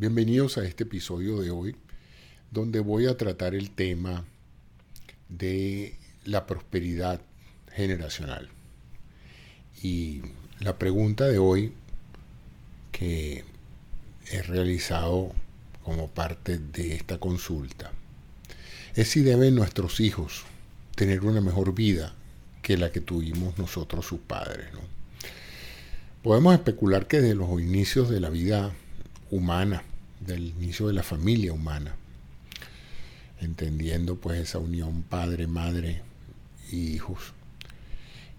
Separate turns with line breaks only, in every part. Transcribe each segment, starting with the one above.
Bienvenidos a este episodio de hoy, donde voy a tratar el tema de la prosperidad generacional. Y la pregunta de hoy que he realizado como parte de esta consulta es si deben nuestros hijos tener una mejor vida que la que tuvimos nosotros sus padres. Podemos especular que desde los inicios de la vida humana, del inicio de la familia humana, entendiendo pues esa unión padre, madre y hijos.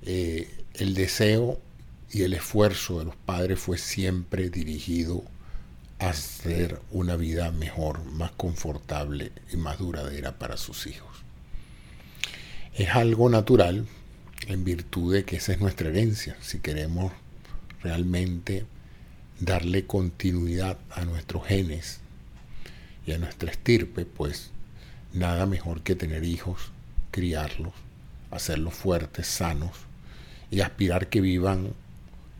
Eh, el deseo y el esfuerzo de los padres fue siempre dirigido a hacer una vida mejor, más confortable y más duradera para sus hijos. Es algo natural en virtud de que esa es nuestra herencia. Si queremos realmente darle continuidad a nuestros genes y a nuestra estirpe, pues nada mejor que tener hijos, criarlos, hacerlos fuertes, sanos y aspirar que vivan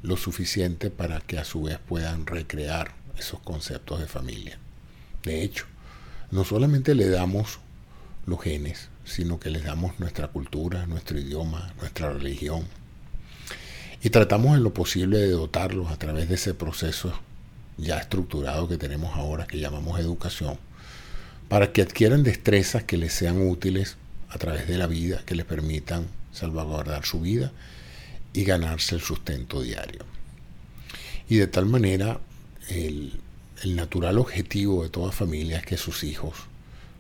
lo suficiente para que a su vez puedan recrear esos conceptos de familia. De hecho, no solamente le damos los genes, sino que les damos nuestra cultura, nuestro idioma, nuestra religión, y tratamos en lo posible de dotarlos a través de ese proceso ya estructurado que tenemos ahora, que llamamos educación, para que adquieran destrezas que les sean útiles a través de la vida, que les permitan salvaguardar su vida y ganarse el sustento diario. Y de tal manera, el, natural objetivo de toda familia es que sus hijos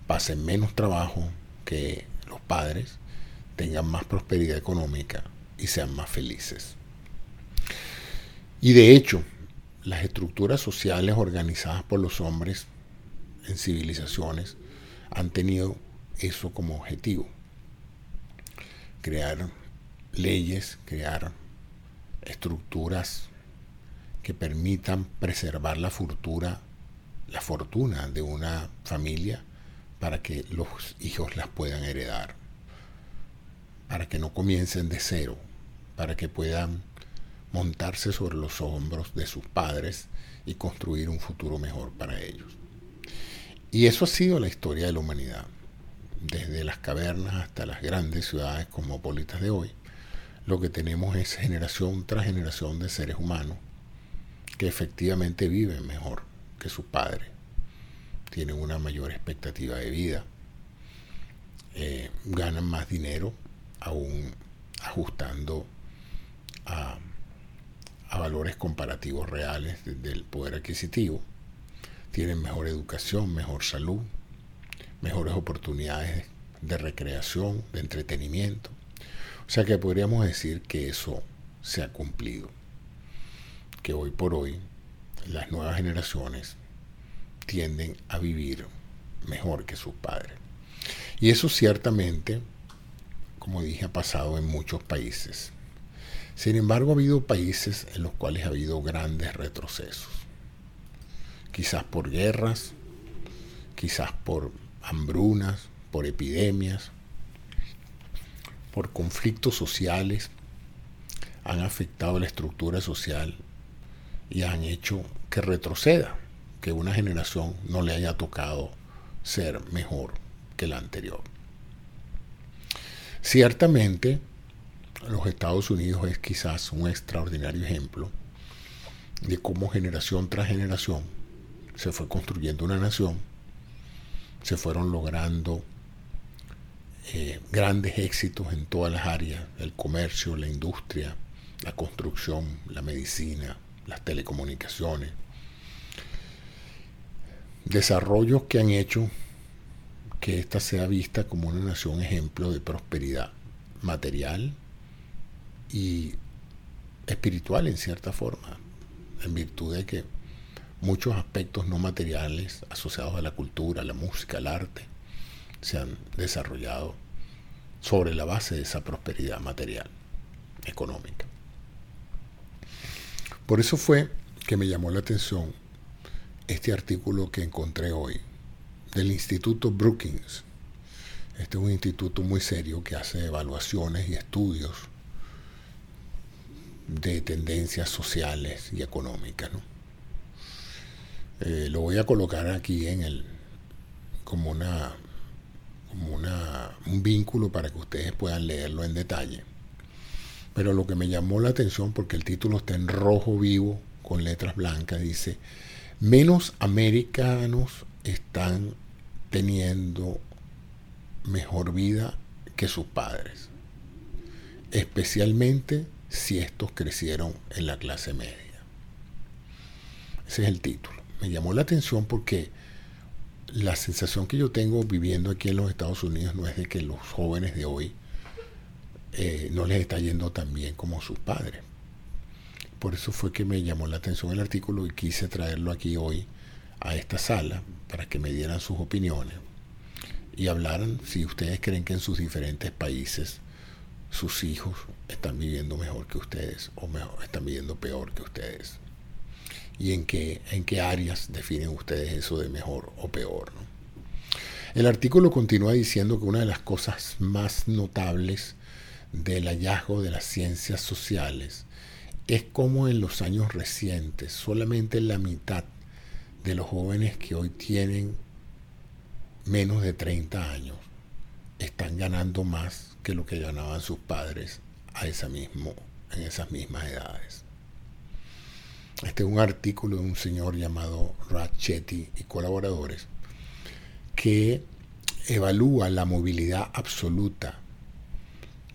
pasen menos trabajo que los padres, tengan más prosperidad económica y sean más felices. Y de hecho, las estructuras sociales organizadas por los hombres en civilizaciones han tenido eso como objetivo. Crear leyes, crear estructuras que permitan preservar la fortuna, la fortuna de una familia para que los hijos las puedan heredar, para que no comiencen de cero, para que puedan montarse sobre los hombros de sus padres y construir un futuro mejor para ellos. Y eso ha sido la historia de la humanidad, desde las cavernas hasta las grandes ciudades cosmopolitas de hoy. Lo que tenemos es generación tras generación de seres humanos que efectivamente viven mejor que sus padres, tienen una mayor expectativa de vida, eh, ganan más dinero, aún ajustando a a valores comparativos reales del poder adquisitivo, tienen mejor educación, mejor salud, mejores oportunidades de recreación, de entretenimiento. O sea que podríamos decir que eso se ha cumplido, que hoy por hoy las nuevas generaciones tienden a vivir mejor que sus padres. Y eso ciertamente, como dije, ha pasado en muchos países. Sin embargo, ha habido países en los cuales ha habido grandes retrocesos. Quizás por guerras, quizás por hambrunas, por epidemias, por conflictos sociales, han afectado la estructura social y han hecho que retroceda, que una generación no le haya tocado ser mejor que la anterior. Ciertamente, los Estados Unidos es quizás un extraordinario ejemplo de cómo generación tras generación se fue construyendo una nación, se fueron logrando eh, grandes éxitos en todas las áreas, el comercio, la industria, la construcción, la medicina, las telecomunicaciones, desarrollos que han hecho que ésta sea vista como una nación ejemplo de prosperidad material, y espiritual en cierta forma, en virtud de que muchos aspectos no materiales asociados a la cultura, la música, el arte, se han desarrollado sobre la base de esa prosperidad material, económica. Por eso fue que me llamó la atención este artículo que encontré hoy del Instituto Brookings. Este es un instituto muy serio que hace evaluaciones y estudios de tendencias sociales y económicas. Eh, lo voy a colocar aquí en el como una como una, un vínculo para que ustedes puedan leerlo en detalle. Pero lo que me llamó la atención, porque el título está en rojo vivo, con letras blancas, dice, menos americanos están teniendo mejor vida que sus padres, especialmente si estos crecieron en la clase media. Ese es el título. Me llamó la atención porque la sensación que yo tengo viviendo aquí en los Estados Unidos no es de que los jóvenes de hoy eh, no les está yendo tan bien como sus padres. Por eso fue que me llamó la atención el artículo y quise traerlo aquí hoy a esta sala para que me dieran sus opiniones y hablaran si ustedes creen que en sus diferentes países sus hijos están viviendo mejor que ustedes o mejor, están viviendo peor que ustedes. Y en qué, en qué áreas definen ustedes eso de mejor o peor. El artículo continúa diciendo que una de las cosas más notables del hallazgo de las ciencias sociales es como en los años recientes solamente la mitad de los jóvenes que hoy tienen menos de 30 años están ganando más que lo que ganaban sus padres a esa mismo, en esas mismas edades. Este es un artículo de un señor llamado Ratchetti y colaboradores que evalúa la movilidad absoluta,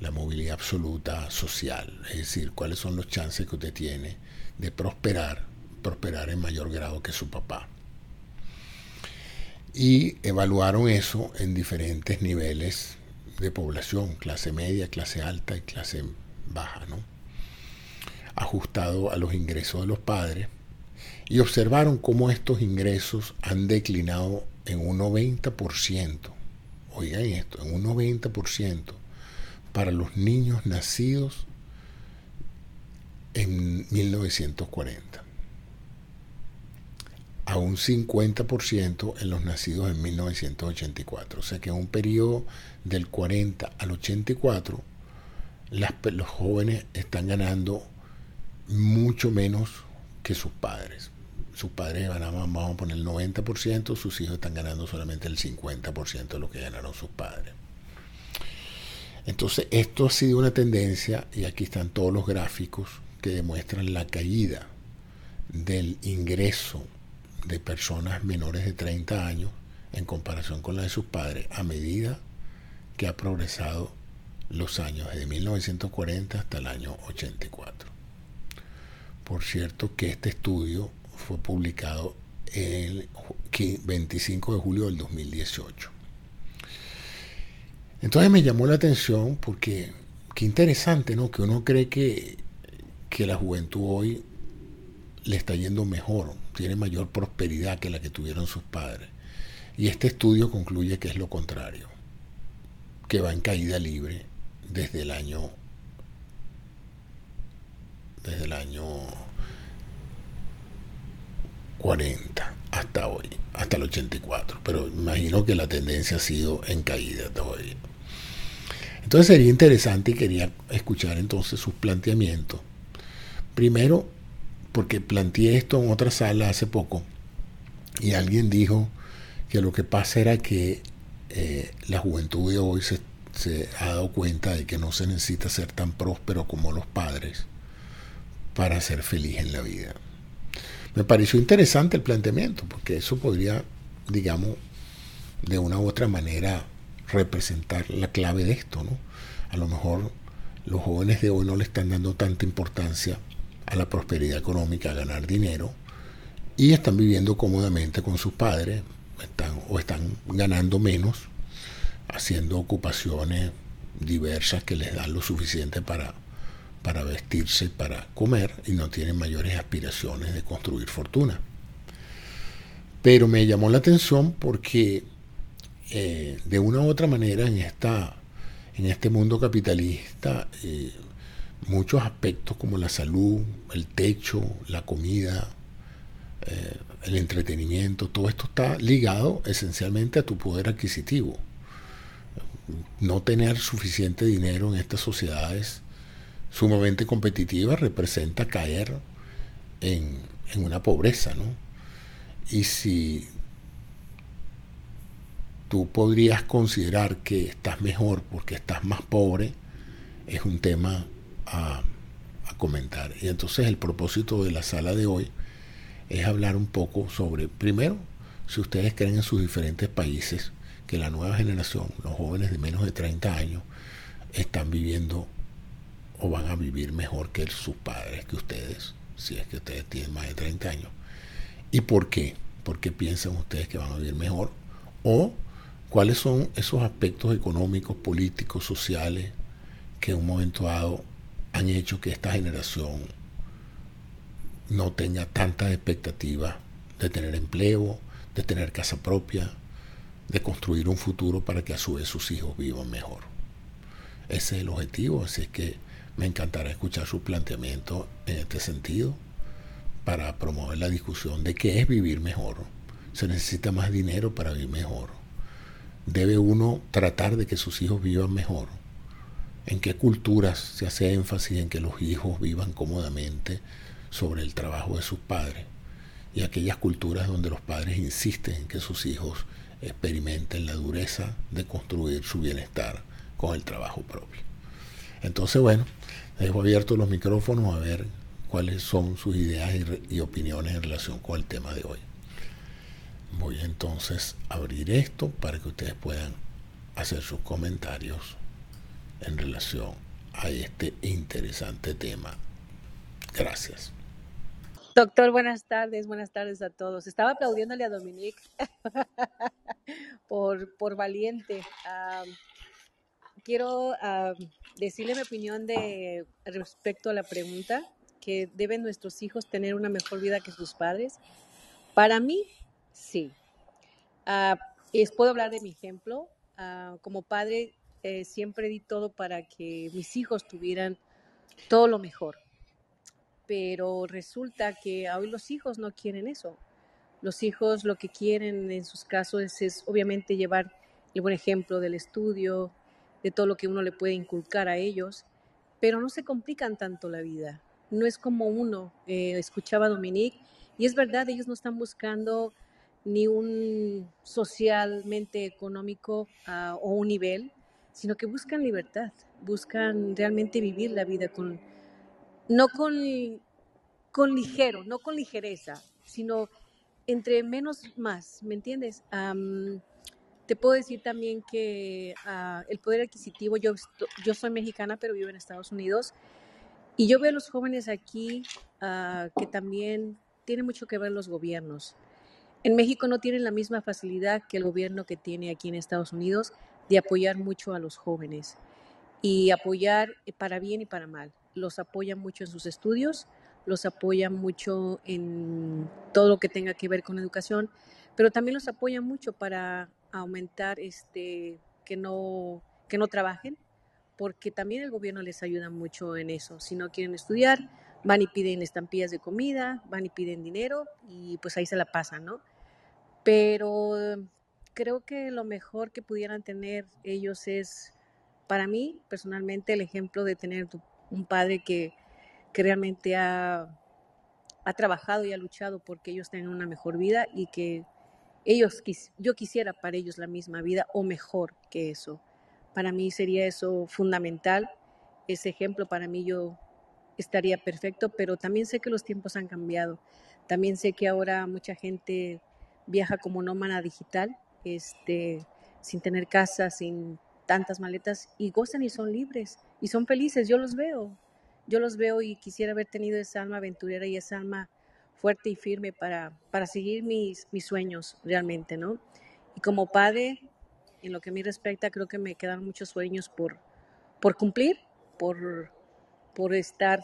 la movilidad absoluta social, es decir, cuáles son los chances que usted tiene de prosperar, prosperar en mayor grado que su papá y evaluaron eso en diferentes niveles de población, clase media, clase alta y clase baja, ¿no? ajustado a los ingresos de los padres, y observaron cómo estos ingresos han declinado en un 90%, oigan esto, en un 90% para los niños nacidos en 1940 a un 50% en los nacidos en 1984. O sea que en un periodo del 40 al 84, los jóvenes están ganando mucho menos que sus padres. Sus padres ganaban, vamos a poner el 90%, sus hijos están ganando solamente el 50% de lo que ganaron sus padres. Entonces, esto ha sido una tendencia, y aquí están todos los gráficos que demuestran la caída del ingreso de personas menores de 30 años en comparación con la de sus padres a medida que ha progresado los años desde 1940 hasta el año 84. Por cierto que este estudio fue publicado el 25 de julio del 2018. Entonces me llamó la atención porque qué interesante, ¿no? Que uno cree que, que la juventud hoy le está yendo mejor, tiene mayor prosperidad que la que tuvieron sus padres. Y este estudio concluye que es lo contrario, que va en caída libre desde el año desde el año 40 hasta hoy, hasta el 84. Pero imagino que la tendencia ha sido en caída todavía. Entonces sería interesante y quería escuchar entonces sus planteamientos. Primero, porque planteé esto en otra sala hace poco y alguien dijo que lo que pasa era que eh, la juventud de hoy se, se, ha dado cuenta de que no se necesita ser tan próspero como los padres para ser feliz en la vida. Me pareció interesante el planteamiento, porque eso podría, digamos, de una u otra manera representar la clave de esto, ¿no? A lo mejor los jóvenes de hoy no le están dando tanta importancia a la prosperidad económica, a ganar dinero, y están viviendo cómodamente con sus padres, están, o están ganando menos, haciendo ocupaciones diversas que les dan lo suficiente para, para vestirse, para comer, y no tienen mayores aspiraciones de construir fortuna. Pero me llamó la atención porque eh, de una u otra manera en, esta, en este mundo capitalista, eh, muchos aspectos como la salud, el techo, la comida, eh, el entretenimiento, todo esto está ligado esencialmente a tu poder adquisitivo. No tener suficiente dinero en estas sociedades sumamente competitivas representa caer en, una pobreza, ¿no? Y si tú podrías considerar que estás mejor porque estás más pobre, es un tema a, a comentar. Y entonces el propósito de la sala de hoy es hablar un poco sobre, primero, si ustedes creen en sus diferentes países que la nueva generación, los jóvenes de menos de 30 años, están viviendo o van a vivir mejor que sus padres, que ustedes, si es que ustedes tienen más de 30 años. ¿Y por qué? ¿Por qué piensan ustedes que van a vivir mejor? ¿O cuáles son esos aspectos económicos, políticos, sociales que en un momento dado han hecho que esta generación no tenga tantas expectativas de tener empleo, de tener casa propia, de construir un futuro para que a su vez sus hijos vivan mejor. Ese es el objetivo, así que me encantará escuchar su planteamiento en este sentido para promover la discusión de qué es vivir mejor. Se necesita más dinero para vivir mejor. Debe uno tratar de que sus hijos vivan mejor. ¿En qué culturas se hace énfasis en que los hijos vivan cómodamente sobre el trabajo de sus padres? Y aquellas culturas donde los padres insisten en que sus hijos experimenten la dureza de construir su bienestar con el trabajo propio. Entonces, bueno, dejo abiertos los micrófonos a ver cuáles son sus ideas y, opiniones en relación con el tema de hoy. Voy entonces a abrir esto para que ustedes puedan hacer sus comentarios en relación a este interesante tema. Gracias.
Doctor, buenas tardes, buenas tardes a todos. Estaba aplaudiéndole a Dominique por, por valiente. quiero decirle mi opinión de respecto a la pregunta que deben nuestros hijos tener una mejor vida que sus padres. Para mí, sí. Uh, puedo hablar de mi ejemplo. Ah, como padre, eh, siempre di todo para que mis hijos tuvieran todo lo mejor pero resulta que hoy los hijos no quieren eso. Los hijos lo que quieren en sus casos es, obviamente llevar el buen ejemplo del estudio, de todo lo que uno le puede inculcar a ellos, pero no se complican tanto la vida. No es como uno, eh, escuchaba a Dominique, y es verdad, ellos no están buscando ni un socialmente económico ah, o un nivel, sino que buscan libertad, buscan realmente vivir la vida con, no con, con ligero, no con ligereza, sino entre menos más, ¿me entiendes? te puedo decir también que ah, el poder adquisitivo, yo, yo soy mexicana, pero vivo en Estados Unidos, y yo veo a los jóvenes aquí ah, que también tiene mucho que ver los gobiernos. En México no tienen la misma facilidad que el gobierno que tiene aquí en Estados Unidos de apoyar mucho a los jóvenes y apoyar para bien y para mal los apoya mucho en sus estudios, los apoya mucho en todo lo que tenga que ver con educación, pero también los apoya mucho para aumentar este que no que no trabajen, porque también el gobierno les ayuda mucho en eso. Si no quieren estudiar, van y piden estampillas de comida, van y piden dinero y pues ahí se la pasan, ¿no? Pero creo que lo mejor que pudieran tener ellos es, para mí personalmente, el ejemplo de tener tu un padre que, realmente ha, ha, trabajado y ha luchado porque ellos tengan una mejor vida y que ellos, yo quisiera para ellos la misma vida o mejor que eso. Para mí sería eso fundamental. Ese ejemplo para mí yo estaría perfecto, pero también sé que los tiempos han cambiado. También sé que ahora mucha gente viaja como nómada digital, este, sin tener casa, sin tantas maletas y gozan y son libres y son felices. Yo los veo, yo los veo y quisiera haber tenido esa alma aventurera y esa alma fuerte y firme para, para seguir mis, mis sueños realmente, ¿no? Y como padre, en lo que a mí respecta, creo que me quedan muchos sueños por, por cumplir, por, por estar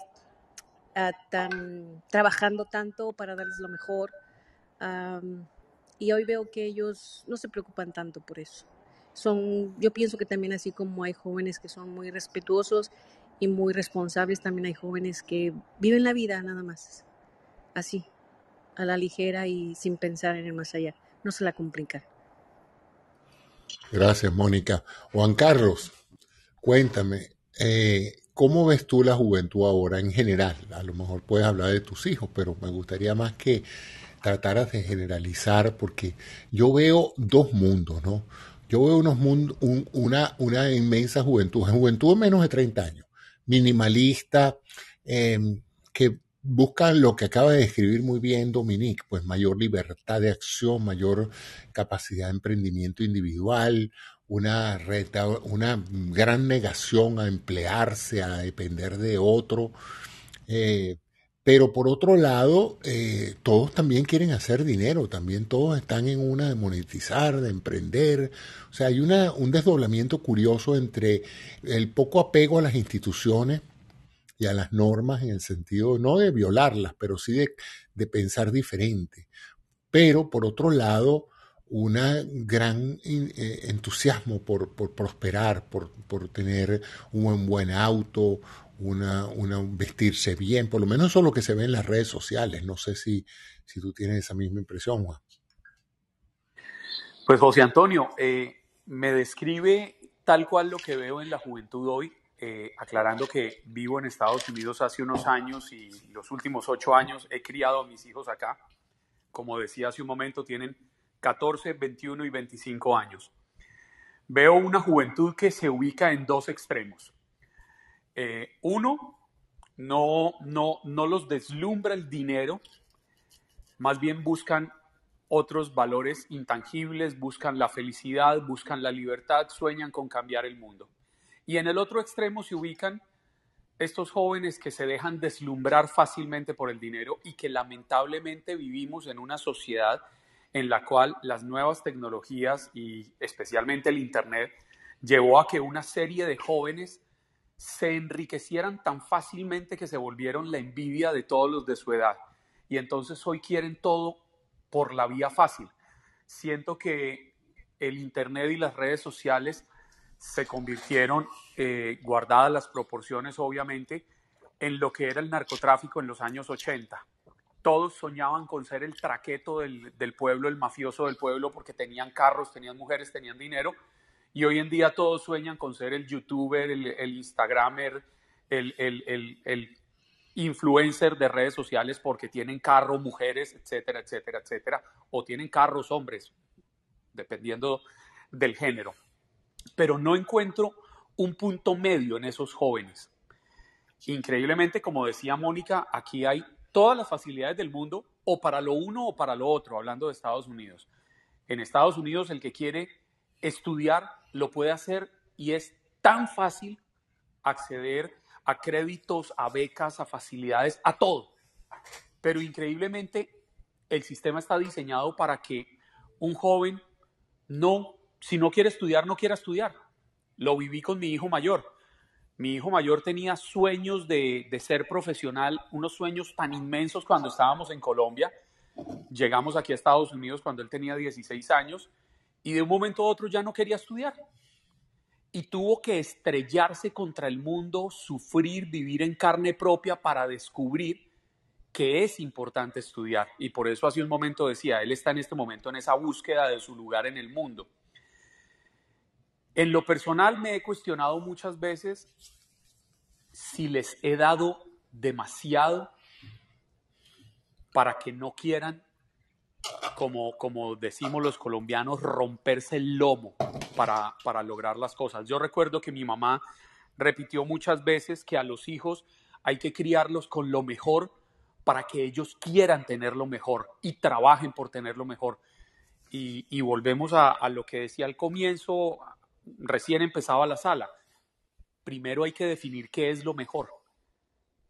ah, tan, trabajando tanto para darles lo mejor. y hoy veo que ellos no se preocupan tanto por eso son, yo pienso que también así como hay jóvenes que son muy respetuosos y muy responsables, también hay jóvenes que viven la vida nada más, así, a la ligera y sin pensar en el más allá, no se la complican.
Gracias, Mónica. Juan Carlos, cuéntame, eh, ¿cómo ves tú la juventud ahora en general? A lo mejor puedes hablar de tus hijos, pero me gustaría más que trataras de generalizar, porque yo veo dos mundos, ¿no? Yo veo unos mundos, una, una inmensa juventud, juventud de menos de 30 años, minimalista, em, que buscan lo que acaba de describir muy bien Dominique, pues mayor libertad de acción, mayor capacidad de emprendimiento individual, una, reta, una gran negación a emplearse, a depender de otro. Eh, pero por otro lado, eh, todos también quieren hacer dinero, también todos están en una de monetizar, de emprender. O sea, hay una, un desdoblamiento curioso entre el poco apego a las instituciones y a las normas en el sentido no de violarlas, pero sí de, de pensar diferente. Pero por otro lado, un gran eh, entusiasmo por, por prosperar, por, por, tener un buen auto, una, vestirse bien, por lo menos eso es lo que se ve en las redes sociales. No sé si, si tú tienes esa misma impresión, Juan.
Pues José Antonio, eh, me describe tal cual lo que veo en la juventud hoy, eh, aclarando que vivo en Estados Unidos hace unos años y los últimos ocho años he criado a mis hijos acá. Como decía hace un momento, tienen 14, 21 y 25 años. Veo una juventud que se ubica en dos extremos. Eh, uno, no, no, no los deslumbra el dinero, más bien buscan otros valores intangibles, buscan la felicidad, buscan la libertad, sueñan con cambiar el mundo. Y en el otro extremo se ubican estos jóvenes que se dejan deslumbrar fácilmente por el dinero y que lamentablemente vivimos en una sociedad en la cual las nuevas tecnologías y especialmente el Internet llevó a que una serie de jóvenes se enriquecieran tan fácilmente que se volvieron la envidia de todos los de su edad. Y entonces hoy quieren todo por la vía fácil. Siento que el Internet y las redes sociales se convirtieron, eh, guardadas las proporciones obviamente, en lo que era el narcotráfico en los años 80 todos soñaban con ser el traqueto del, pueblo, el mafioso del pueblo, porque tenían carros, tenían mujeres, tenían dinero. Y hoy en día todos sueñan con ser el youtuber, el, instagramer, el, el, influencer de redes sociales porque tienen carro, mujeres, etcétera, etcétera, etcétera. O tienen carros hombres, dependiendo del género. Pero no encuentro un punto medio en esos jóvenes. Increíblemente, como decía Mónica, aquí hay todas las facilidades del mundo o para lo uno o para lo otro, hablando de Estados Unidos. En Estados Unidos el que quiere estudiar lo puede hacer y es tan fácil acceder a créditos, a becas, a facilidades, a todo. Pero increíblemente el sistema está diseñado para que un joven no, si no quiere estudiar, no quiera estudiar. Lo viví con mi hijo mayor. Mi hijo mayor tenía sueños de, ser profesional, unos sueños tan inmensos cuando estábamos en Colombia. Llegamos aquí a Estados Unidos cuando él tenía 16 años y de un momento a otro ya no quería estudiar. Y tuvo que estrellarse contra el mundo, sufrir, vivir en carne propia para descubrir que es importante estudiar. Y por eso hace un momento decía, él está en este momento en esa búsqueda de su lugar en el mundo. En lo personal me he cuestionado muchas veces si les he dado demasiado para que no quieran, como, como decimos los colombianos, romperse el lomo para, para lograr las cosas. Yo recuerdo que mi mamá repitió muchas veces que a los hijos hay que criarlos con lo mejor para que ellos quieran tener lo mejor y trabajen por tener lo mejor. Y, volvemos a, a, lo que decía al comienzo, recién empezaba la sala, primero hay que definir qué es lo mejor.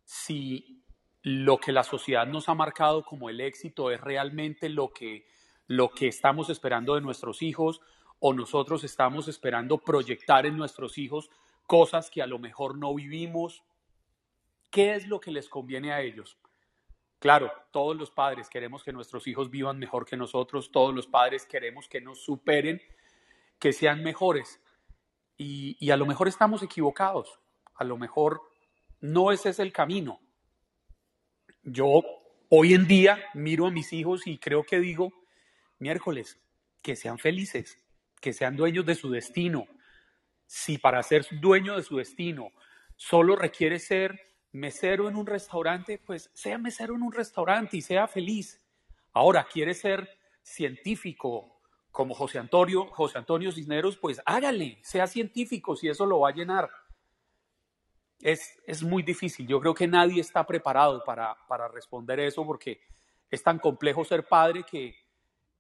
Si lo que la sociedad nos ha marcado como el éxito es realmente lo que, lo que estamos esperando de nuestros hijos o nosotros estamos esperando proyectar en nuestros hijos cosas que a lo mejor no vivimos, ¿qué es lo que les conviene a ellos? Claro, todos los padres queremos que nuestros hijos vivan mejor que nosotros, todos los padres queremos que nos superen que sean mejores. Y, a lo mejor estamos equivocados, a lo mejor no ese es el camino. Yo hoy en día miro a mis hijos y creo que digo, miércoles, que sean felices, que sean dueños de su destino. Si para ser dueño de su destino solo requiere ser mesero en un restaurante, pues sea mesero en un restaurante y sea feliz. Ahora, quiere ser científico como José Antonio, José Antonio Cisneros, pues hágale, sea científico si eso lo va a llenar. Es, es muy difícil. Yo creo que nadie está preparado para, para responder eso porque es tan complejo ser padre que,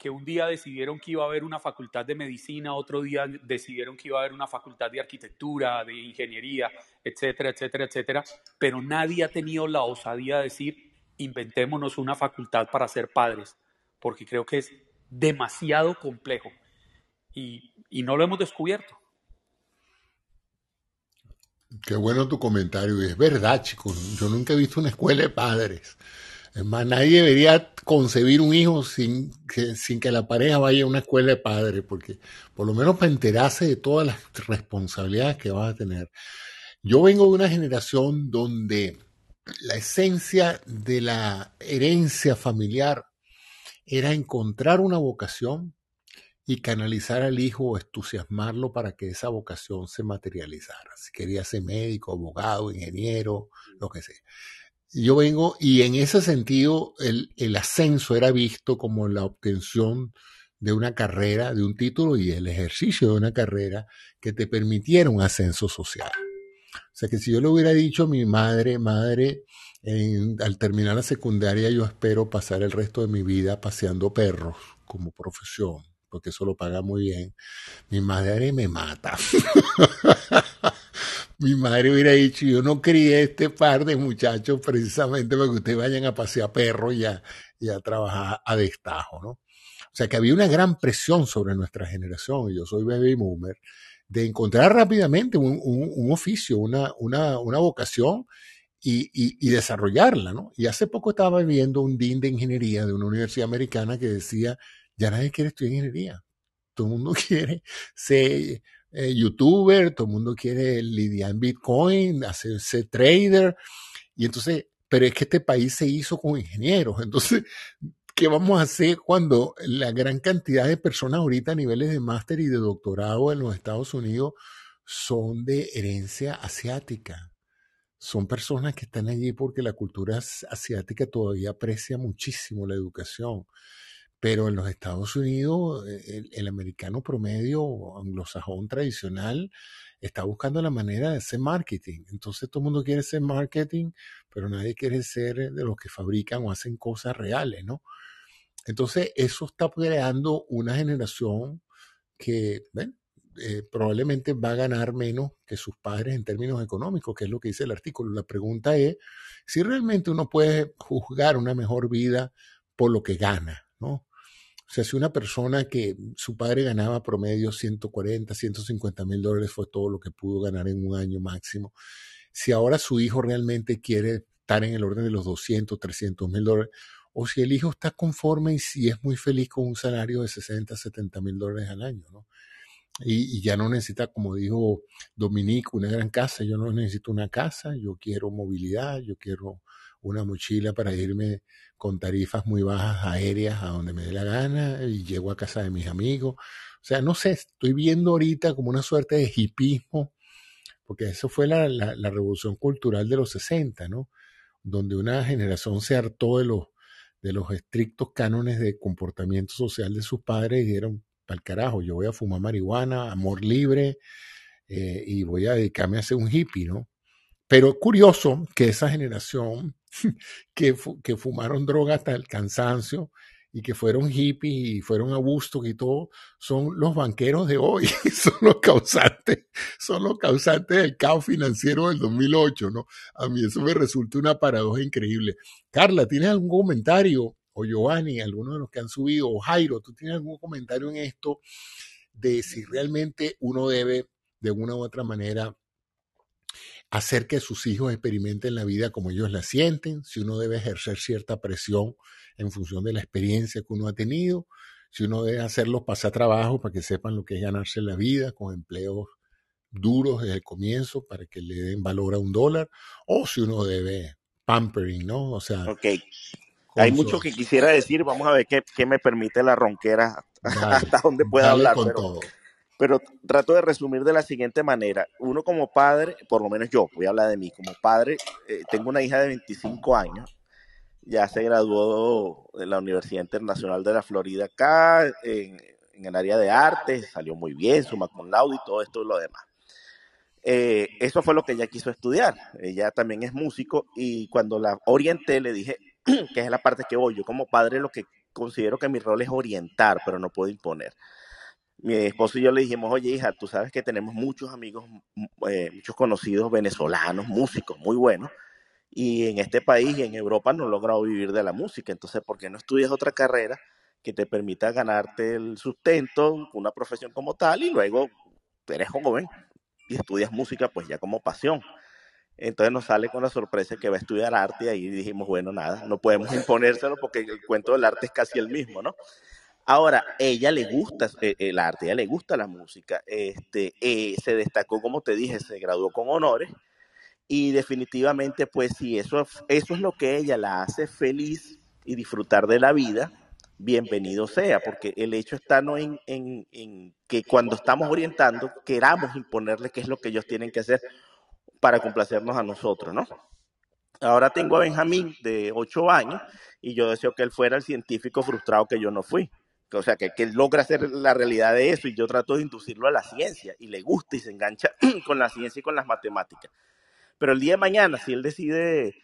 que un día decidieron que iba a haber una facultad de medicina, otro día decidieron que iba a haber una facultad de arquitectura, de ingeniería, etcétera, etcétera, etcétera, pero nadie ha tenido la osadía de decir, inventémonos una facultad para ser padres, porque creo que es demasiado complejo y, y no lo hemos descubierto.
Qué bueno tu comentario, y es verdad, chicos, yo nunca he visto una escuela de padres. Es más, nadie debería concebir un hijo sin que, sin que la pareja vaya a una escuela de padres, porque por lo menos para enterarse de todas las responsabilidades que vas a tener. Yo vengo de una generación donde la esencia de la herencia familiar era encontrar una vocación y canalizar al hijo o entusiasmarlo para que esa vocación se materializara. Si quería ser médico, abogado, ingeniero, lo que sea yo vengo y en ese sentido el, ascenso era visto como la obtención de una carrera, de un título y el ejercicio de una carrera que te permitiera un ascenso social. O sea que si yo le hubiera dicho a mi madre, madre, al terminar la secundaria yo espero pasar el resto de mi vida paseando perros como profesión, porque eso lo paga muy bien, mi madre me mata. mi madre hubiera dicho, yo no crié este par de muchachos precisamente para que ustedes vayan a pasear perros y a, y a trabajar a destajo, ¿no? O sea que había una gran presión sobre nuestra generación, y yo soy baby boomer, de encontrar rápidamente un, un, oficio, una, una, una vocación y, y, y, desarrollarla, ¿no? Y hace poco estaba viendo un dean de ingeniería de una universidad americana que decía, ya nadie quiere estudiar ingeniería, todo el mundo quiere ser eh, youtuber, todo el mundo quiere lidiar en Bitcoin, hacerse trader. Y entonces, pero es que este país se hizo con ingenieros. Entonces, ¿qué vamos a hacer cuando la gran cantidad de personas ahorita a niveles de máster y de doctorado en los Estados Unidos son de herencia asiática? Son personas que están allí porque la cultura asiática todavía aprecia muchísimo la educación. Pero en los Estados Unidos, eh, el, americano promedio, anglosajón tradicional, está buscando la manera de hacer marketing. Entonces todo el mundo quiere ser marketing, pero nadie quiere ser de los que fabrican o hacen cosas reales, ¿no? Entonces eso está creando una generación que, eh, probablemente va a ganar menos que sus padres en términos económicos, que es lo que dice el artículo. La pregunta es si realmente uno puede juzgar una mejor vida por lo que gana, ¿no? O sea, si una persona que su padre ganaba promedio 140, 150 mil dólares fue todo lo que pudo ganar en un año máximo, si ahora su hijo realmente quiere estar en el orden de los 200, 300 mil dólares, o si el hijo está conforme y si es muy feliz con un salario de 60, 70 mil dólares al año, ¿no? Y, y, ya no necesita, como dijo Dominique, una gran casa. Yo no necesito una casa, yo quiero movilidad, yo quiero una mochila para irme con tarifas muy bajas aéreas a donde me dé la gana y llego a casa de mis amigos. O sea, no sé, estoy viendo ahorita como una suerte de hipismo, porque eso fue la, la, revolución cultural de los 60, ¿no? Donde una generación se hartó de los, de los estrictos cánones de comportamiento social de sus padres y dijeron, para el carajo, yo voy a fumar marihuana, amor libre, eh, y voy a dedicarme a ser un hippie, ¿no? Pero curioso que esa generación que, que fumaron droga hasta el cansancio y que fueron hippies y fueron a Busto y todo, son los banqueros de hoy, son los causantes, son los causantes del caos financiero del 2008, ¿no? A mí eso me resulta una paradoja increíble. Carla, ¿tienes algún comentario? O Giovanni, alguno de los que han subido, o Jairo, ¿tú tienes algún comentario en esto de si realmente uno debe, de una u otra manera, hacer que sus hijos experimenten la vida como ellos la sienten, si uno debe ejercer cierta presión en función de la experiencia que uno ha tenido, si uno debe hacerlos pasar trabajo para que sepan lo que es ganarse la vida con empleos duros desde el comienzo para que le den valor a un dólar, o si uno debe pampering, ¿no? O sea...
Ok. Hay mucho que quisiera decir, vamos a ver qué, qué me permite la ronquera hasta donde pueda hablar. Con todo pero trato de resumir de la siguiente manera. Uno como padre, por lo menos yo, voy a hablar de mí, como padre, eh, tengo una hija de 25 años, ya se graduó de la Universidad Internacional de la Florida acá, en, el área de arte, salió muy bien, suma con laude y todo esto y lo demás. Eh, eso fue lo que ella quiso estudiar. Ella también es músico y cuando la orienté le dije, que es la parte que voy, yo como padre lo que considero que mi rol es orientar, pero no puedo imponer. Mi esposo y yo le dijimos, oye hija, tú sabes que tenemos muchos amigos, eh, muchos conocidos venezolanos, músicos muy buenos, y en este país y en Europa no han logrado vivir de la música, entonces, ¿por qué no estudias otra carrera que te permita ganarte el sustento, una profesión como tal, y luego eres joven y estudias música pues ya como pasión? Entonces nos sale con la sorpresa que va a estudiar arte y ahí dijimos, bueno, nada, no podemos imponérselo porque el cuento del arte es casi el mismo, ¿no? Ahora, ella le gusta eh, el arte, ella le gusta la música, este, eh, se destacó, como te dije, se graduó con honores y definitivamente, pues si eso, eso es lo que ella la hace feliz y disfrutar de la vida, bienvenido sea, porque el hecho está no en, en, en que cuando estamos orientando queramos imponerle qué es lo que ellos tienen que hacer para complacernos a nosotros, ¿no? Ahora tengo a Benjamín de 8 años y yo deseo que él fuera el científico frustrado que yo no fui. O sea, que, que logra hacer la realidad de eso y yo trato de inducirlo a la ciencia y le gusta y se engancha con la ciencia y con las matemáticas. Pero el día de mañana, si él decide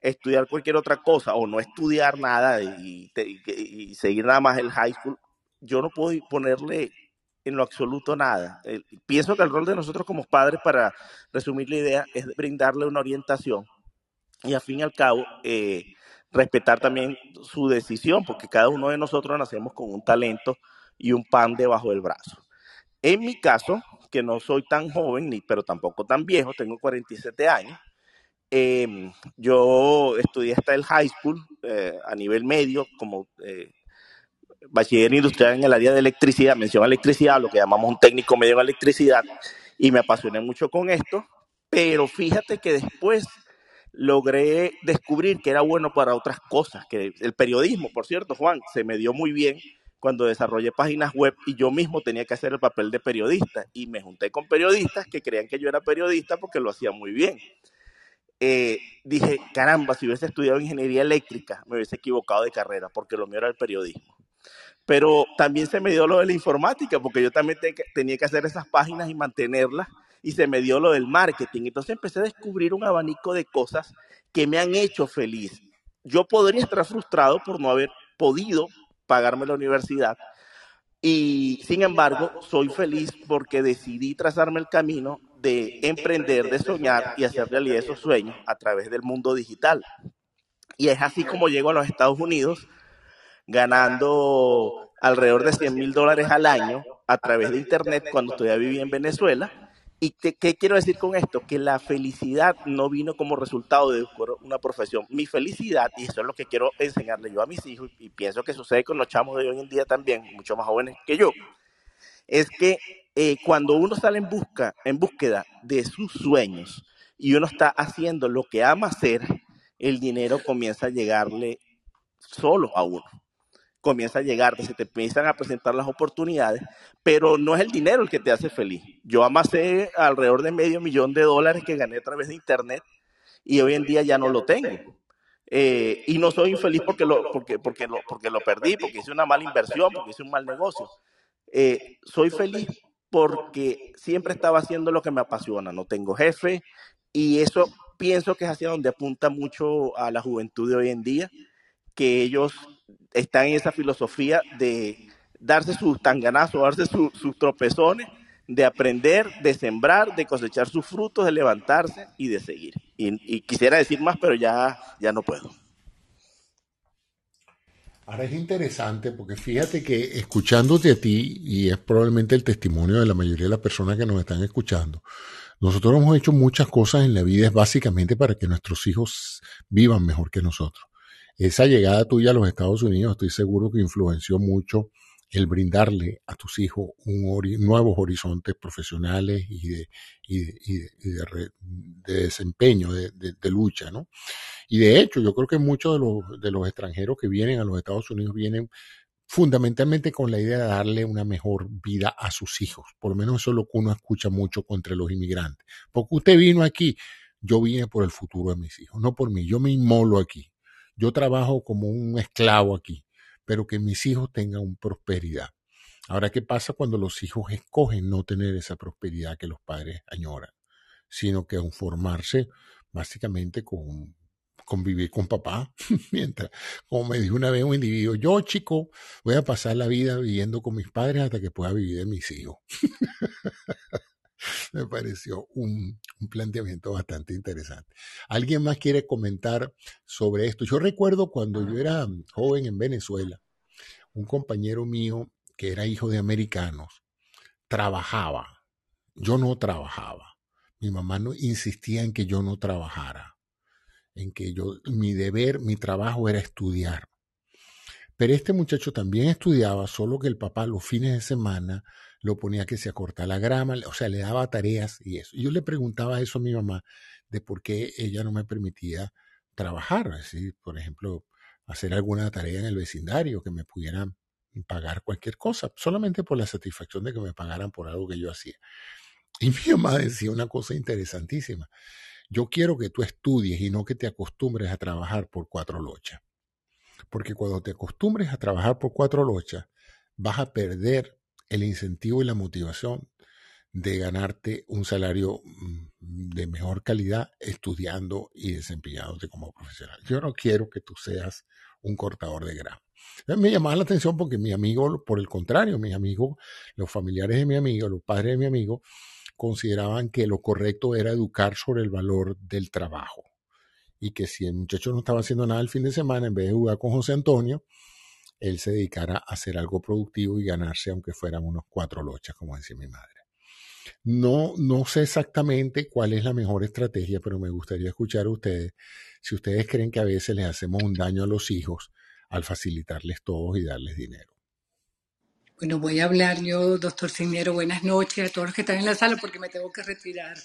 estudiar cualquier otra cosa o no estudiar nada y, y seguir nada más el high school, yo no puedo ponerle en lo absoluto nada. pienso que el rol de nosotros como padres, para resumir la idea, es brindarle una orientación y al fin y al cabo eh, respetar también su decisión, porque cada uno de nosotros nacemos con un talento y un pan debajo del brazo. En mi caso, que no soy tan joven, ni, pero tampoco tan viejo, tengo 47 años, em, yo estudié hasta el high school eh, a nivel medio, como eh, bachiller industrial en el área de electricidad, mención electricidad, lo que llamamos un técnico medio en electricidad, y me apasioné mucho con esto, pero fíjate que después logré descubrir que era bueno para otras cosas, que el periodismo, por cierto, Juan, se me dio muy bien cuando desarrollé páginas web y yo mismo tenía que hacer el papel de periodista y me junté con periodistas que creían que yo era periodista porque lo hacía muy bien. Eh, dije, caramba, si hubiese estudiado ingeniería eléctrica, me hubiese equivocado de carrera porque lo mío era el periodismo pero también se me dio lo de la informática, porque yo también tenía que hacer esas páginas y mantenerlas, y se me dio lo del marketing. Entonces empecé a descubrir un abanico de cosas que me han hecho feliz. Yo podría estar frustrado por no haber podido pagarme la universidad, y sin embargo soy feliz porque decidí trazarme el camino de emprender, de soñar y hacer realidad esos sueños a través del mundo digital. Y es así como llego a los Estados Unidos ganando alrededor de 100 mil dólares al año a través de Internet cuando todavía vivía en Venezuela. ¿Y qué, quiero decir con esto? Que la felicidad no vino como resultado de una profesión. Mi felicidad, y eso es lo que quiero enseñarle yo a mis hijos, y pienso que sucede con los chamos de hoy en día también, mucho más jóvenes que yo, es que eh, cuando uno sale en, busca, en búsqueda de sus sueños y uno está haciendo lo que ama hacer, el dinero comienza a llegarle solo a uno comienza a llegar, se te empiezan a presentar las oportunidades, pero no es el dinero el que te hace feliz. Yo amasé alrededor de medio millón de dólares que gané a través de Internet y hoy en día ya no lo tengo. Eh, y no soy infeliz porque lo, porque, porque, lo, porque lo perdí, porque hice una mala inversión, porque hice un mal negocio. Eh, soy feliz porque siempre estaba haciendo lo que me apasiona, no tengo jefe y eso pienso que es hacia donde apunta mucho a la juventud de hoy en día, que ellos están en esa filosofía de darse sus tanganazos, darse sus tropezones, de aprender, de sembrar, de cosechar sus frutos, de levantarse y de seguir. Y, quisiera decir más, pero ya, ya no puedo.
Ahora es interesante porque fíjate que escuchándote a ti, y es probablemente el testimonio de la mayoría de las personas que nos están escuchando, nosotros hemos hecho muchas cosas en la vida, es básicamente para que nuestros hijos vivan mejor que nosotros esa llegada tuya a los Estados Unidos estoy seguro que influenció mucho el brindarle a tus hijos un nuevos horizontes profesionales y de, de, desempeño, de, lucha, ¿no? Y de hecho, yo creo que muchos de los, de los extranjeros que vienen a los Estados Unidos vienen fundamentalmente con la idea de darle una mejor vida a sus hijos. Por lo menos eso es lo que uno escucha mucho contra los inmigrantes. Porque usted vino aquí, yo vine por el futuro de mis hijos, no por mí. Yo me inmolo aquí yo trabajo como un esclavo aquí, pero que mis hijos tengan prosperidad. Ahora, ¿qué pasa cuando los hijos escogen no tener esa prosperidad que los padres añoran, sino que formarse básicamente con convivir con papá, mientras, como me dijo una vez un individuo, yo chico voy a pasar la vida viviendo con mis padres hasta que pueda vivir de mis hijos. me pareció un, un, planteamiento bastante interesante. ¿Alguien más quiere comentar sobre esto? Yo recuerdo cuando yo era joven en Venezuela, un compañero mío que era hijo de americanos, trabajaba. Yo no trabajaba. Mi mamá no insistía en que yo no trabajara, en que yo mi deber, mi trabajo era estudiar. Pero este muchacho también estudiaba, solo que el papá los fines de semana lo ponía que se acorta la grama, o sea, le daba tareas y eso. Yo le preguntaba eso a mi mamá de por qué ella no me permitía trabajar, así, por ejemplo, hacer alguna tarea en el vecindario que me pudieran pagar cualquier cosa, solamente por la satisfacción de que me pagaran por algo que yo hacía. Y mi mamá decía una cosa interesantísima. Yo quiero que tú estudies y no que te acostumbres a trabajar por cuatro lochas. Porque cuando te acostumbres a trabajar por cuatro lochas, vas a perder el incentivo y la motivación de ganarte un salario mm, de mejor calidad estudiando y desempeñándote como profesional. Yo no quiero que tú seas un cortador de grama. Me llamaba la atención porque mi amigo, por el contrario, mis amigos, los familiares de mi amigo, los padres de mi amigo, consideraban que lo correcto era educar sobre el valor del trabajo. Y que si el muchacho no estaba haciendo nada el fin de semana, en vez de jugar con José Antonio, él se dedicara a hacer algo productivo y ganarse, aunque fueran unos cuatro lochas, como decía mi madre. No, no sé exactamente cuál es la mejor estrategia, pero me gustaría escuchar a ustedes si ustedes creen que a veces les hacemos un daño a los hijos al facilitarles todo y darles dinero.
Bueno, voy a hablar yo, doctor Ciniero. Buenas noches a todos los que están en la sala porque me tengo que retirar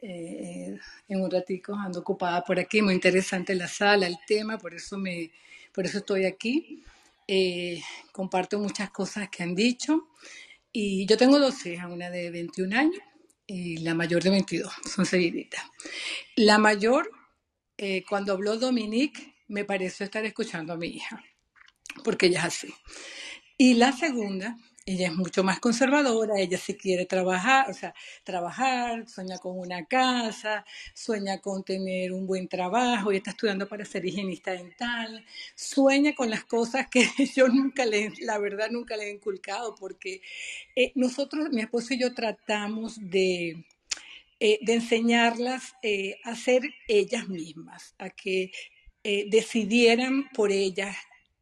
eh, en un ratico. Ando ocupada por aquí. Muy interesante la sala, el tema, por eso, me, por eso estoy aquí. Eh, comparto muchas cosas que han dicho. Y yo tengo dos hijas, una de 21 años y la mayor de 22. Son seguiditas. La mayor, eh, cuando habló Dominique, me pareció estar escuchando a mi hija, porque ella es así. Y la segunda, ella es mucho más conservadora, ella sí quiere trabajar, o sea, trabajar, sueña con una casa, sueña con tener un buen trabajo, y está estudiando para ser higienista dental, sueña con las cosas que yo nunca le, la verdad nunca le he inculcado, porque eh, nosotros, mi esposo y yo tratamos de, eh, de enseñarlas eh, a ser ellas mismas, a que decidieran por ellas.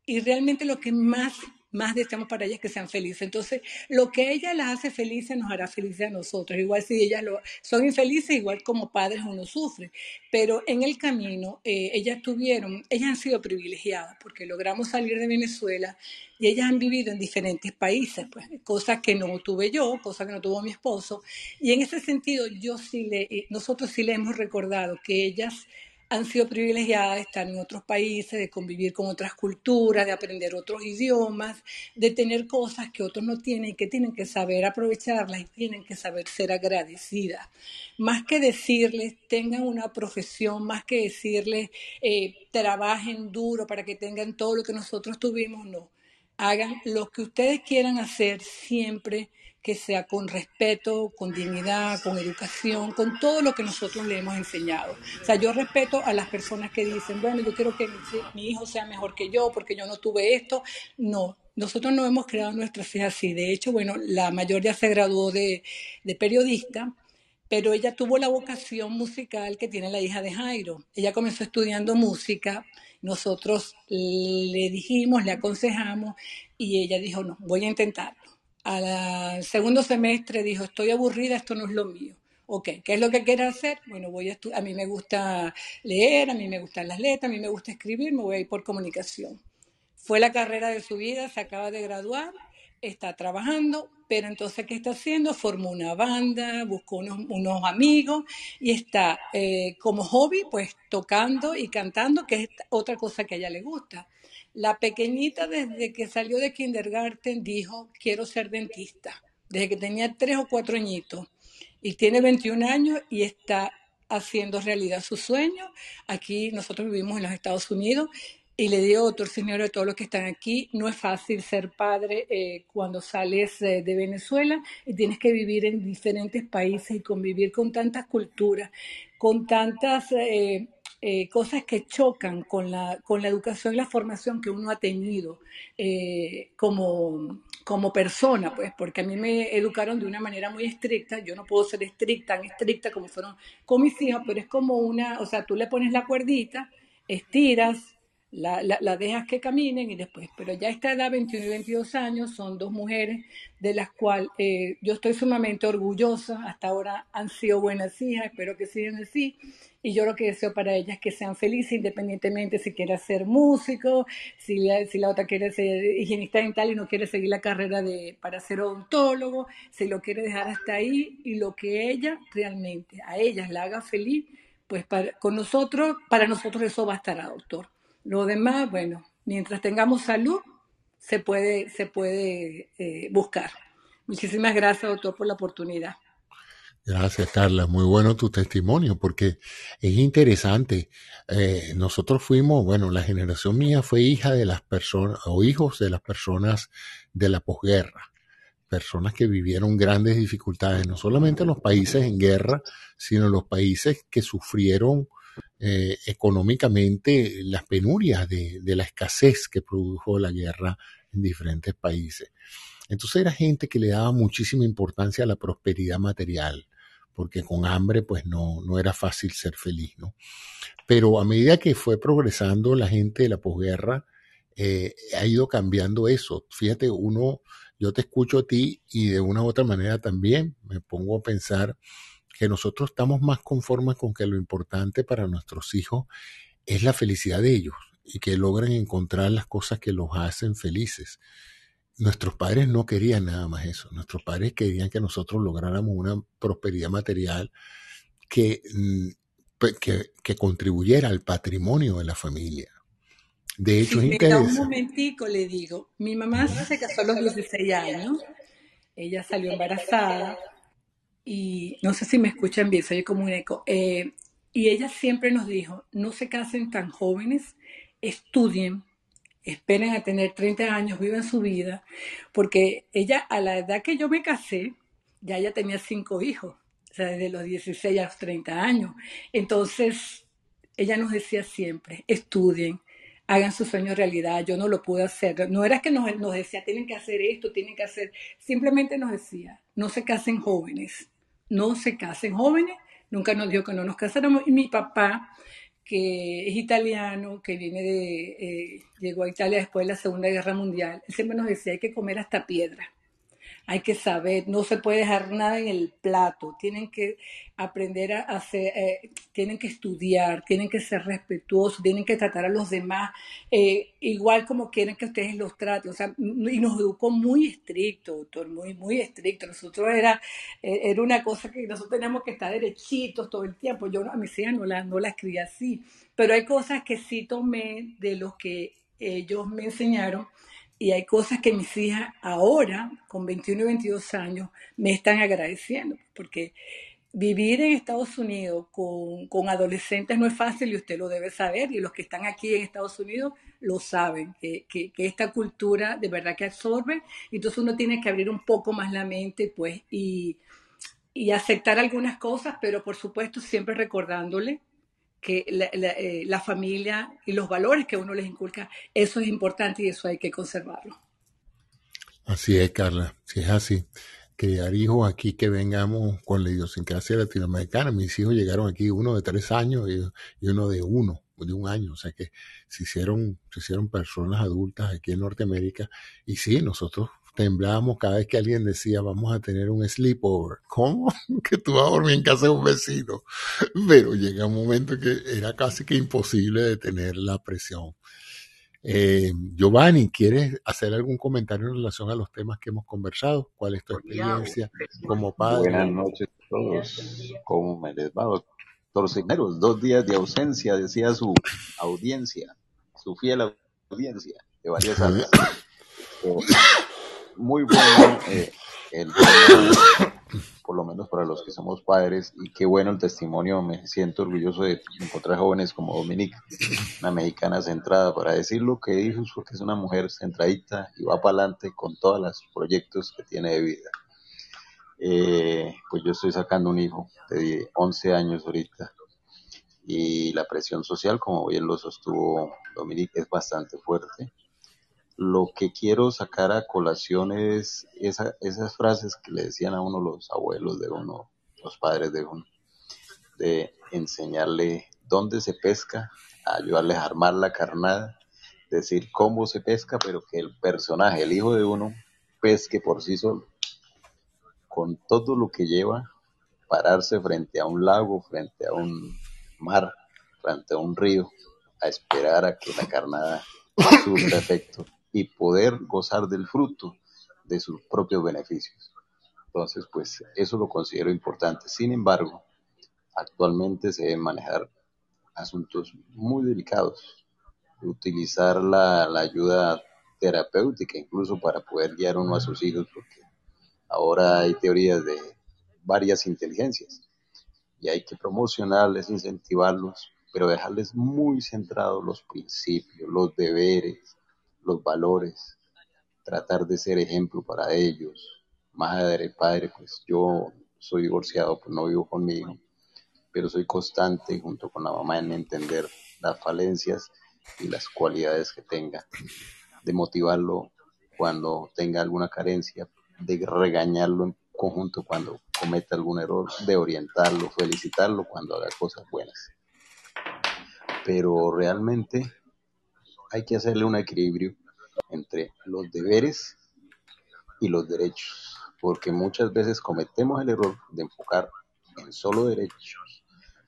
Y realmente lo que más más deseamos para ellas que sean felices. Entonces, lo que ella las hace felices nos hará felices a nosotros. Igual si ellas lo, son infelices, igual como padres uno sufre. Pero en el camino, eh, ellas tuvieron, ellas han sido privilegiadas porque logramos salir de Venezuela y ellas han vivido en diferentes países, pues, cosas que no tuve yo, cosas que no tuvo mi esposo. Y en ese sentido, yo sí le, eh, nosotros sí le hemos recordado que ellas han sido privilegiadas de estar en otros países, de convivir con otras culturas, de aprender otros idiomas, de tener cosas que otros no tienen y que tienen que saber aprovecharlas y tienen que saber ser agradecidas. Más que decirles, tengan una profesión, más que decirles, eh, trabajen duro para que tengan todo lo que nosotros tuvimos, no. Hagan lo que ustedes quieran hacer siempre que sea con respeto, con dignidad, con educación, con todo lo que nosotros le hemos enseñado. O sea, yo respeto a las personas que dicen, bueno, yo quiero que mi, hijo sea mejor que yo porque yo no tuve esto. No, nosotros no hemos creado nuestras hijas así. De hecho, bueno, la mayor ya se graduó de, de periodista, pero ella tuvo la vocación musical que tiene la hija de Jairo. Ella comenzó estudiando música, nosotros le dijimos, le aconsejamos y ella dijo, no, voy a intentarlo al segundo semestre dijo, estoy aburrida, esto no es lo mío. Ok, ¿qué es lo que quiere hacer? Bueno, voy a a mí me gusta leer, a mí me gustan las letras, a mí me gusta escribir, me voy a ir por comunicación. Fue la carrera de su vida, se acaba de graduar, está trabajando, pero entonces, ¿qué está haciendo? Formó una banda, buscó unos, amigos y está eh, como hobby, pues tocando y cantando, que es otra cosa que a ella le gusta. La pequeñita desde que salió de kindergarten dijo, quiero ser dentista, desde que tenía tres o cuatro añitos. Y tiene 21 años y está haciendo realidad su sueño. Aquí nosotros vivimos en los Estados Unidos y le digo, doctor señor, a todos los que están aquí, no es fácil ser padre eh, cuando sales de Venezuela y tienes que vivir en diferentes países y convivir con tantas culturas, con tantas eh, eh, cosas que chocan con la, con la educación y la formación que uno ha tenido eh, como, como persona, pues, porque a mí me educaron de una manera muy estricta, yo no puedo ser estricta, tan estricta como fueron con mis hijas, pero es como una, o sea, tú le pones la cuerdita, estiras, la, dejas que caminen y después, pero ya a esta edad, 21 y 22 años, son dos mujeres de las cuales eh, yo estoy sumamente orgullosa, hasta ahora han sido buenas hijas, espero que sigan así, y yo lo que deseo para ellas es que sean felices independientemente si quiere ser músico, si la, si la otra quiere ser higienista dental y no quiere seguir la carrera de, para ser odontólogo, si lo quiere dejar hasta ahí y lo que ella realmente a ellas la haga feliz, pues para, con nosotros, para nosotros eso estar, doctor. Lo demás, bueno, mientras tengamos salud, se puede, se puede eh, buscar. Muchísimas gracias, doctor, por la oportunidad.
Gracias, Carla. Muy bueno tu testimonio, porque es interesante. Eh, nosotros fuimos, bueno, la generación mía fue hija de las personas, o hijos de las personas de la posguerra, personas que vivieron grandes dificultades, no solamente en los países en guerra, sino en los países que sufrieron eh, económicamente las penurias de, la escasez que produjo la guerra en diferentes países. Entonces era gente que le daba muchísima importancia a la prosperidad material, porque con hambre pues no, no era fácil ser feliz, ¿no? Pero a medida que fue progresando la gente de la posguerra, eh, ha ido cambiando eso. Fíjate, uno, yo te escucho a ti y de una u otra manera también me pongo a pensar que nosotros estamos más conformes con que lo importante para nuestros hijos es la felicidad de ellos y que logren encontrar las cosas que los hacen felices. Nuestros padres no querían nada más eso. Nuestros padres querían que nosotros lográramos una prosperidad material que, mm, que, que contribuyera al patrimonio de la familia. De hecho,
sí, es. Un momentico le digo, mi mamá se casó a los 16 años, ella salió embarazada y no sé si me escuchan bien, soy como un eco. Eh, y ella siempre nos dijo, no se casen tan jóvenes, estudien, esperen a tener 30 años, vivan su vida, porque ella a la edad que yo me casé, ya ella tenía cinco hijos, o sea, desde los 16 a los 30 años. Entonces, ella nos decía siempre, estudien, hagan su sueño realidad, yo no lo pude hacer. No era que nos, nos decía, tienen que hacer esto, tienen que hacer, simplemente nos decía, no se casen jóvenes, no se casen jóvenes, nunca nos dijo que no nos casáramos. Y mi papá, que es italiano, que viene de, eh, llegó a Italia después de la Segunda Guerra Mundial, siempre nos decía, hay que comer hasta piedra hay que saber, no se puede dejar nada en el plato, tienen que aprender a hacer, eh, tienen que estudiar, tienen que ser respetuosos, tienen que tratar a los demás eh, igual como quieren que ustedes los traten, o sea, y nos educó muy estricto, doctor, muy, muy estricto, nosotros era, eh, era una cosa que nosotros teníamos que estar derechitos todo el tiempo, yo a mis hijas no las, no las crié así, pero hay cosas que sí tomé de los que ellos me enseñaron, y hay cosas que mis hijas ahora, con 21 y 22 años, me están agradeciendo, porque vivir en Estados Unidos con, con, adolescentes no es fácil y usted lo debe saber, y los que están aquí en Estados Unidos lo saben, que, que, que esta cultura de verdad que absorbe, entonces uno tiene que abrir un poco más la mente, pues, y, y aceptar algunas cosas, pero por supuesto siempre recordándole que eh, la, familia y los valores que uno les inculca, eso es importante y eso hay que conservarlo.
Así es, Carla, si es así. Criar hijos aquí que vengamos con la idiosincrasia latinoamericana. Mis hijos llegaron aquí, uno de tres años y, y uno de uno, de un año. O sea que se hicieron, se hicieron personas adultas aquí en Norteamérica. Y sí, nosotros temblábamos cada vez que alguien decía vamos a tener un sleepover. ¿Cómo? Que tú vas a dormir en casa de un vecino. Pero llega un momento que era casi que imposible detener la presión. Eh, Giovanni, ¿quieres hacer algún comentario en relación a los temas que hemos conversado? ¿Cuál es tu experiencia como padre?
Buenas noches a todos. ¿Cómo me les va, doctor? Dos días de ausencia, decía su audiencia, su fiel audiencia de varias áreas muy bueno eh, el por lo menos para los que somos padres, y qué bueno el testimonio, me siento orgulloso de encontrar jóvenes como Dominique, una mexicana centrada, para decir lo que dijo, porque es una mujer centradita y va para adelante con todos los proyectos que tiene de vida. Eh, pues yo estoy sacando un hijo de 11 años ahorita, y la presión social, como bien lo sostuvo Dominique, es bastante fuerte lo que quiero sacar a colación es esas frases que le decían a uno los abuelos de uno, los padres de uno, de enseñarle dónde se pesca, ayudarles a armar la carnada, decir cómo se pesca, pero que el personaje, el hijo de uno, pesque por sí solo, con todo lo que lleva, pararse frente a un lago, frente a un mar, frente a un río, a esperar a que la carnada surta efecto y poder gozar del fruto de sus propios beneficios. Entonces, pues eso lo considero importante. Sin embargo, actualmente se deben manejar asuntos muy delicados, utilizar la, la ayuda terapéutica incluso para poder guiar uno a sus hijos, porque ahora hay teorías de varias inteligencias y hay que promocionarles, incentivarlos, pero dejarles muy centrados los principios, los deberes, los valores, tratar de ser ejemplo para ellos. Madre, padre, pues yo soy divorciado, pues no vivo conmigo, pero soy constante junto con la mamá en entender las falencias y las cualidades que tenga, de motivarlo cuando tenga alguna carencia, de regañarlo en conjunto cuando cometa algún error, de orientarlo, felicitarlo cuando haga cosas buenas. Pero realmente hay que hacerle un equilibrio entre los deberes y los derechos, porque muchas veces cometemos el error de enfocar en solo derechos,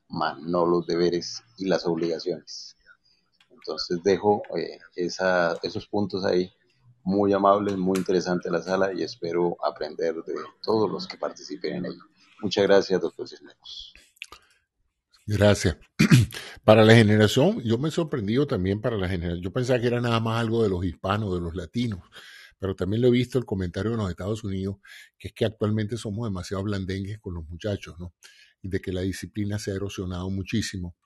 más no los deberes y las obligaciones. Entonces dejo eh, esos puntos ahí, muy amables, muy interesante la sala y espero aprender de todos los que participen en ella. Muchas gracias, doctor Cisneros.
Gracias. Para la generación, yo me he sorprendido también para la generación. Yo pensaba que era nada más algo de los hispanos, de los latinos, pero también lo he visto el comentario en los Estados Unidos, que es que actualmente somos demasiado blandengues con los muchachos, ¿no? Y de que la disciplina se ha erosionado muchísimo,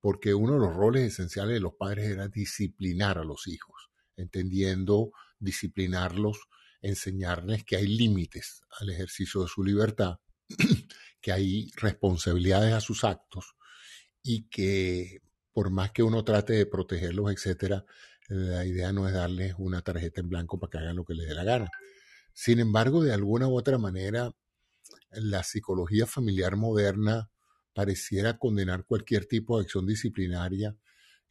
porque uno de los roles esenciales de los padres era disciplinar a los hijos, entendiendo, disciplinarlos, enseñarles que hay límites al ejercicio de su libertad, que hay responsabilidades a sus actos y que por más que uno trate de protegerlos, etcétera, la idea no es darles una tarjeta en blanco para que hagan lo que les dé la gana. Sin embargo, de alguna u otra manera, la psicología familiar moderna pareciera condenar cualquier tipo de acción disciplinaria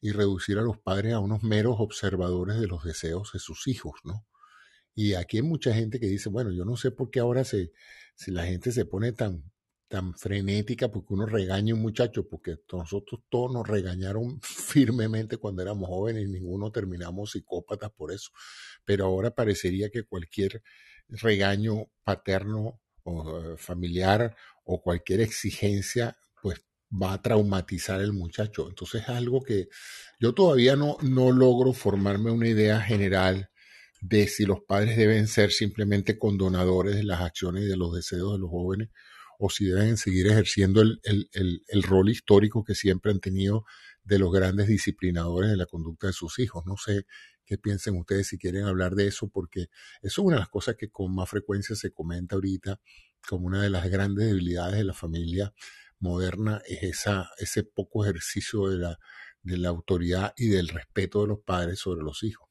y reducir a los padres a unos meros observadores de los deseos de sus hijos, ¿no? Y aquí hay mucha gente que dice, bueno, yo no sé por qué ahora se, si la gente se pone tan tan frenética porque uno regaña un muchacho, porque nosotros todos nos regañaron firmemente cuando éramos jóvenes y ninguno terminamos psicópatas por eso. Pero ahora parecería que cualquier regaño paterno o eh, familiar o cualquier exigencia, pues va a traumatizar al muchacho. Entonces es algo que yo todavía no, no logro formarme una idea general de si los padres deben ser simplemente condonadores de las acciones y de los deseos de los jóvenes o si deben seguir ejerciendo el, rol histórico que siempre han tenido de los grandes disciplinadores de la conducta de sus hijos. No sé qué piensen ustedes si quieren hablar de eso, porque eso es una de las cosas que con más frecuencia se comenta ahorita como una de las grandes debilidades de la familia moderna, es esa, ese poco ejercicio de la, de la autoridad y del respeto de los padres sobre los hijos.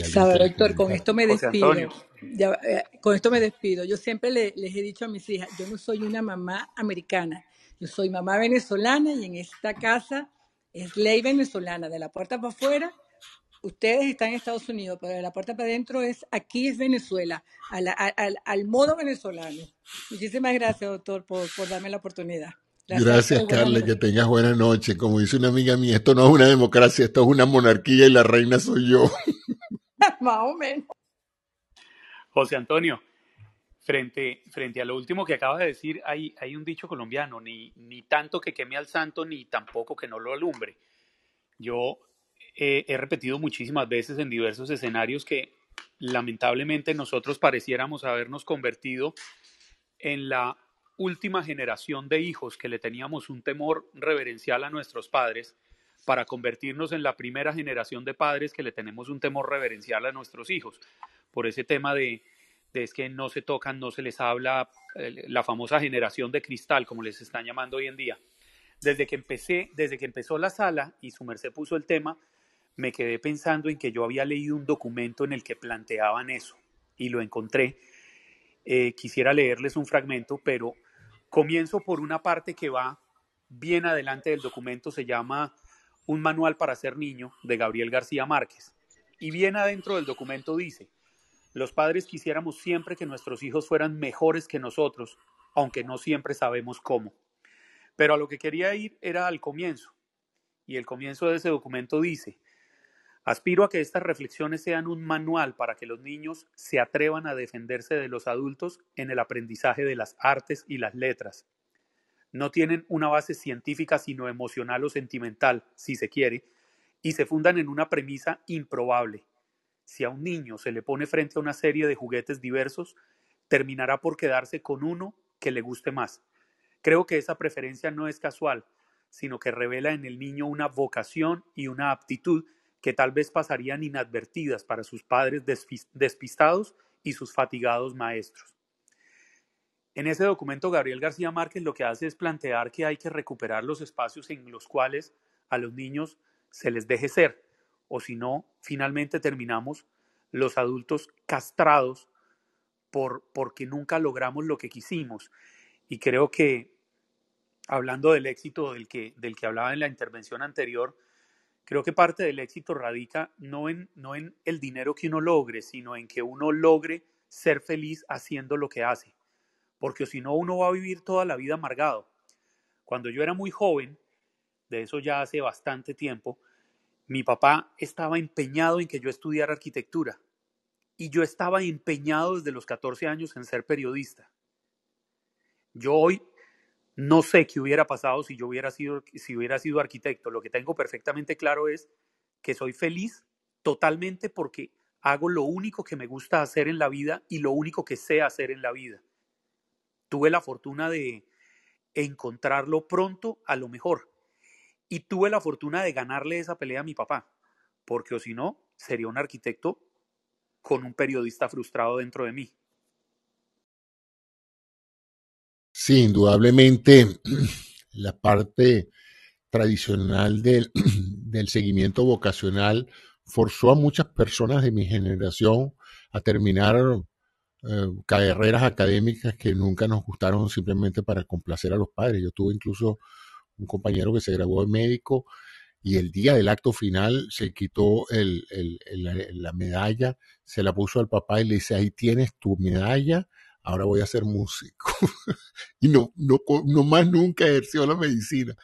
Sabe, doctor, con esto me despido. Eh, con esto me despido. Yo siempre les he dicho a mis hijas, yo no soy una mamá americana, yo soy mamá venezolana y en esta casa es ley venezolana, de la puerta para afuera. Ustedes están en Estados Unidos, pero de la puerta para adentro es aquí es Venezuela, al, modo venezolano. Muchísimas gracias, doctor, por, por darme la oportunidad.
Gracias, Carla, que tengas buena noche. Como dice una amiga mía, esto no es una democracia, esto es una monarquía y la reina soy yo.
Más.
José Antonio, frente, frente a lo último que acabas de decir, hay, hay un dicho colombiano, ni, ni tanto que queme al santo, ni tampoco que no lo alumbre. Yo he repetido muchísimas veces en diversos escenarios que lamentablemente nosotros pareciéramos habernos convertido en la última generación de hijos que le teníamos un temor reverencial a nuestros padres para convertirnos en la primera generación de padres que le tenemos un temor reverencial a nuestros hijos. Por ese tema de, de es que no se tocan, no se les habla, eh, la famosa generación de cristal, como les están llamando hoy en día. Desde que empecé, desde que empezó la sala y su merced puso el tema, me quedé pensando en que yo había leído un documento en el que planteaban eso y lo encontré. Eh, quisiera leerles un fragmento, pero comienzo por una parte que va bien adelante del documento, se llama Un manual para ser niño de Gabriel García Márquez. Y bien adentro del documento dice, los padres quisiéramos siempre que nuestros hijos fueran mejores que nosotros, aunque no siempre sabemos cómo. Pero a lo que quería ir era al comienzo. Y el comienzo de ese documento dice, Aspiro a que estas reflexiones sean un manual para que los niños se atrevan a defenderse de los adultos en el aprendizaje de las artes y las letras. No tienen una base científica sino emocional o sentimental, si se quiere, y se fundan en una premisa improbable. Si a un niño se le pone frente a una serie de juguetes diversos, terminará por quedarse con uno que le guste más. Creo que esa preferencia no es casual, sino que revela en el niño una vocación y una aptitud que tal vez pasarían inadvertidas para sus padres despistados y sus fatigados maestros. En ese documento, Gabriel García Márquez lo que hace es plantear que hay que recuperar los espacios en los cuales a los niños se les deje ser, o si no, finalmente terminamos los adultos castrados por, porque nunca logramos lo que quisimos. Y creo que, hablando del éxito del que, del que hablaba en la intervención anterior, Creo que parte del éxito radica no en, no en el dinero que uno logre, sino en que uno logre ser feliz haciendo lo que hace. Porque si no, uno va a vivir toda la vida amargado. Cuando yo era muy joven, de eso ya hace bastante tiempo, mi papá estaba empeñado en que yo estudiara arquitectura. Y yo estaba empeñado desde los 14 años en ser periodista. Yo hoy no sé qué hubiera pasado si yo hubiera sido, si hubiera sido arquitecto. Lo que tengo perfectamente claro es que soy feliz totalmente porque hago lo único que me gusta hacer en la vida y lo único que sé hacer en la vida. Tuve la fortuna de encontrarlo pronto a lo mejor. Y tuve la fortuna de ganarle esa pelea a mi papá, porque o si no, sería un arquitecto con un periodista frustrado dentro de mí.
Sí, indudablemente la parte tradicional del, seguimiento vocacional forzó a muchas personas de mi generación a terminar eh, carreras académicas que nunca nos gustaron simplemente para complacer a los padres. Yo tuve incluso un compañero que se graduó de médico y el día del acto final se quitó la medalla, se la puso al papá y le dice, ahí tienes tu medalla ahora voy a ser músico. y no, no, no más nunca ejerció la medicina.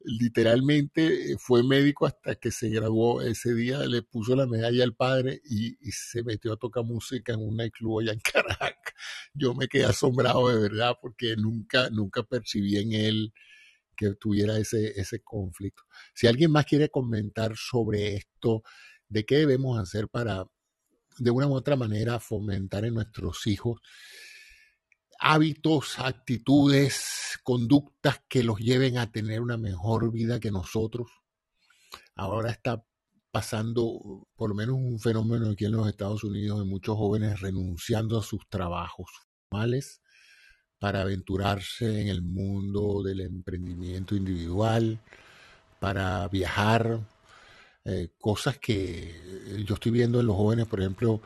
Literalmente eh, fue médico hasta que se graduó ese día, le puso la medalla al padre y, se metió a tocar música en un nightclub allá en Caracas. Yo me quedé asombrado de verdad porque nunca, nunca percibí en él que tuviera ese, ese conflicto. Si alguien más quiere comentar sobre esto, de qué debemos hacer para, de una u otra manera, fomentar en nuestros hijos hábitos, actitudes, conductas que los lleven a tener una mejor vida que nosotros. Ahora está pasando por lo menos un fenómeno aquí en los Estados Unidos de muchos jóvenes renunciando a sus trabajos formales para aventurarse en el mundo del emprendimiento individual, para viajar, eh, cosas que yo estoy viendo en los jóvenes, por ejemplo,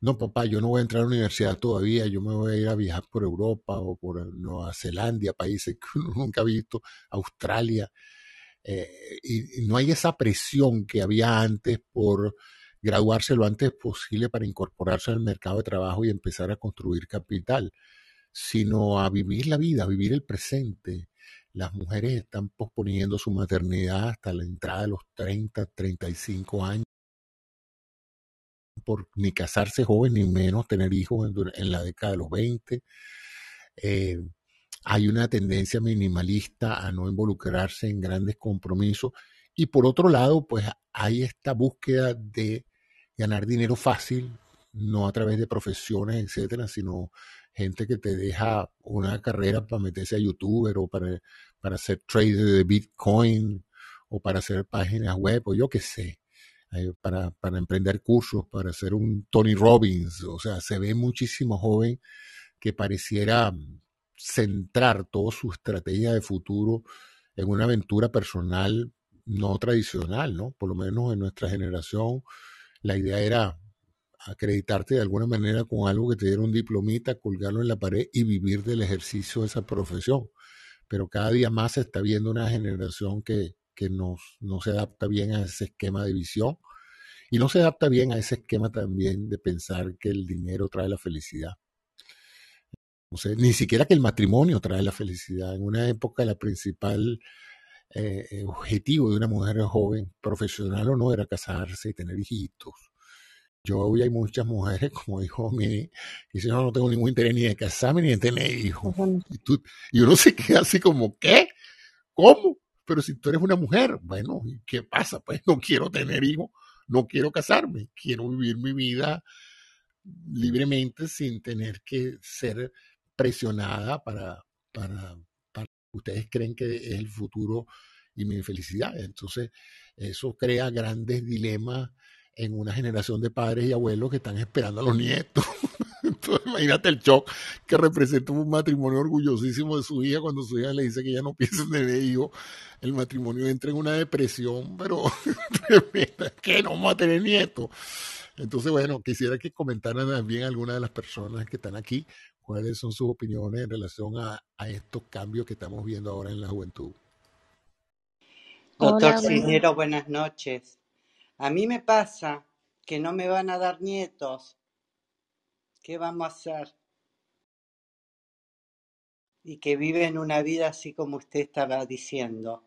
no, papá, yo no voy a entrar a la universidad todavía, yo me voy a ir a viajar por Europa o por Nueva Zelanda, países que uno nunca ha visto, Australia. Eh, y, no hay esa presión que había antes por graduarse lo antes posible para incorporarse al mercado de trabajo y empezar a construir capital, sino a vivir la vida, a vivir el presente. Las mujeres están posponiendo su maternidad hasta la entrada de los 30, 35 años por ni casarse joven, ni menos tener hijos en, la década de los 20. Eh, hay una tendencia minimalista a no involucrarse en grandes compromisos. Y por otro lado, pues hay esta búsqueda de ganar dinero fácil, no a través de profesiones, etcétera, sino gente que te deja una carrera para meterse a youtuber o para, para hacer trade de Bitcoin o para hacer páginas web o yo qué sé, eh, para, para emprender cursos, para hacer un Tony Robbins. O sea, se ve muchísimo joven que pareciera centrar toda su estrategia de futuro en una aventura personal no tradicional, ¿no? Por lo menos en nuestra generación, la idea era acreditarte de alguna manera con algo que te diera un diplomita, colgarlo en la pared y vivir del ejercicio de esa profesión. Pero cada día más se está viendo una generación que, que no se adapta bien a ese esquema de visión y no se adapta bien a ese esquema también de pensar que el dinero trae la felicidad. ni siquiera que el matrimonio trae la felicidad. En una época la principal eh, objetivo de una mujer joven, profesional o no, era casarse y tener hijitos. Yo hoy hay muchas mujeres, como dijo mi, que dicen, no, no tengo ningún interés ni de casarme ni de tener hijos. Y, y uno se queda así como, ¿qué? ¿Cómo? Pero si tú eres una mujer, bueno, ¿qué pasa? Pues no quiero tener hijos, no quiero casarme, quiero vivir mi vida libremente sin tener que ser presionada para, para, para ustedes creen que es el futuro y mi felicidad. Entonces, eso crea grandes dilemas en una generación de padres y abuelos que están esperando a los nietos. Entonces, imagínate el shock que representa un matrimonio orgullosísimo de su hija cuando su hija le dice que ya no piensa en tener hijos. El matrimonio entra en una depresión, pero que no vamos a tener nietos. Entonces, bueno, quisiera que comentaran también algunas de las personas que están aquí cuáles son sus opiniones en relación a, a estos cambios que estamos viendo ahora en la juventud.
Doctor Cisnero, buenas noches. A mí me pasa que no me van a dar nietos. ¿Qué vamos a hacer? Y que viven una vida así como usted estaba diciendo.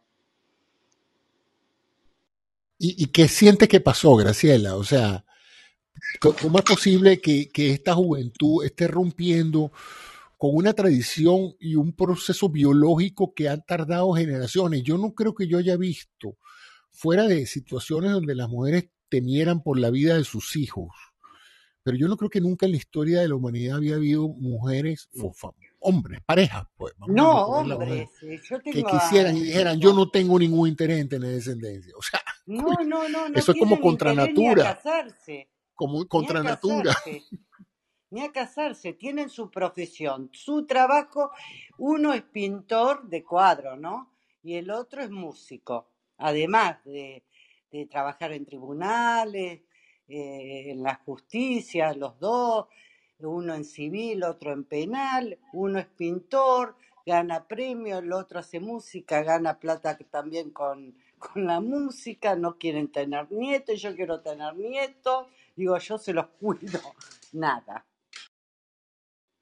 ¿Y, qué siente que pasó, Graciela? O sea, ¿cómo es posible que, que esta juventud esté rompiendo con una tradición y un proceso biológico que han tardado generaciones? Yo no creo que yo haya visto fuera de situaciones donde las mujeres temieran por la vida de sus hijos. Pero yo no creo que nunca en la historia de la humanidad había habido mujeres o hombres, parejas, pues.
no, hombres.
que quisieran y dijeran, yo no tengo ningún interés en tener descendencia. O sea,
no, no, no, no
eso es como contra natura.
casarse,
como contra natura.
Ni a casarse, tienen su profesión, su trabajo. Uno es pintor de cuadro, ¿no? Y el otro es músico además de, trabajar en tribunales, eh, en la justicia, los dos, uno en civil, otro en penal, uno es pintor, gana premio, el otro hace música, gana plata también con, con la música, no quieren tener nietos, yo quiero tener nietos, digo, yo se los cuido, nada.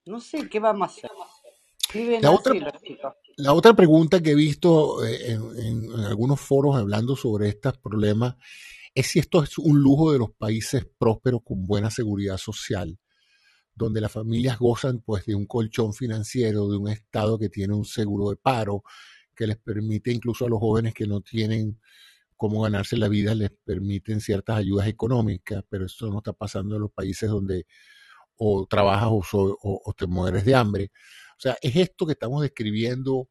No sé, ¿qué vamos a hacer? Viven así los chicos.
La otra pregunta que he visto eh, en, algunos foros hablando sobre estos problemas es si esto es un lujo de los países prósperos con buena seguridad social, donde las familias gozan pues de un colchón financiero, de un Estado que tiene un seguro de paro, que les permite incluso a los jóvenes que no tienen cómo ganarse la vida, les permiten ciertas ayudas económicas, pero eso no está pasando en los países donde o trabajas o, o te mueres de hambre. O sea, ¿es esto que estamos describiendo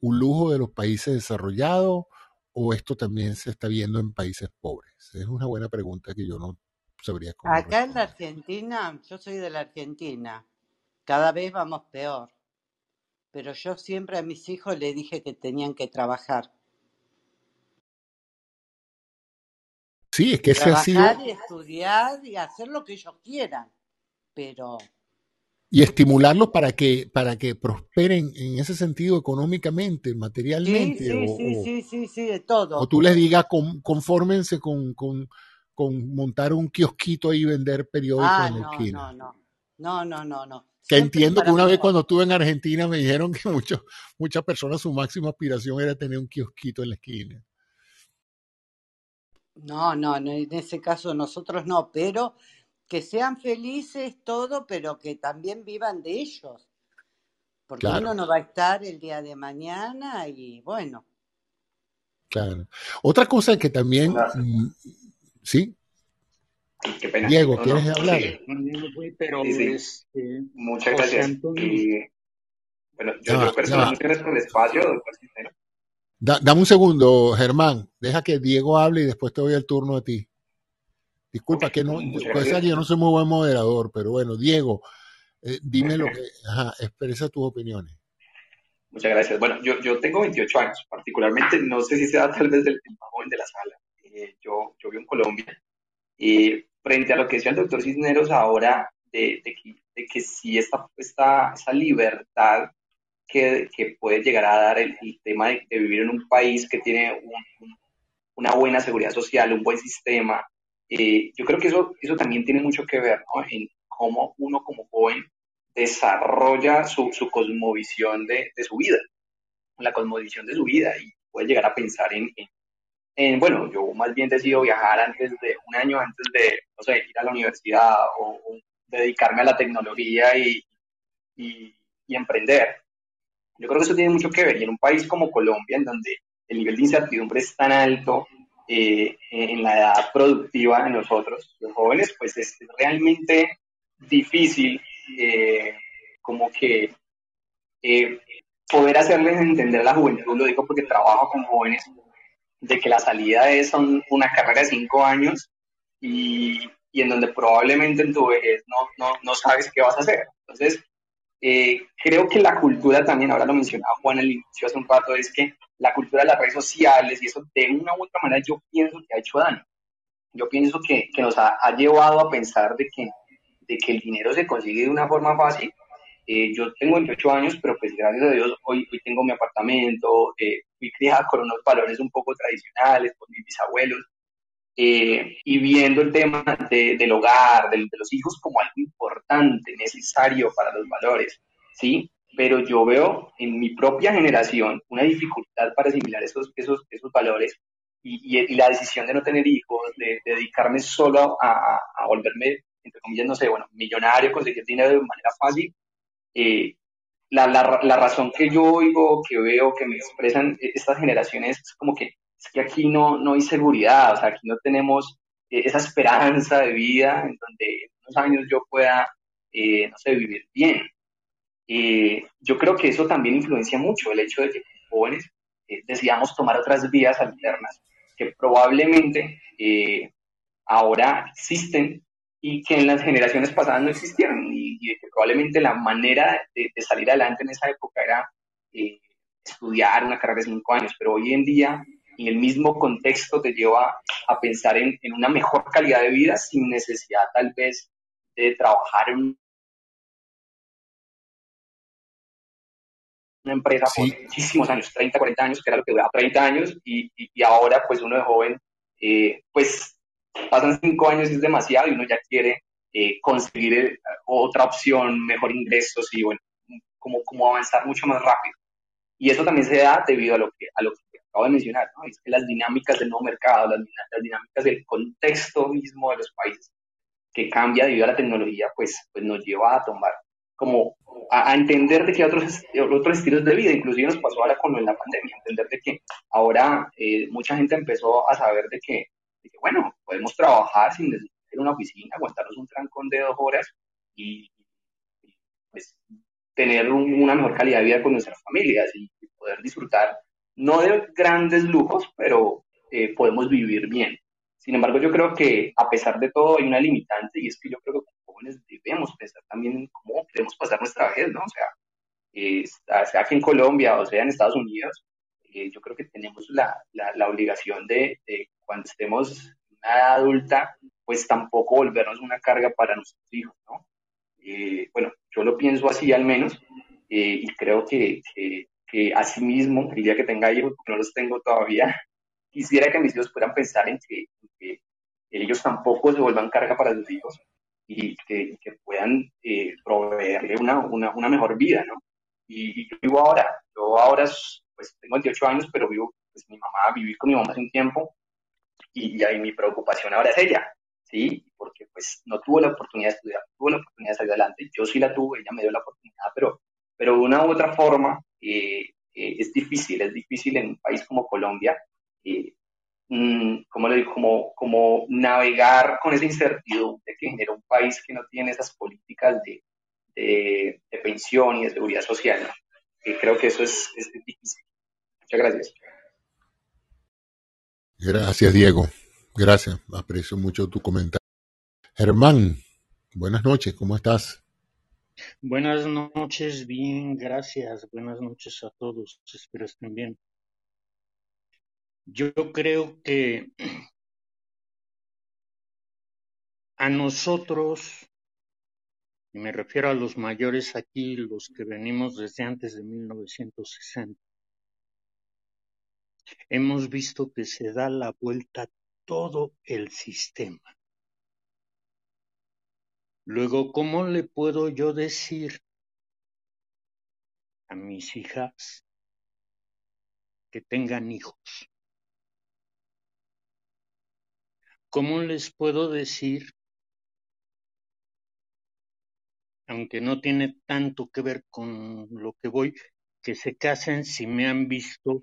un lujo de los países desarrollados o esto también se está viendo en países pobres? Es una buena pregunta que yo no sabría
cómo Acá en la Argentina, yo soy de la Argentina, cada vez vamos peor, pero yo siempre a mis hijos les dije que tenían que trabajar.
Sí, es que
se
ha sido...
y estudiar y hacer lo que ellos quieran, pero
y estimularlos para que para que prosperen en ese sentido económicamente, materialmente.
Sí, sí, o, sí, sí, sí, de todo.
O tú les digas, con, confórmense con, con, con, montar un kiosquito ahí y vender periódicos
ah,
en la esquina.
No, no, no, no, no,
Que entiendo que una vez cuando estuve en Argentina me dijeron que muchos, muchas personas su máxima aspiración era tener un kiosquito en la esquina.
No, no, en ese caso nosotros no, pero que sean felices todo, pero que también vivan de ellos. Porque uno no va a estar el día de mañana y bueno.
Claro. Otra cosa que también, mm, ¿sí? Qué pena. Diego, ¿quieres hablar?
pero este,
Muchas gracias. bueno, yo, no, personalmente no. el espacio,
dame un segundo, Germán. Deja que Diego hable y después te doy el turno a ti. Disculpa que no, ser que yo no soy muy buen moderador, pero bueno, Diego, eh, dime lo que, ajá, expresa tus opiniones.
Muchas gracias. Bueno, yo, yo tengo 28 años, particularmente, no sé si sea tal vez del, más joven de la sala. Eh, yo, yo vivo en Colombia y frente a lo que decía el doctor Cisneros ahora, de, de, que, de que si esta, esta, esa libertad que, que, puede llegar a dar el, tema de, vivir en un país que tiene una buena seguridad social, un buen sistema, eh, yo creo que eso, eso también tiene mucho que ver ¿no? en cómo uno como joven desarrolla su, su cosmovisión de, de, su vida, la cosmovisión de su vida y puede llegar a pensar en, en, bueno, yo más bien decido viajar antes de un año antes de, no sé, ir a la universidad o, dedicarme a la tecnología y, y, y, emprender. Yo creo que eso tiene mucho que ver y en un país como Colombia, en donde el nivel de incertidumbre es tan alto eh, en la edad productiva de nosotros, los jóvenes, pues es realmente difícil eh, como que eh, poder hacerles entender la juventud, lo digo porque trabajo con jóvenes, de que la salida es una carrera de cinco años y, y, en donde probablemente en tu vejez no, no, no sabes qué vas a hacer. Entonces, eh, creo que la cultura también, ahora lo mencionaba Juan al inicio hace un rato, es que la cultura de las redes sociales y eso de una u otra manera yo pienso que ha hecho daño. Yo pienso que, que nos ha, ha, llevado a pensar de que de que el dinero se consigue de una forma fácil. Eh, yo tengo 28 años, pero pues gracias a Dios hoy, hoy tengo mi apartamento, eh, fui criada con unos valores un poco tradicionales, con mis bisabuelos, eh, y viendo el tema de, del hogar, de, de, los hijos como algo importante, necesario para los valores, ¿sí? Pero yo veo en mi propia generación una dificultad para asimilar esos, esos, esos valores y, y, y la decisión de no tener hijos, de, de dedicarme solo a, a volverme entre comillas, no sé, bueno, millonario, conseguir dinero de manera fácil. Eh, la, la, la, razón que yo oigo, que veo, que me expresan estas generaciones es como que es que aquí no, no hay seguridad, o sea, aquí no tenemos eh, esa esperanza de vida en donde en unos años yo pueda, eh, no sé, vivir bien. Eh, yo creo que eso también influencia mucho el hecho de que jóvenes eh, decidamos tomar otras vías alternas que probablemente eh, ahora existen y que en las generaciones pasadas no existieron y, y que probablemente la manera de, de, salir adelante en esa época era eh, estudiar una carrera de cinco años, pero hoy en día en el mismo contexto te lleva a pensar en, en una mejor calidad de vida sin necesidad tal vez de trabajar en una empresa sí. por muchísimos años, 30, 40 años, que era lo que duraba 30 años, y, y, y ahora pues uno de joven, eh, pues pasan cinco años y es demasiado y uno ya quiere eh, conseguir eh, otra opción, mejor ingresos y bueno, como, como avanzar mucho más rápido. Y eso también se da debido a lo que, a lo que acabo de mencionar, ¿no? Es que las dinámicas del nuevo mercado, las, las dinámicas del contexto mismo de los países que cambia debido a la tecnología, pues, pues nos lleva a tomar como a, a, entender de que otros, otros estilos de vida, inclusive nos pasó ahora con la pandemia, entender de que ahora eh, mucha gente empezó a saber de que Dije, bueno, podemos trabajar sin necesitar una oficina, aguantarnos un trancón de dos horas y, y pues, tener un, una mejor calidad de vida con nuestras familias y poder disfrutar, no de grandes lujos, pero eh, podemos vivir bien. Sin embargo, yo creo que a pesar de todo hay una limitante y es que yo creo que como jóvenes debemos pensar también en cómo queremos pasar nuestra vejez, ¿no? O sea, sea aquí en Colombia o sea en Estados Unidos, eh, yo creo que tenemos la, la, obligación de, cuando estemos en una adulta, pues tampoco volvernos una carga para nuestros hijos, ¿no? Eh, bueno, yo lo pienso así al menos, y creo que, que así mismo, el día que tenga hijos, porque no los tengo todavía, quisiera que mis hijos puedan pensar en que, que ellos tampoco se vuelvan carga para sus hijos y que, que puedan eh, proveerle una, una, una, mejor vida, ¿no? Y, y, yo vivo ahora, yo ahora pues tengo 28 años, pero vivo, pues mi mamá, viví con mi mamá hace un tiempo y, y ahí mi preocupación ahora es ella, ¿sí? Porque pues no tuvo la oportunidad de estudiar, tuvo la oportunidad de salir adelante, yo sí la tuve, ella me dio la oportunidad, pero, pero de una u otra forma eh, eh, es difícil, es difícil en un país como Colombia, eh, mm, ¿cómo le digo? Como, como navegar con esa incertidumbre que genera un país que no tiene esas políticas de, de, pensión y de seguridad social. creo que eso es, es difícil. Muchas gracias.
Gracias, Diego. Gracias. Aprecio mucho tu comentario. Germán, buenas noches. ¿Cómo estás?
Buenas noches, bien, gracias. Buenas noches a todos. Espero estén bien. Yo creo que a nosotros, y me refiero a los mayores aquí, los que venimos desde antes de 1960, hemos visto que se da la vuelta todo el sistema. Luego, ¿cómo le puedo yo decir a mis hijas que tengan hijos? ¿Cómo les puedo decir, aunque no tiene tanto que ver con lo que voy, que se casen si me han visto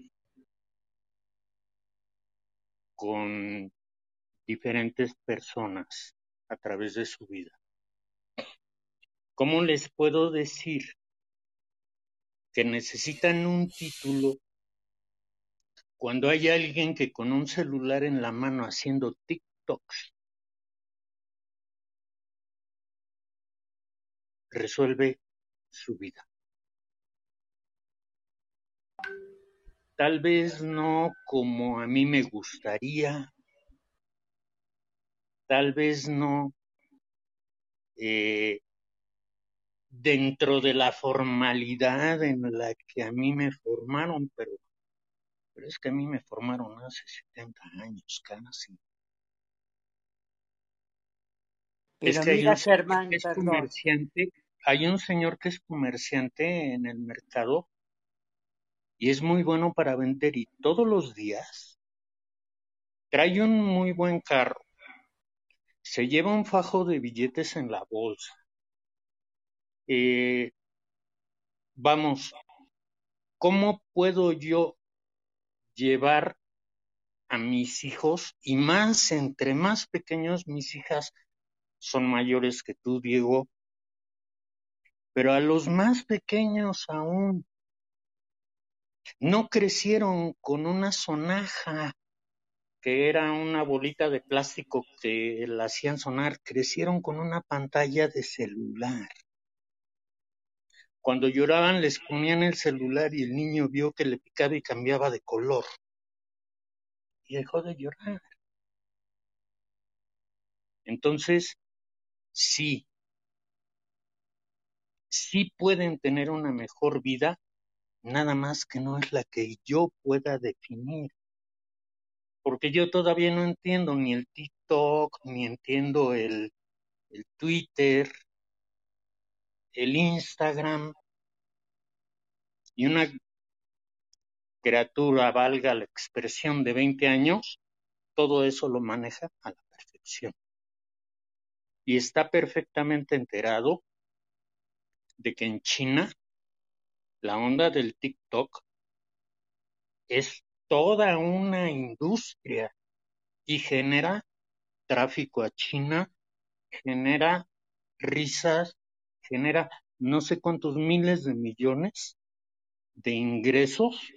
con diferentes personas a través de su vida? ¿Cómo les puedo decir que necesitan un título cuando hay alguien que con un celular en la mano haciendo TikToks resuelve su vida? Tal vez no como a mí me gustaría, tal vez no eh, dentro de la formalidad en la que a mí me formaron, pero, pero es que a mí me formaron hace 70 años casi.
Pero
Es que hay un señor
Germán,
que es comerciante, hay un señor que es comerciante en el mercado y es muy bueno para vender y todos los días trae un muy buen carro, se lleva un fajo de billetes en la bolsa. Eh, vamos, ¿cómo puedo yo llevar a mis hijos y más entre más pequeños mis hijas son mayores que tú, Diego, pero a los más pequeños aún no crecieron con una sonaja que era una bolita de plástico que la hacían sonar, crecieron con una pantalla de celular. Cuando lloraban les ponían el celular y el niño vio que le picaba y cambiaba de color. Y dejó de llorar. Entonces, sí, sí pueden tener una mejor vida, nada más que no es la que yo pueda definir. Porque yo todavía no entiendo ni el TikTok, ni entiendo el, el Twitter, el Instagram, y una criatura, valga la expresión, de 20 años, todo eso lo maneja a la perfección. Y está perfectamente enterado de que en China la onda del TikTok es toda una industria y genera tráfico a China, genera risas, genera no sé cuántos miles de millones de ingresos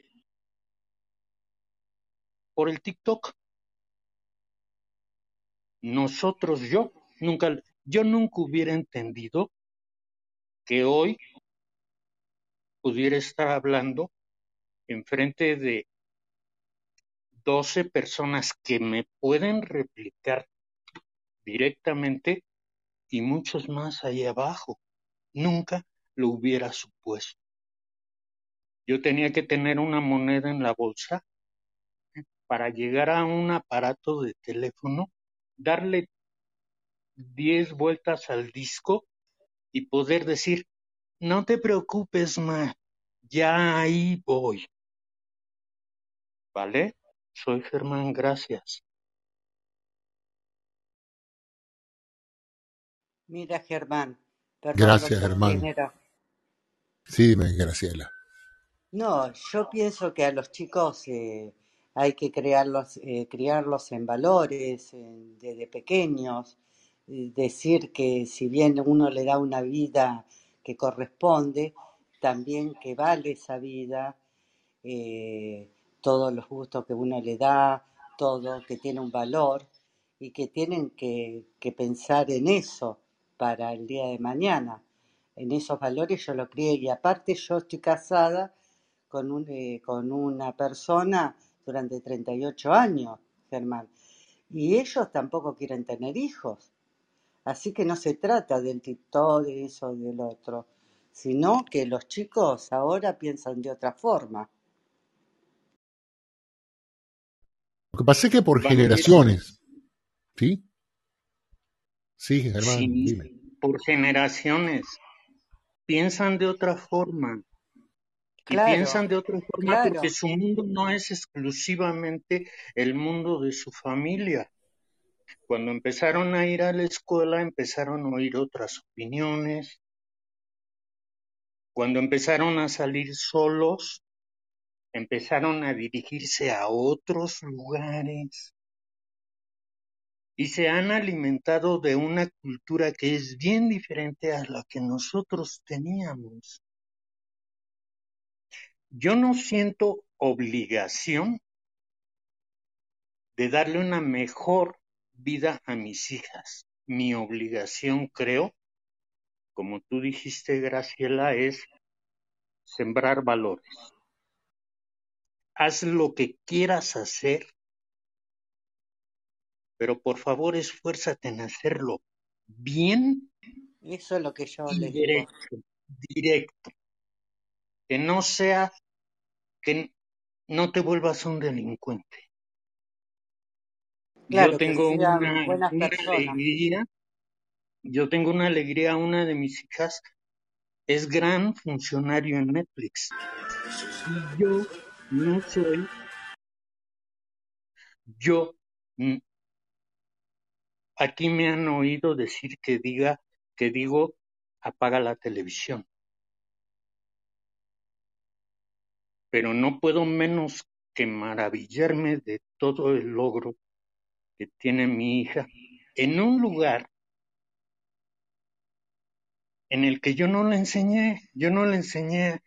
por el TikTok. Nosotros, yo nunca, yo nunca hubiera entendido que hoy pudiera estar hablando enfrente de 12 personas que me pueden replicar directamente y muchos más ahí abajo. Nunca lo hubiera supuesto. Yo tenía que tener una moneda en la bolsa para llegar a un aparato de teléfono, darle 10 vueltas al disco y poder decir, no te preocupes más, ya ahí voy. ¿Vale? Soy Germán, gracias.
Mira, Germán, perdón,
Gracias.
Cisneros.
Sí, dime, Graciela.
No, yo pienso que a los chicos eh, hay que crearlos, eh, criarlos en valores desde pequeños, decir que si bien uno le da una vida que corresponde, también que vale esa vida, eh, todos los gustos que uno le da, todo, que tiene un valor y que tienen que, que pensar en eso para el día de mañana. En esos valores yo lo crié y aparte yo estoy casada con, un, eh, con una persona durante 38 años, Germán, y ellos tampoco quieren tener hijos. Así que no se trata del TikTok, de eso, del otro, sino que los chicos ahora piensan de otra forma.
Lo que pasa es que por generaciones, ¿sí? Sí, Germán, dime.
Por generaciones piensan de otra forma. y piensan de otra forma porque su mundo no es exclusivamente el mundo de su familia. Cuando empezaron a ir a la escuela empezaron a oír otras opiniones. Cuando empezaron a salir solos, empezaron a dirigirse a otros lugares y se han alimentado de una cultura que es bien diferente a la que nosotros teníamos. Yo no siento obligación de darle una mejor vida a mis hijas. Mi obligación, creo, como tú dijiste, Graciela, es sembrar valores. Haz lo que quieras hacer, pero por favor esfuérzate en hacerlo bien.
Eso es lo que yo le
directo, directo. Que no sea, que no te vuelvas un delincuente yo tengo una, alegría, yo tengo una alegría, una de mis hijas es gran funcionario en Netflix. Y yo no soy, yo, aquí me han oído decir que diga, que digo, apaga la televisión. Pero no puedo menos que maravillarme de todo el logro que tiene mi hija en un lugar en el que yo no le enseñé, yo no le enseñé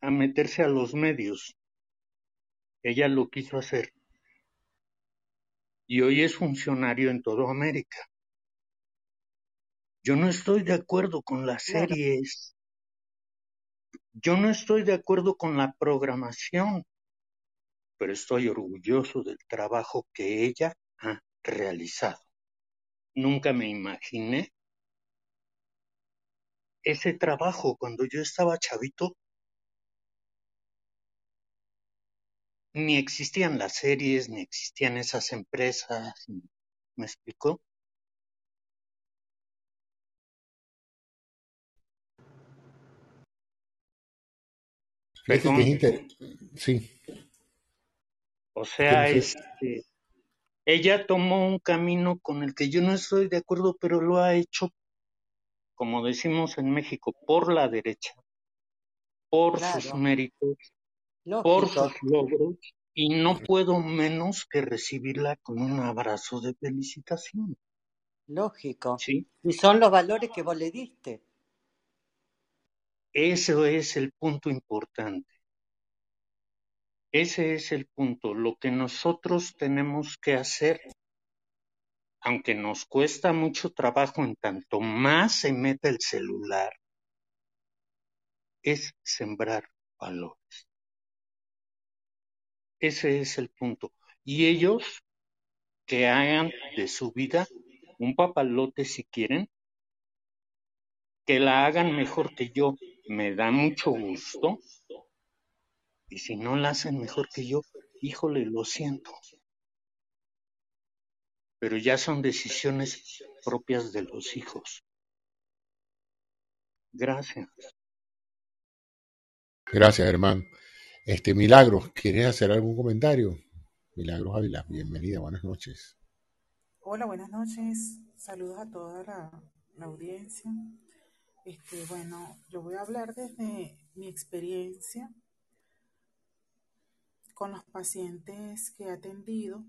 a meterse a los medios. Ella lo quiso hacer. Y hoy es funcionario en toda América. Yo no estoy de acuerdo con las series. Yo no estoy de acuerdo con la programación pero estoy orgulloso del trabajo que ella ha realizado. Nunca me imaginé ese trabajo cuando yo estaba chavito. Ni existían las series, ni existían esas empresas. ¿Me explicó?
Sí.
O sea, este, ella tomó un camino con el que yo no estoy de acuerdo, pero lo ha hecho, como decimos en México, por la derecha, por sus méritos, por sus logros, y no puedo menos que recibirla con un abrazo de felicitación.
Lógico. ¿Sí? Y son los valores que vos le diste.
Eso es el punto importante. Ese es el punto. Lo que nosotros tenemos que hacer, aunque nos cuesta mucho trabajo en tanto más se mete el celular, es sembrar valores. Ese es el punto. Y ellos que hagan de su vida un papalote si quieren, que la hagan mejor que yo, me da mucho gusto, y si no la hacen mejor que yo, híjole, lo siento. Pero ya son decisiones propias de los hijos. Gracias.
Gracias, hermano. Este, Milagros, ¿quieres hacer algún comentario? Milagros Ávila, bienvenida, buenas noches.
Hola, buenas noches. Saludos a toda la, la audiencia. Este, bueno, yo voy a hablar desde mi experiencia con los pacientes que he atendido,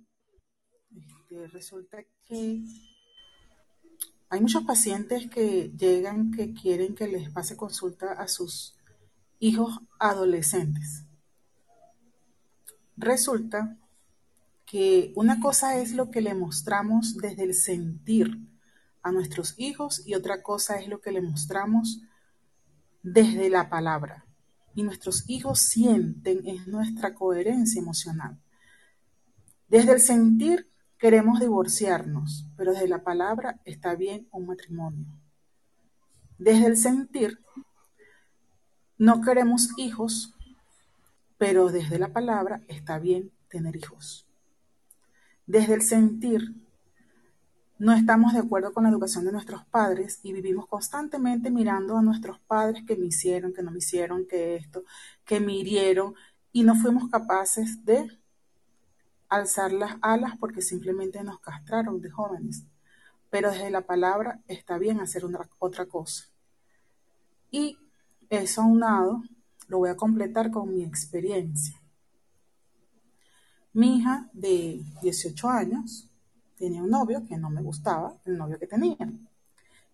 este, resulta que hay muchos pacientes que llegan que quieren que les pase consulta a sus hijos adolescentes. Resulta que una cosa es lo que le mostramos desde el sentir a nuestros hijos y otra cosa es lo que le mostramos desde la palabra. Y nuestros hijos sienten es nuestra coherencia emocional. Desde el sentir Queremos divorciarnos, pero desde la palabra está bien un matrimonio. Desde el sentir, no queremos hijos, pero desde la palabra está bien tener hijos. Desde el sentir, no estamos de acuerdo con la educación de nuestros padres y vivimos constantemente mirando a nuestros padres que me hicieron, que no me hicieron, que esto, que me hirieron y no fuimos capaces de alzar las alas porque simplemente nos castraron de jóvenes. Pero desde la palabra está bien hacer otra cosa. Y eso aunado lo voy a completar con mi experiencia. Mi hija de 18 años tenía un novio que no me gustaba, el novio que tenía.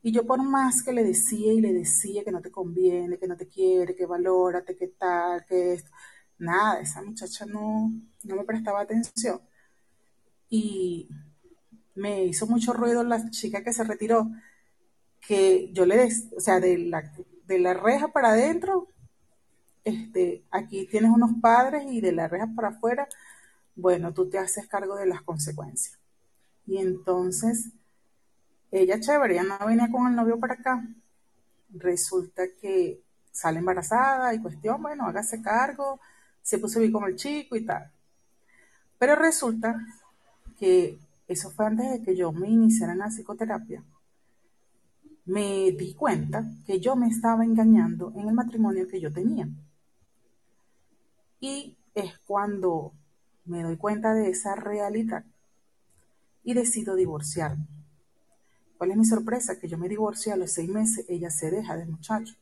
Y yo por más que le decía y le decía que no te conviene, que no te quiere, que valórate, que tal, que esto, nada, esa muchacha no, no me prestaba atención. Y me hizo mucho ruido la chica que se retiró, que yo le, o sea, de la, de la reja para adentro, este, aquí tienes unos padres y de la reja para afuera, bueno, tú te haces cargo de las consecuencias. Y entonces, ella chévere, ya no venía con el novio para acá. Resulta que sale embarazada y cuestión, bueno, hágase cargo, se puso bien con el chico y tal. Pero resulta que eso fue antes de que yo me iniciara en la psicoterapia, me di cuenta que yo me estaba engañando en el matrimonio que yo tenía. Y es cuando me doy cuenta de esa realidad y decido divorciarme. ¿Cuál es mi sorpresa? Que yo me divorcié a los seis meses, ella se deja del muchacho,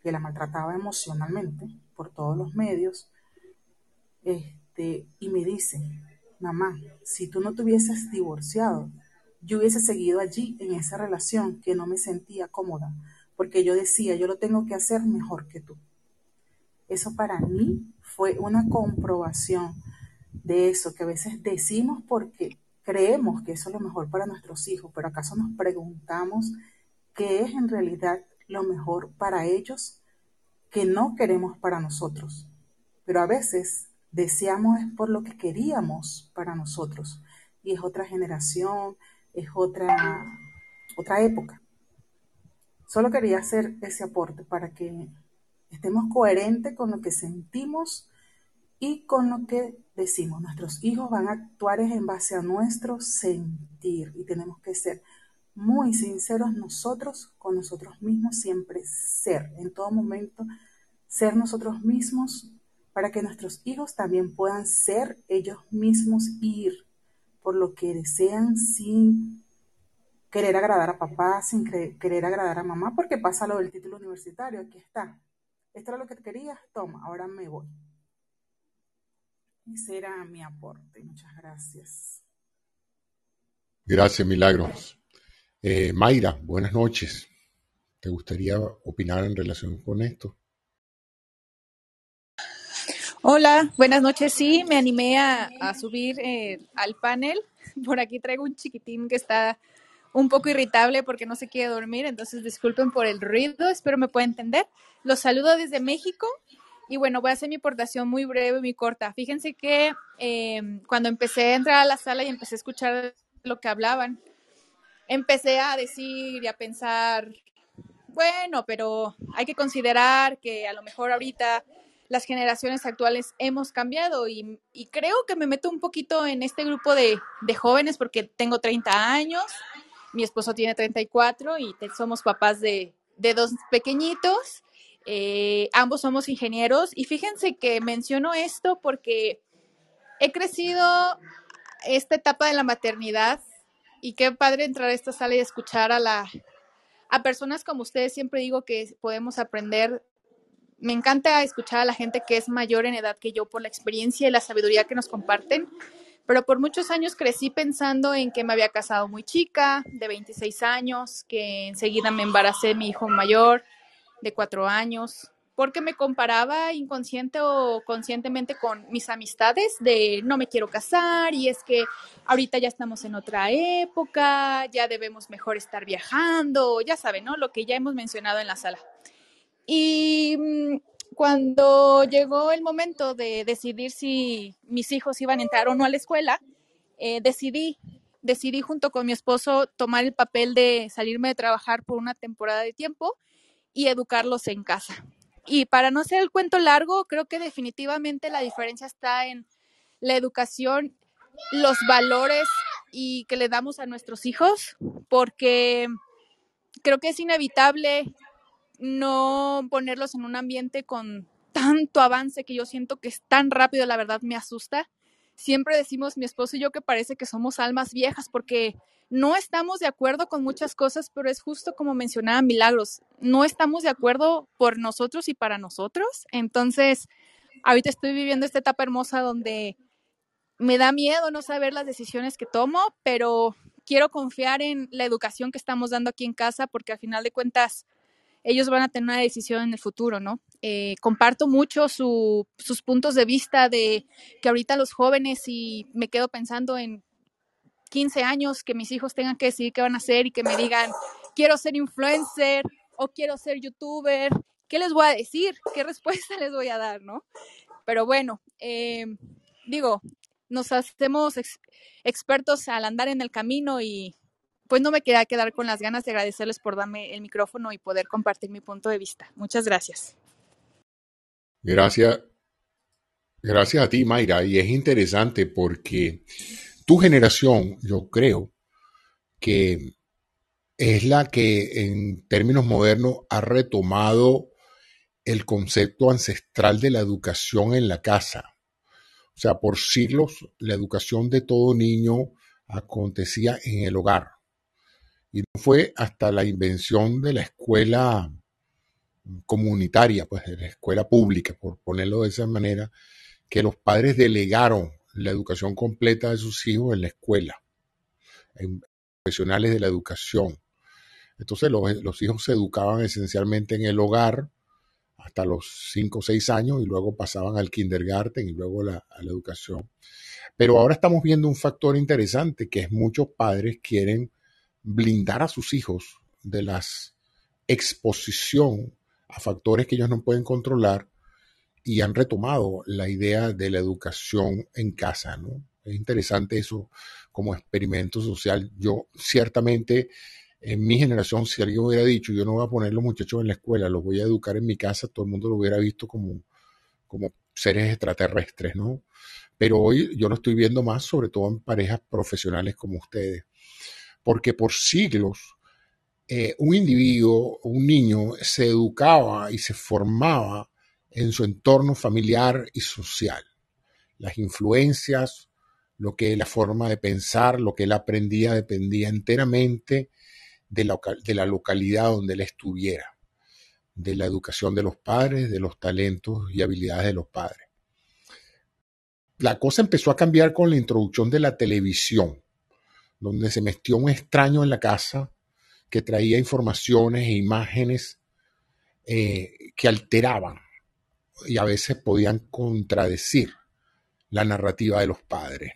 que la maltrataba emocionalmente por todos los medios, este, y me dice, mamá, si tú no te hubieses divorciado, yo hubiese seguido allí en esa relación que no me sentía cómoda, porque yo decía, yo lo tengo que hacer mejor que tú. Eso para mí fue una comprobación de eso que a veces decimos porque creemos que eso es lo mejor para nuestros hijos, pero acaso nos preguntamos qué es en realidad lo mejor para ellos que no queremos para nosotros. Pero a veces deseamos es por lo que queríamos para nosotros. Y es otra generación, es otra, otra época. Solo quería hacer ese aporte para que estemos coherentes con lo que sentimos y con lo que decimos. Nuestros hijos van a actuar en base a nuestro sentir y tenemos que ser muy sinceros nosotros con nosotros mismos, siempre ser, en todo momento, ser nosotros mismos para que nuestros hijos también puedan ser ellos mismos ir por lo que desean sin querer agradar a papá, sin querer agradar a mamá, porque pasa lo del título universitario, aquí está. Esto era lo que querías, toma, ahora me voy. Ese era mi aporte, muchas gracias.
Gracias, Milagros. Eh, Mayra, buenas noches. ¿Te gustaría opinar en relación con esto?
Hola, buenas noches. Sí, me animé a, subir eh, al panel. Por aquí traigo un chiquitín que está un poco irritable porque no se quiere dormir, entonces disculpen por el ruido, espero me pueda entender. Los saludo desde México y bueno, voy a hacer mi aportación muy breve, muy corta. Fíjense que em, cuando empecé a entrar a la sala y empecé a escuchar lo que hablaban, empecé a decir y a pensar, bueno, pero hay que considerar que a lo mejor ahorita las generaciones actuales hemos cambiado y, creo que me meto un poquito en este grupo de, jóvenes porque tengo 30 años, mi esposo tiene 34 y somos papás de, dos pequeñitos, eh, ambos somos ingenieros. Y fíjense que menciono esto porque he crecido esta etapa de la maternidad y qué padre entrar a esta sala y escuchar a la a personas como ustedes. Siempre digo que podemos aprender. Me encanta escuchar a la gente que es mayor en edad que yo por la experiencia y la sabiduría que nos comparten, pero por muchos años crecí pensando en que me había casado muy chica, de 26 años, que enseguida me embaracé mi hijo mayor, de cuatro años, porque me comparaba inconsciente o conscientemente con mis amistades de no me quiero casar y es que ahorita ya estamos en otra época, ya debemos mejor estar viajando, ya saben, ¿no? Lo que ya hemos mencionado en la sala. Y mm, cuando llegó el momento de decidir si mis hijos iban a entrar o no a la escuela, eh, decidí, decidí junto con mi esposo tomar el papel de salirme de trabajar por una temporada de tiempo y educarlos en casa. Y para no hacer el cuento largo, creo que definitivamente la diferencia está en la educación, los valores y que le damos a nuestros hijos, porque creo que es inevitable no ponerlos en un ambiente con tanto avance que yo siento que es tan rápido, la verdad me asusta. Siempre decimos mi esposo y yo que parece que somos almas viejas porque no estamos de acuerdo con muchas cosas, pero es justo como mencionaba Milagros, no estamos de acuerdo por nosotros y para nosotros. Entonces, ahorita estoy viviendo esta etapa hermosa donde me da miedo no saber las decisiones que tomo, pero quiero confiar en la educación que estamos dando aquí en casa porque al final de cuentas ellos van a tener una decisión en el futuro, ¿no? Eh, comparto mucho su, sus puntos de vista de que ahorita los jóvenes y me quedo pensando en 15 años que mis hijos tengan que decidir qué van a hacer y que me digan, quiero ser influencer o quiero ser youtuber, ¿qué les voy a decir? ¿Qué respuesta les voy a dar, no? Pero bueno, eh, digo, nos hacemos ex expertos al andar en el camino y pues no me queda quedar con las ganas de agradecerles por darme el micrófono y poder compartir mi punto de vista. Muchas gracias.
Gracias. Gracias a ti, Mayra. Y es interesante porque tu generación, yo creo, que es la que en términos modernos ha retomado el concepto ancestral de la educación en la casa. O sea, por siglos la educación de todo niño acontecía en el hogar. Y no fue hasta la invención de la escuela comunitaria, pues de la escuela pública, por ponerlo de esa manera, que los padres delegaron la educación completa de sus hijos en la escuela, en profesionales de la educación. Entonces los, los hijos se educaban esencialmente en el hogar hasta los 5 o 6 años y luego pasaban al kindergarten y luego a la educación. Pero ahora estamos viendo un factor interesante que es muchos padres quieren blindar a sus hijos de la exposición a factores que ellos no pueden controlar y han retomado la idea de la educación en casa, ¿no? Es interesante eso como experimento social. Yo ciertamente en mi generación, si alguien hubiera dicho, yo no voy a poner los muchachos en la escuela, los voy a educar en mi casa, todo el mundo lo hubiera visto como, como seres extraterrestres, ¿no? Pero hoy yo lo estoy viendo más, sobre todo en parejas profesionales como ustedes porque por siglos eh, un individuo, un niño, se educaba y se formaba en su entorno familiar y social. Las influencias, lo que la forma de pensar, lo que él aprendía dependía enteramente de la, de la localidad donde él estuviera, de la educación de los padres, de los talentos y habilidades de los padres. La cosa empezó a cambiar con la introducción de la televisión donde se metió un extraño en la casa que traía informaciones e imágenes eh, que alteraban y a veces podían contradecir la narrativa de los padres,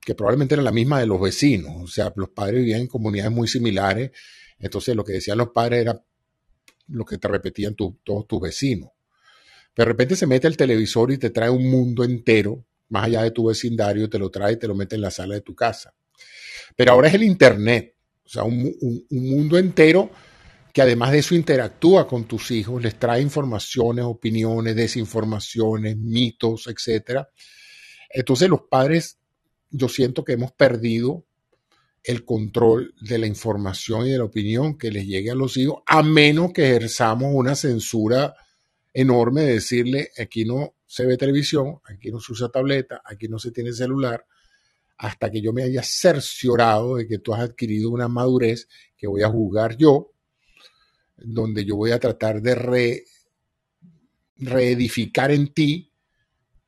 que probablemente era la misma de los vecinos, o sea, los padres vivían en comunidades muy similares, entonces lo que decían los padres era lo que te repetían todos tus vecinos. De repente se mete el televisor y te trae un mundo entero, más allá de tu vecindario, te lo trae y te lo mete en la sala de tu casa. Pero ahora es el Internet, o sea, un, mundo entero que además de eso interactúa con tus hijos, les trae informaciones, opiniones, desinformaciones, mitos, etc. Entonces los padres, yo siento que hemos perdido el control de la información y de la opinión que les llegue a los hijos, a menos que ejerzamos una censura enorme de decirle, aquí no se ve televisión, aquí no se usa tableta, aquí no se tiene celular, hasta que yo me haya cerciorado de que tú has adquirido una madurez que voy a juzgar yo, donde yo voy a tratar de reedificar en ti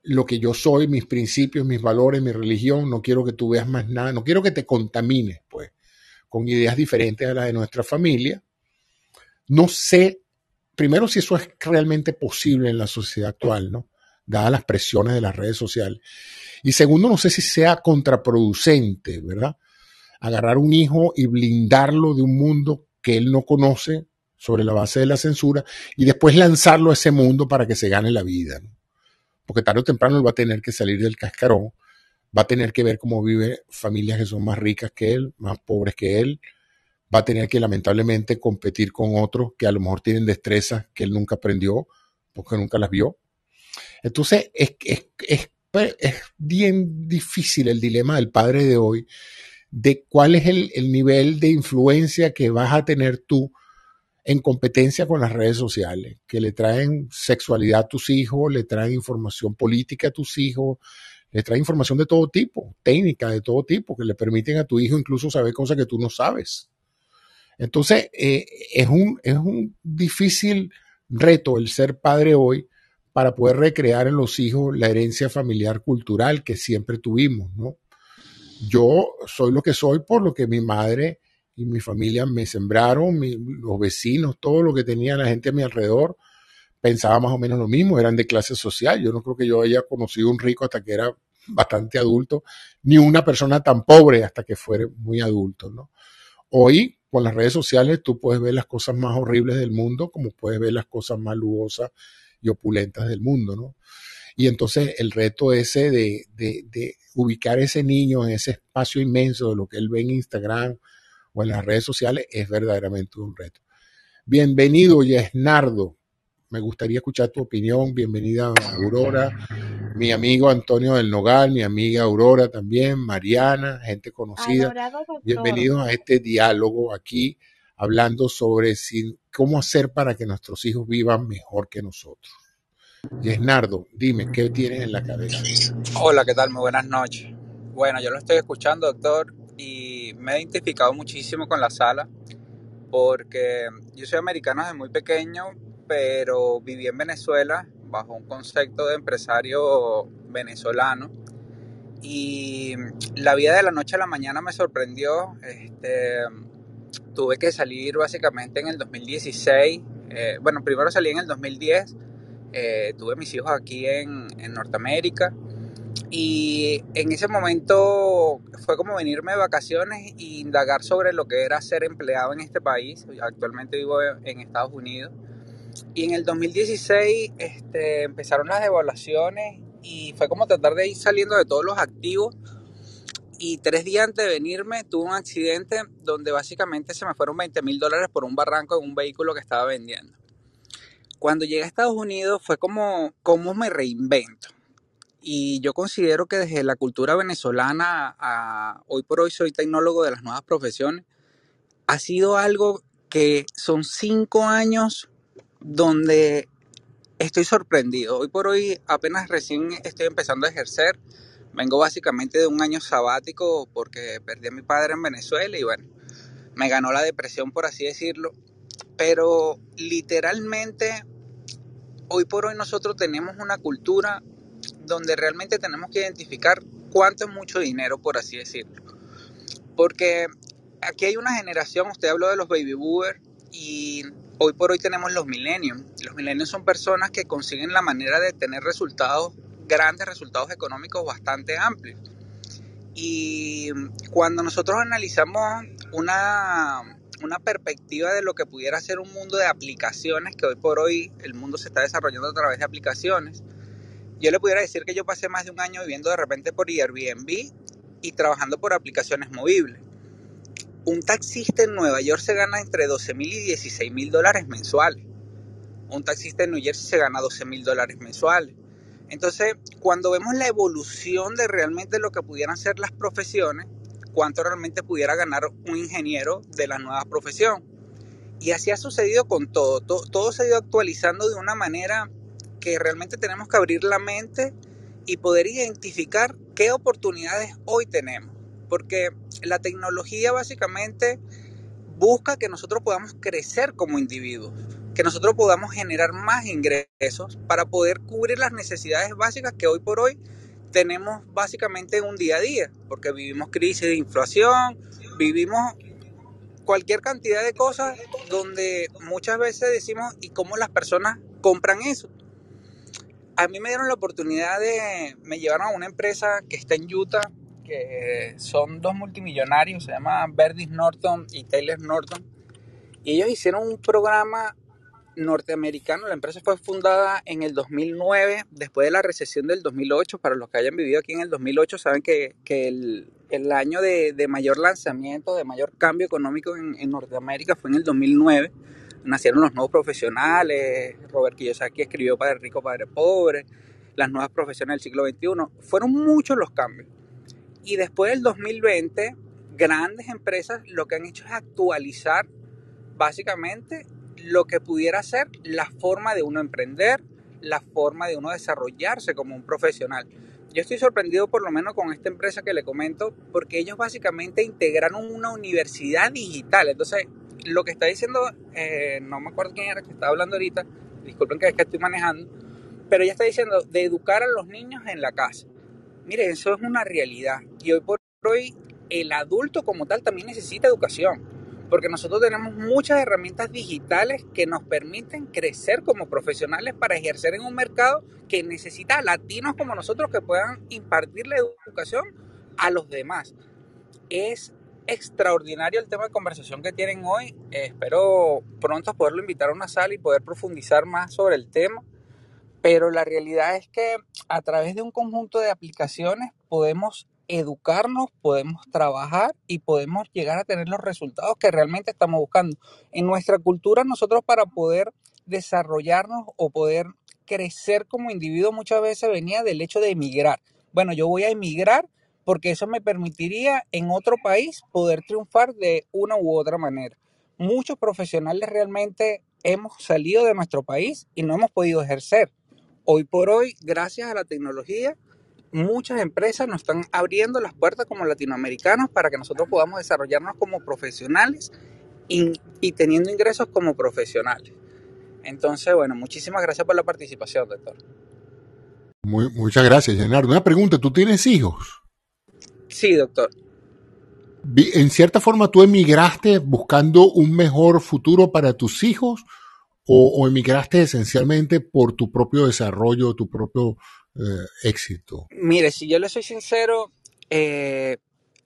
lo que yo soy, mis principios, mis valores, mi religión. No quiero que tú veas más nada, no quiero que te contamines, pues, con ideas diferentes a las de nuestra familia. No sé, primero, si eso es realmente posible en la sociedad actual, ¿no? Dadas las presiones de las redes sociales. Y segundo, no sé si sea contraproducente, ¿verdad? Agarrar un hijo y blindarlo de un mundo que él no conoce sobre la base de la censura y después lanzarlo a ese mundo para que se gane la vida. Porque tarde o temprano él va a tener que salir del cascarón, va a tener que ver cómo vive familias que son más ricas que él, más pobres que él, va a tener que lamentablemente competir con otros que a lo mejor tienen destrezas que él nunca aprendió porque nunca las vio. Entonces es, es, es pues, es bien difícil el dilema del padre de hoy de cuál es el, el, nivel de influencia que vas a tener tú en competencia con las redes sociales, que le traen sexualidad a tus hijos, le traen información política a tus hijos, le traen información de todo tipo, técnica de todo tipo, que le permiten a tu hijo incluso saber cosas que tú no sabes. Entonces, eh, es, un, es un difícil reto el ser padre hoy, para poder recrear en los hijos la herencia familiar cultural que siempre tuvimos, ¿no? Yo soy lo que soy por lo que mi madre y mi familia me sembraron, los vecinos, todo lo que tenía la gente a mi alrededor, pensaba más o menos lo mismo, eran de clase social. Yo no creo que yo haya conocido un rico hasta que era bastante adulto, ni una persona tan pobre hasta que fuera muy adulto, ¿no? Hoy, con las redes sociales, tú puedes ver las cosas más horribles del mundo, como puedes ver las cosas más luosas y opulentas del mundo, ¿no? Y entonces el reto ese de, de, de, ubicar ese niño en ese espacio inmenso de lo que él ve en Instagram o en las redes sociales es verdaderamente un reto. Bienvenido, Yesnardo. Me gustaría escuchar tu opinión. Bienvenida, Aurora. Mi amigo Antonio del Nogal, mi amiga Aurora también, Mariana, gente conocida. Bienvenidos a este diálogo aquí, hablando sobre si, cómo hacer para que nuestros hijos vivan mejor que nosotros. Yesnardo, dime, ¿qué tienes en la cabeza?
Hola, ¿qué tal? Muy buenas noches. Bueno, yo lo estoy escuchando, doctor, y me he identificado muchísimo con la sala, porque yo soy americano desde muy pequeño, pero viví en Venezuela bajo un concepto de empresario venezolano. Y la vida de la noche a la mañana me sorprendió. Este, tuve que salir básicamente en el 2016. Eh, bueno, primero salí en el 2010. Eh, tuve mis hijos aquí en, en, Norteamérica. Y en ese momento fue como venirme de vacaciones e indagar sobre lo que era ser empleado en este país. Actualmente vivo en Estados Unidos. Y en el 2016 este, empezaron las devaluaciones y fue como tratar de ir saliendo de todos los activos. Y tres días antes de venirme tuve un accidente donde básicamente se me fueron 20 mil dólares por un barranco en un vehículo que estaba vendiendo. Cuando llegué a Estados Unidos fue como, ¿cómo me reinvento? Y yo considero que desde la cultura venezolana hoy por hoy soy tecnólogo de las nuevas profesiones. Ha sido algo que son cinco años donde estoy sorprendido. Hoy por hoy apenas recién estoy empezando a ejercer. Vengo básicamente de un año sabático porque perdí a mi padre en Venezuela y bueno, me ganó la depresión por así decirlo. Pero literalmente hoy por hoy nosotros tenemos una cultura donde realmente tenemos que identificar cuánto es mucho dinero, por así decirlo. Porque aquí hay una generación, usted habló de los baby boomers y hoy por hoy tenemos los millennials. Los millennials son personas que consiguen la manera de tener resultados, grandes resultados económicos bastante amplios. Y cuando nosotros analizamos una, una perspectiva de lo que pudiera ser un mundo de aplicaciones, que hoy por hoy el mundo se está desarrollando a través de aplicaciones, yo le pudiera decir que yo pasé más de un año viviendo de repente por Airbnb y trabajando por aplicaciones movibles un taxista en Nueva York se gana entre 12 mil y 16 mil dólares mensuales. Un taxista en New Jersey se gana 12 mil dólares mensuales. Entonces, cuando vemos la evolución de realmente lo que pudieran ser las profesiones, cuánto realmente pudiera ganar un ingeniero de la nueva profesión. Y así ha sucedido con todo. todo. Se ha ido actualizando de una manera que realmente tenemos que abrir la mente y poder identificar qué oportunidades hoy tenemos porque la tecnología básicamente busca que nosotros podamos crecer como individuos, que nosotros podamos generar más ingresos para poder cubrir las necesidades básicas que hoy por hoy tenemos básicamente un día a día, porque vivimos crisis de inflación, vivimos cualquier cantidad de cosas donde muchas veces decimos, ¿y cómo las personas compran eso? A mí me dieron la oportunidad de, me llevaron a una empresa que está en Utah, que son dos multimillonarios, se llama Verdis Norton y Taylor Norton, y ellos hicieron un programa norteamericano. La empresa fue fundada en el 2009, después de la recesión del 2008. Para los que hayan vivido aquí en el 2008, saben que, que el, el, año de, de, mayor lanzamiento, de mayor cambio económico en, en, Norteamérica fue en el 2009. Nacieron los nuevos profesionales, Robert Kiyosaki escribió Padre Rico, Padre Pobre, las nuevas profesiones del siglo XXI. Fueron muchos los cambios. Y después del 2020, grandes empresas lo que han hecho es actualizar básicamente lo que pudiera ser la forma de uno emprender, la forma de uno desarrollarse como un profesional. Yo estoy sorprendido por lo menos con esta empresa que le comento, porque ellos básicamente integraron una universidad digital. Entonces, lo que está diciendo, eh, no me acuerdo quién era que estaba hablando ahorita, disculpen que es que estoy manejando, pero ella está diciendo de educar a los niños en la casa. Mire, eso es una realidad. Y hoy por hoy el adulto como tal también necesita educación porque nosotros tenemos muchas herramientas digitales que nos permiten crecer como profesionales para ejercer en un mercado que necesita latinos como nosotros que puedan impartir la educación a los demás. Es extraordinario el tema de conversación que tienen hoy. espero pronto poderlo invitar a una sala y poder profundizar más sobre el tema. Pero la realidad es que a través de un conjunto de aplicaciones podemos educarnos, podemos trabajar y podemos llegar a tener los resultados que realmente estamos buscando. En nuestra cultura nosotros para poder desarrollarnos o poder crecer como individuo muchas veces venía del hecho de emigrar. Bueno, yo voy a emigrar porque eso me permitiría en otro país poder triunfar de una u otra manera. Muchos profesionales realmente hemos salido de nuestro país y no hemos podido ejercer. Hoy por hoy, gracias a la tecnología, muchas empresas nos están abriendo las puertas como latinoamericanos para que nosotros podamos desarrollarnos como profesionales y, y, teniendo ingresos como profesionales. Entonces, bueno, muchísimas gracias por la participación, doctor.
Muy, muchas gracias, Leonardo. Una pregunta, ¿tú tienes hijos?
Sí, doctor.
En cierta forma, ¿tú emigraste buscando un mejor futuro para tus hijos o, o emigraste esencialmente por tu propio desarrollo, tu propio eh, éxito?
Mire, si yo le soy sincero, eh,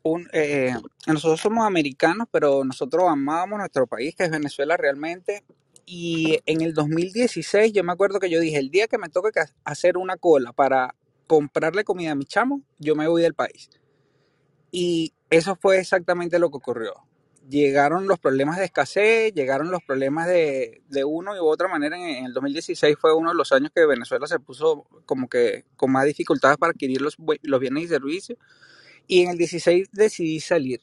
un, eh, nosotros somos americanos, pero nosotros amábamos nuestro país, que es Venezuela realmente. Y en el 2016 yo me acuerdo que yo dije, el día que me toque hacer una cola para comprarle comida a mi chamo, yo me voy del país. Y eso fue exactamente lo que ocurrió llegaron los problemas de escasez, llegaron los problemas de, de una u otra manera. En, el 2016 fue uno de los años que Venezuela se puso como que con más dificultades para adquirir los, los bienes y servicios. Y en el 16 decidí salir.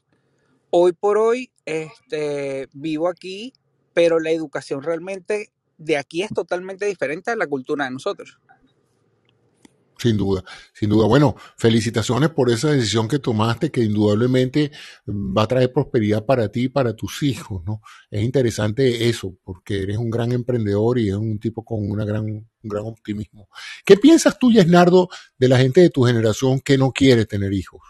Hoy por hoy este, vivo aquí, pero la educación realmente de aquí es totalmente diferente a la cultura de nosotros.
Sin duda, sin duda. Bueno, felicitaciones por esa decisión que tomaste, que indudablemente va a traer prosperidad para ti y para tus hijos, ¿no? Es interesante eso, porque eres un gran emprendedor y eres un tipo con una gran, un gran optimismo. ¿Qué piensas tú, Yesnardo, de la gente de tu generación que no quiere tener hijos?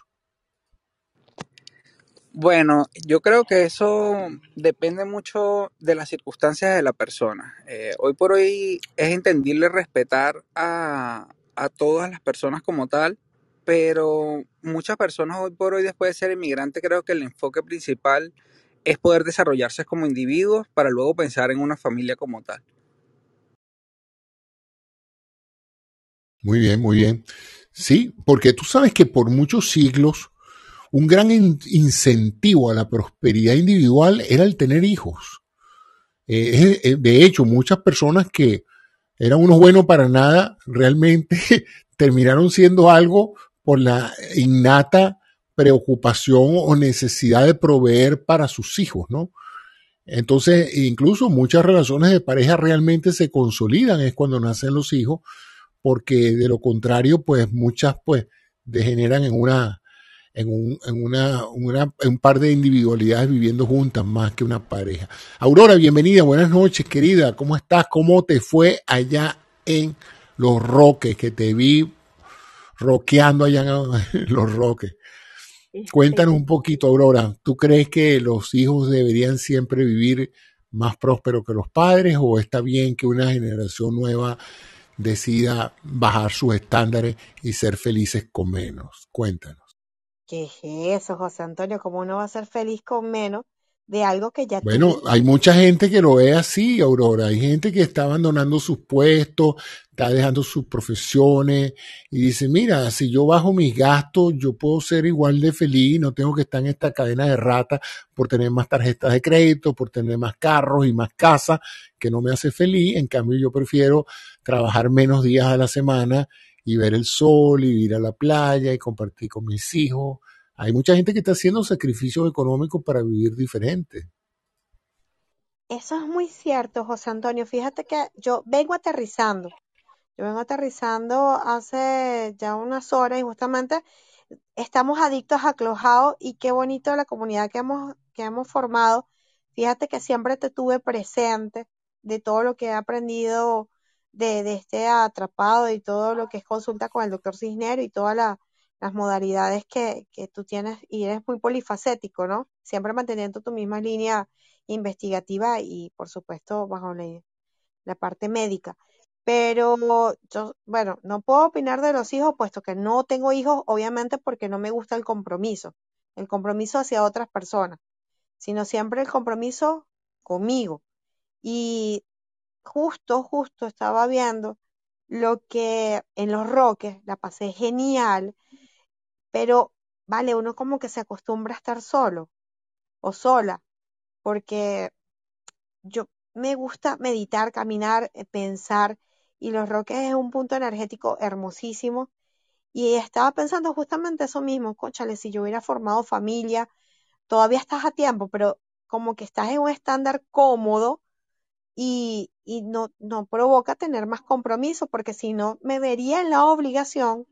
Bueno, yo creo que eso depende mucho de las circunstancias de la persona. Eh, hoy por hoy es entendible respetar a, a todas las personas como tal, pero muchas personas hoy por hoy, después de ser inmigrante, creo que el enfoque principal es poder desarrollarse como individuos para luego pensar en una familia como tal.
Muy bien, muy bien. Sí, porque tú sabes que por muchos siglos un gran incentivo a la prosperidad individual era el tener hijos. Eh, eh, de hecho, muchas personas que eran unos buenos para nada, realmente terminaron siendo algo por la innata preocupación o necesidad de proveer para sus hijos, ¿no? Entonces, incluso muchas relaciones de pareja realmente se consolidan es cuando nacen los hijos, porque de lo contrario, pues muchas pues degeneran en una en, un, en una, una, un par de individualidades viviendo juntas más que una pareja. Aurora, bienvenida, buenas noches, querida. ¿Cómo estás? ¿Cómo te fue allá en Los Roques? Que te vi roqueando allá en Los Roques. Cuéntanos un poquito, Aurora. ¿Tú crees que los hijos deberían siempre vivir más próspero que los padres o está bien que una generación nueva decida bajar sus estándares y ser felices con menos? Cuéntanos.
¿Qué es eso, José Antonio? ¿Cómo uno va a ser feliz con menos de algo que ya
Bueno, hay mucha gente que lo ve así, Aurora. Hay gente que está abandonando sus puestos, está dejando sus profesiones y dice, mira, si yo bajo mis gastos, yo puedo ser igual de feliz, no tengo que estar en esta cadena de rata por tener más tarjetas de crédito, por tener más carros y más casas, que no me hace feliz. En cambio, yo prefiero trabajar menos días a la semana y ver el sol y ir a la playa y compartir con mis hijos. Hay mucha gente que está haciendo sacrificios económicos para vivir diferente.
Eso es muy cierto, José Antonio. Fíjate que yo vengo aterrizando. Yo vengo aterrizando hace ya unas horas y justamente estamos adictos a Clubhouse y qué bonito la comunidad que hemos, que hemos formado. Fíjate que siempre te tuve presente de todo lo que he aprendido de, de este atrapado y todo lo que es consulta con el doctor Cisnero y todas la- las modalidades que, que tú tienes y eres muy polifacético, ¿no? Siempre manteniendo tu misma línea investigativa y por supuesto bajo la, la parte médica. Pero yo, bueno, no puedo opinar de los hijos, puesto que no tengo hijos, obviamente porque no me gusta el compromiso, el compromiso hacia otras personas, sino siempre el compromiso conmigo. Y justo, justo estaba viendo lo que en Los Roques la pasé genial, pero vale, uno como que se acostumbra a estar solo o sola, porque yo me gusta meditar, caminar, eh, pensar, y Los Roques es un punto energético hermosísimo. Y estaba pensando justamente eso mismo, cónchale, si yo hubiera formado familia, todavía estás a tiempo, pero como que estás en un estándar cómodo y, y no, no provoca tener más compromiso, porque si no, me vería en la obligación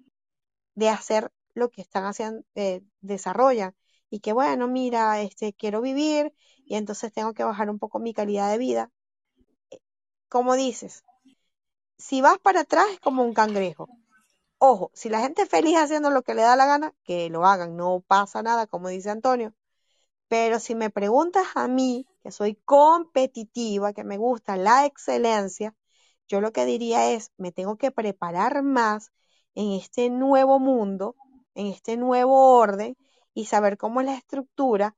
de hacer lo que están haciendo, eh, desarrollan. Y que bueno, mira, este, quiero vivir y entonces tengo que bajar un poco mi calidad de vida. Como dices, si vas para atrás es como un cangrejo. Ojo, si la gente es feliz haciendo lo que le da la gana, que lo hagan, no pasa nada, como dice Antonio. Pero si me preguntas a mí, soy competitiva, que me gusta la excelencia, yo lo que diría es, me tengo que preparar más en este nuevo mundo, en este nuevo orden y saber cómo es la estructura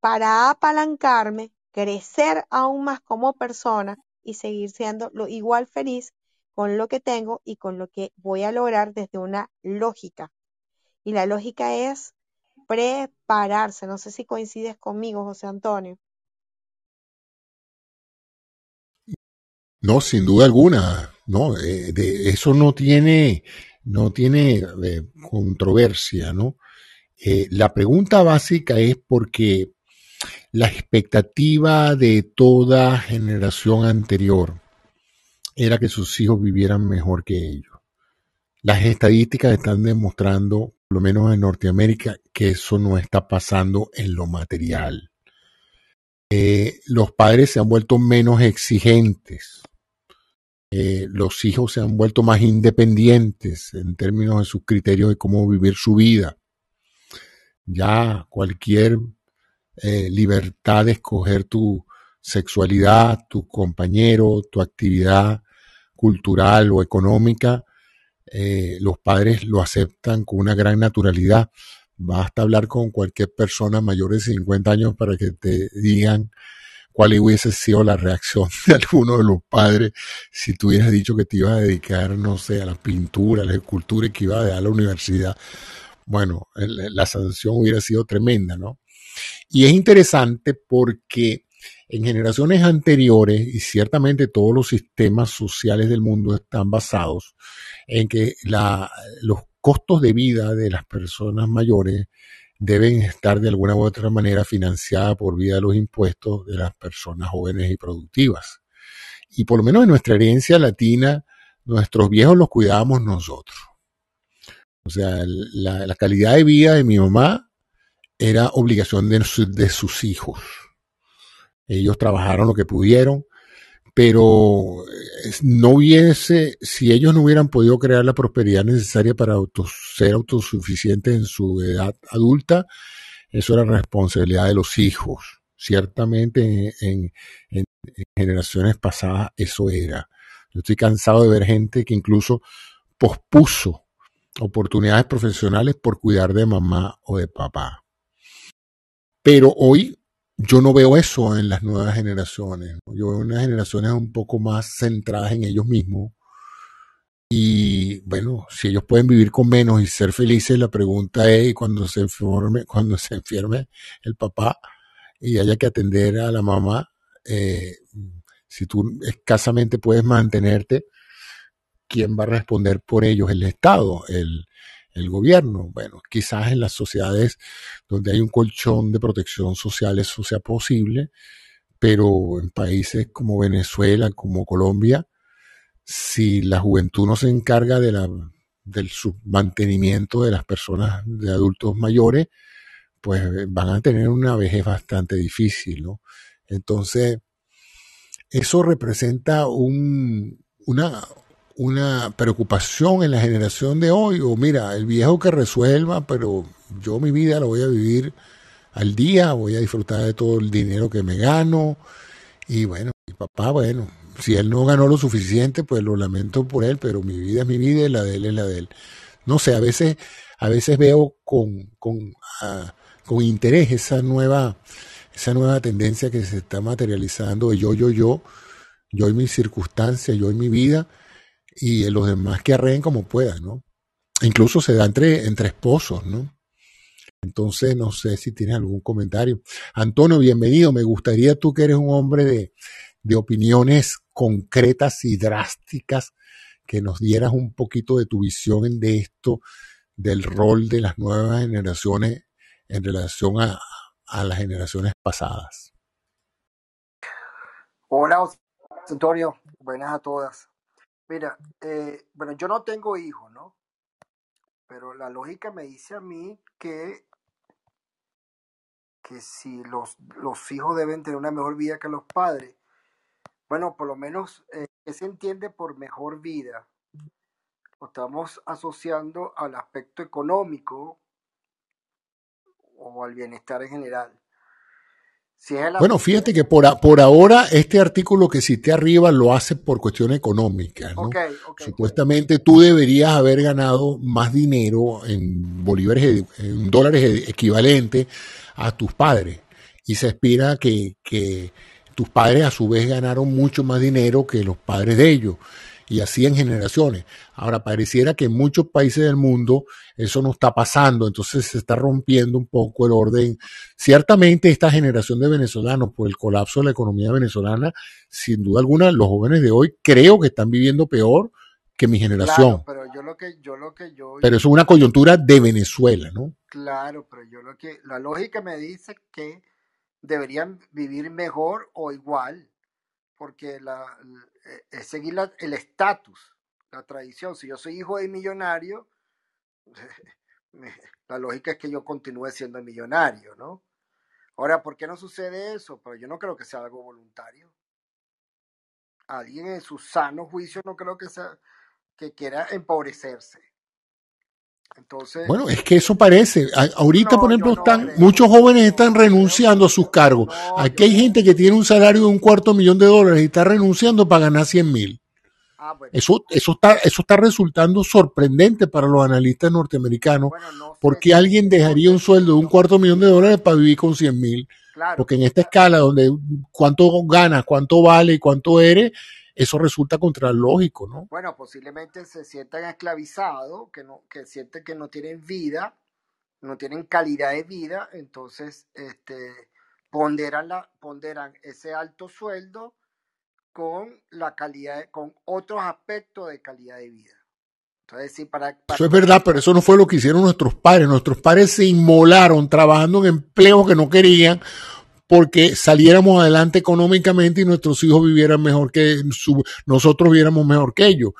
para apalancarme, crecer aún más como persona y seguir siendo lo igual feliz con lo que tengo y con lo que voy a lograr desde una lógica. Y la lógica es prepararse. No sé si coincides conmigo, José Antonio.
No, sin duda alguna, no, eh, de eso no tiene, no tiene eh, controversia, ¿no? Eh, la pregunta básica es porque la expectativa de toda generación anterior era que sus hijos vivieran mejor que ellos. Las estadísticas están demostrando, por lo menos en Norteamérica, que eso no está pasando en lo material. Eh, los padres se han vuelto menos exigentes. Eh, los hijos se han vuelto más independientes en términos de sus criterios de cómo vivir su vida. Ya cualquier eh, libertad de escoger tu sexualidad, tu compañero, tu actividad cultural o económica, los padres lo aceptan con una gran naturalidad. Basta hablar con cualquier persona mayor de 50 años para que te digan cuál hubiese sido la reacción de alguno de los padres si tú hubieras dicho que te ibas a dedicar, no sé, a la pintura, a la escultura y que ibas a dejar la universidad. Bueno, la sanción hubiera sido tremenda, ¿no? Y es interesante porque en generaciones anteriores, y ciertamente todos los sistemas sociales del mundo están basados en que la- los costos de vida de las personas mayores deben estar de alguna u otra manera financiadas por vía de los impuestos de las personas jóvenes y productivas. Y por lo menos en nuestra herencia latina, nuestros viejos los cuidábamos nosotros. O sea, la, la calidad de vida de mi mamá era obligación de, de sus hijos. Ellos trabajaron lo que pudieron, pero no hubiese, si ellos no hubieran podido crear la prosperidad necesaria para ser autosuficientes en su edad adulta, eso era responsabilidad de los hijos. Ciertamente en, en, generaciones pasadas eso era. Yo estoy cansado de ver gente que incluso pospuso oportunidades profesionales por cuidar de mamá o de papá. Pero hoy yo no veo eso en las nuevas generaciones. Yo veo unas generaciones un poco más centradas en ellos mismos. Y bueno, si ellos pueden vivir con menos y ser felices, la pregunta es cuando se enferme, cuando se enferme el papá y haya que atender a la mamá, eh, si tú escasamente puedes mantenerte, ¿quién va a responder por ellos? El Estado, el, el gobierno. Bueno, quizás en las sociedades donde hay un colchón de protección social eso sea posible, pero en países como Venezuela, como Colombia, si la juventud no se encarga de la, del mantenimiento de las personas, de adultos mayores, pues van a tener una vejez bastante difícil, ¿no? Entonces, eso representa un, una, una preocupación en la generación de hoy, o mira, el viejo que resuelva, pero yo mi vida la voy a vivir al día, voy a disfrutar de todo el dinero que me gano, y bueno, mi papá, bueno, si él no ganó lo suficiente, pues lo lamento por él, pero mi vida es mi vida y la de él es la de él. No sé, a veces, a veces veo con, con, ah, con interés esa nueva, esa nueva tendencia que se está materializando de yo, yo, yo, yo y mis circunstancias, yo y mi vida, y los demás que arreen como puedan, ¿no? Incluso se da entre, entre esposos, ¿no? Entonces, no sé si tienes algún comentario. Antonio, bienvenido. Me gustaría tú que eres un hombre de, de opiniones concretas y drásticas, que nos dieras un poquito de tu visión de esto, del rol de las nuevas generaciones en relación a, a las generaciones pasadas.
Hola, Antonio. Buenas a todas. Mira, eh, bueno, yo no tengo hijos, ¿no? Pero la lógica me dice a mí que, que si los, los hijos deben tener una mejor vida que los padres, bueno, por lo menos, eh, ¿qué se entiende por mejor vida? Lo estamos asociando al aspecto económico o al bienestar en general.
Bueno, fíjate que por, por ahora este artículo que cité arriba lo hace por cuestión económica. ¿no? Supuestamente tú deberías haber ganado más dinero en bolívares, en dólares equivalentes a tus padres. Y se espera que, que tus padres a su vez ganaron mucho más dinero que los padres de ellos y así en generaciones. Ahora, pareciera que en muchos países del mundo eso no está pasando, entonces se está rompiendo un poco el orden. Ciertamente esta generación de venezolanos, por el colapso de la economía venezolana, sin duda alguna, los jóvenes de hoy creo que están viviendo peor que mi generación.
Claro, pero yo lo que yo lo que yo
Pero eso es una coyuntura de Venezuela, ¿no?
Claro, pero yo lo que la lógica me dice que deberían vivir mejor o igual, porque la, eh, es seguir el estatus, la tradición. Si yo soy hijo de millonario, la lógica es que yo continúe siendo millonario, ¿no? Ahora, ¿por qué no sucede eso? Pero yo no creo que sea algo voluntario. Alguien en su sano juicio no creo que sea que quiera empobrecerse. Entonces,
bueno, es que eso parece. Ahorita, por ejemplo, están muchos jóvenes están renunciando a sus cargos. Aquí hay gente que tiene un salario de un cuarto millón de dólares y está renunciando para ganar 100 mil. Ah, eso, eso, está, eso está resultando sorprendente para los analistas norteamericanos, porque alguien dejaría un sueldo de un cuarto millón de dólares para vivir con 100 mil. Porque en esta escala donde cuánto ganas, cuánto vale y cuánto eres, eso resulta contralógico, ¿no?
Bueno, posiblemente se sientan esclavizados, que, no, que sienten que no tienen vida, no tienen calidad de vida, entonces este, ponderan, la, ponderan ese alto sueldo con la calidad, con otros aspectos de calidad de vida. Entonces, sí, para,
Eso es verdad, pero eso no fue lo que hicieron nuestros padres. Nuestros padres se inmolaron trabajando en empleos que no querían porque saliéramos adelante económicamente y nuestros hijos vivieran mejor que su, nosotros viéramos mejor que ellos.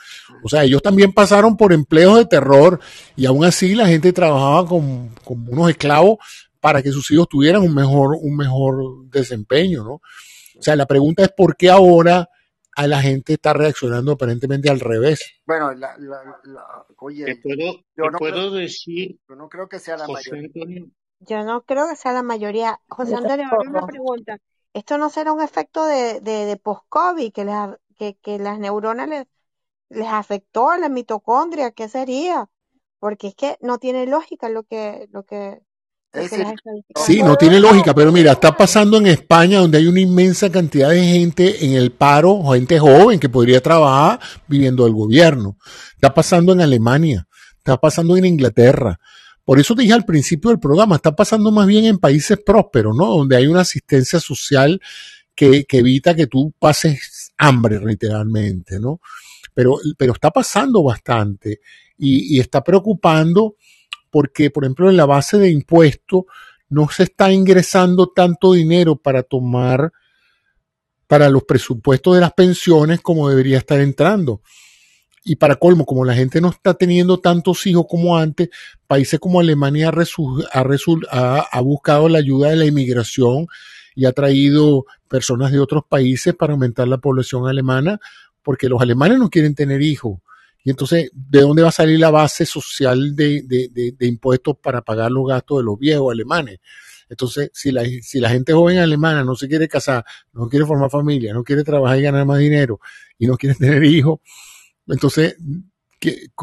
O sea, ellos también pasaron por empleos de terror y aún así la gente trabajaba con unos esclavos para que sus hijos tuvieran un mejor, un mejor desempeño, ¿no? O sea, la pregunta es por qué ahora a la gente está reaccionando aparentemente al revés.
Bueno, la, la, la- oye,
Te puedo,
yo
te
no,
puedo
creo,
decir,
yo no creo que sea la
José
mayoría.
Antonio,
Yo no creo que sea la mayoría. José
Yo
Antonio, ahora una pregunta. ¿Esto no será un efecto de, de, de post-COVID, que, les a- que, que las neuronas les, les afectó la mitocondria? ¿Qué sería? Porque es que no tiene lógica lo que, lo que,
Sí, no tiene lógica, pero mira, está pasando en España donde hay una inmensa cantidad de gente en el paro, gente joven que podría trabajar viviendo del gobierno. Está pasando en Alemania, está pasando en Inglaterra. Por eso te dije al principio del programa, está pasando más bien en países prósperos, ¿no? Donde hay una asistencia social que, evita que tú pases hambre literalmente, ¿no? Pero, pero está pasando bastante y, y está preocupando porque, por ejemplo, en la base de impuestos no se está ingresando tanto dinero para tomar para los presupuestos de las pensiones como debería estar entrando. Y para colmo, como la gente no está teniendo tantos hijos como antes, países como Alemania ha, buscado la ayuda de la inmigración y ha traído personas de otros países para aumentar la población alemana, porque los alemanes no quieren tener hijos. Y entonces, ¿de dónde va a salir la base social de, de- de- de impuestos para pagar los gastos de los viejos alemanes? Entonces, si la, si la gente joven alemana no se quiere casar, no quiere formar familia, no quiere trabajar y ganar más dinero y no quiere tener hijos, entonces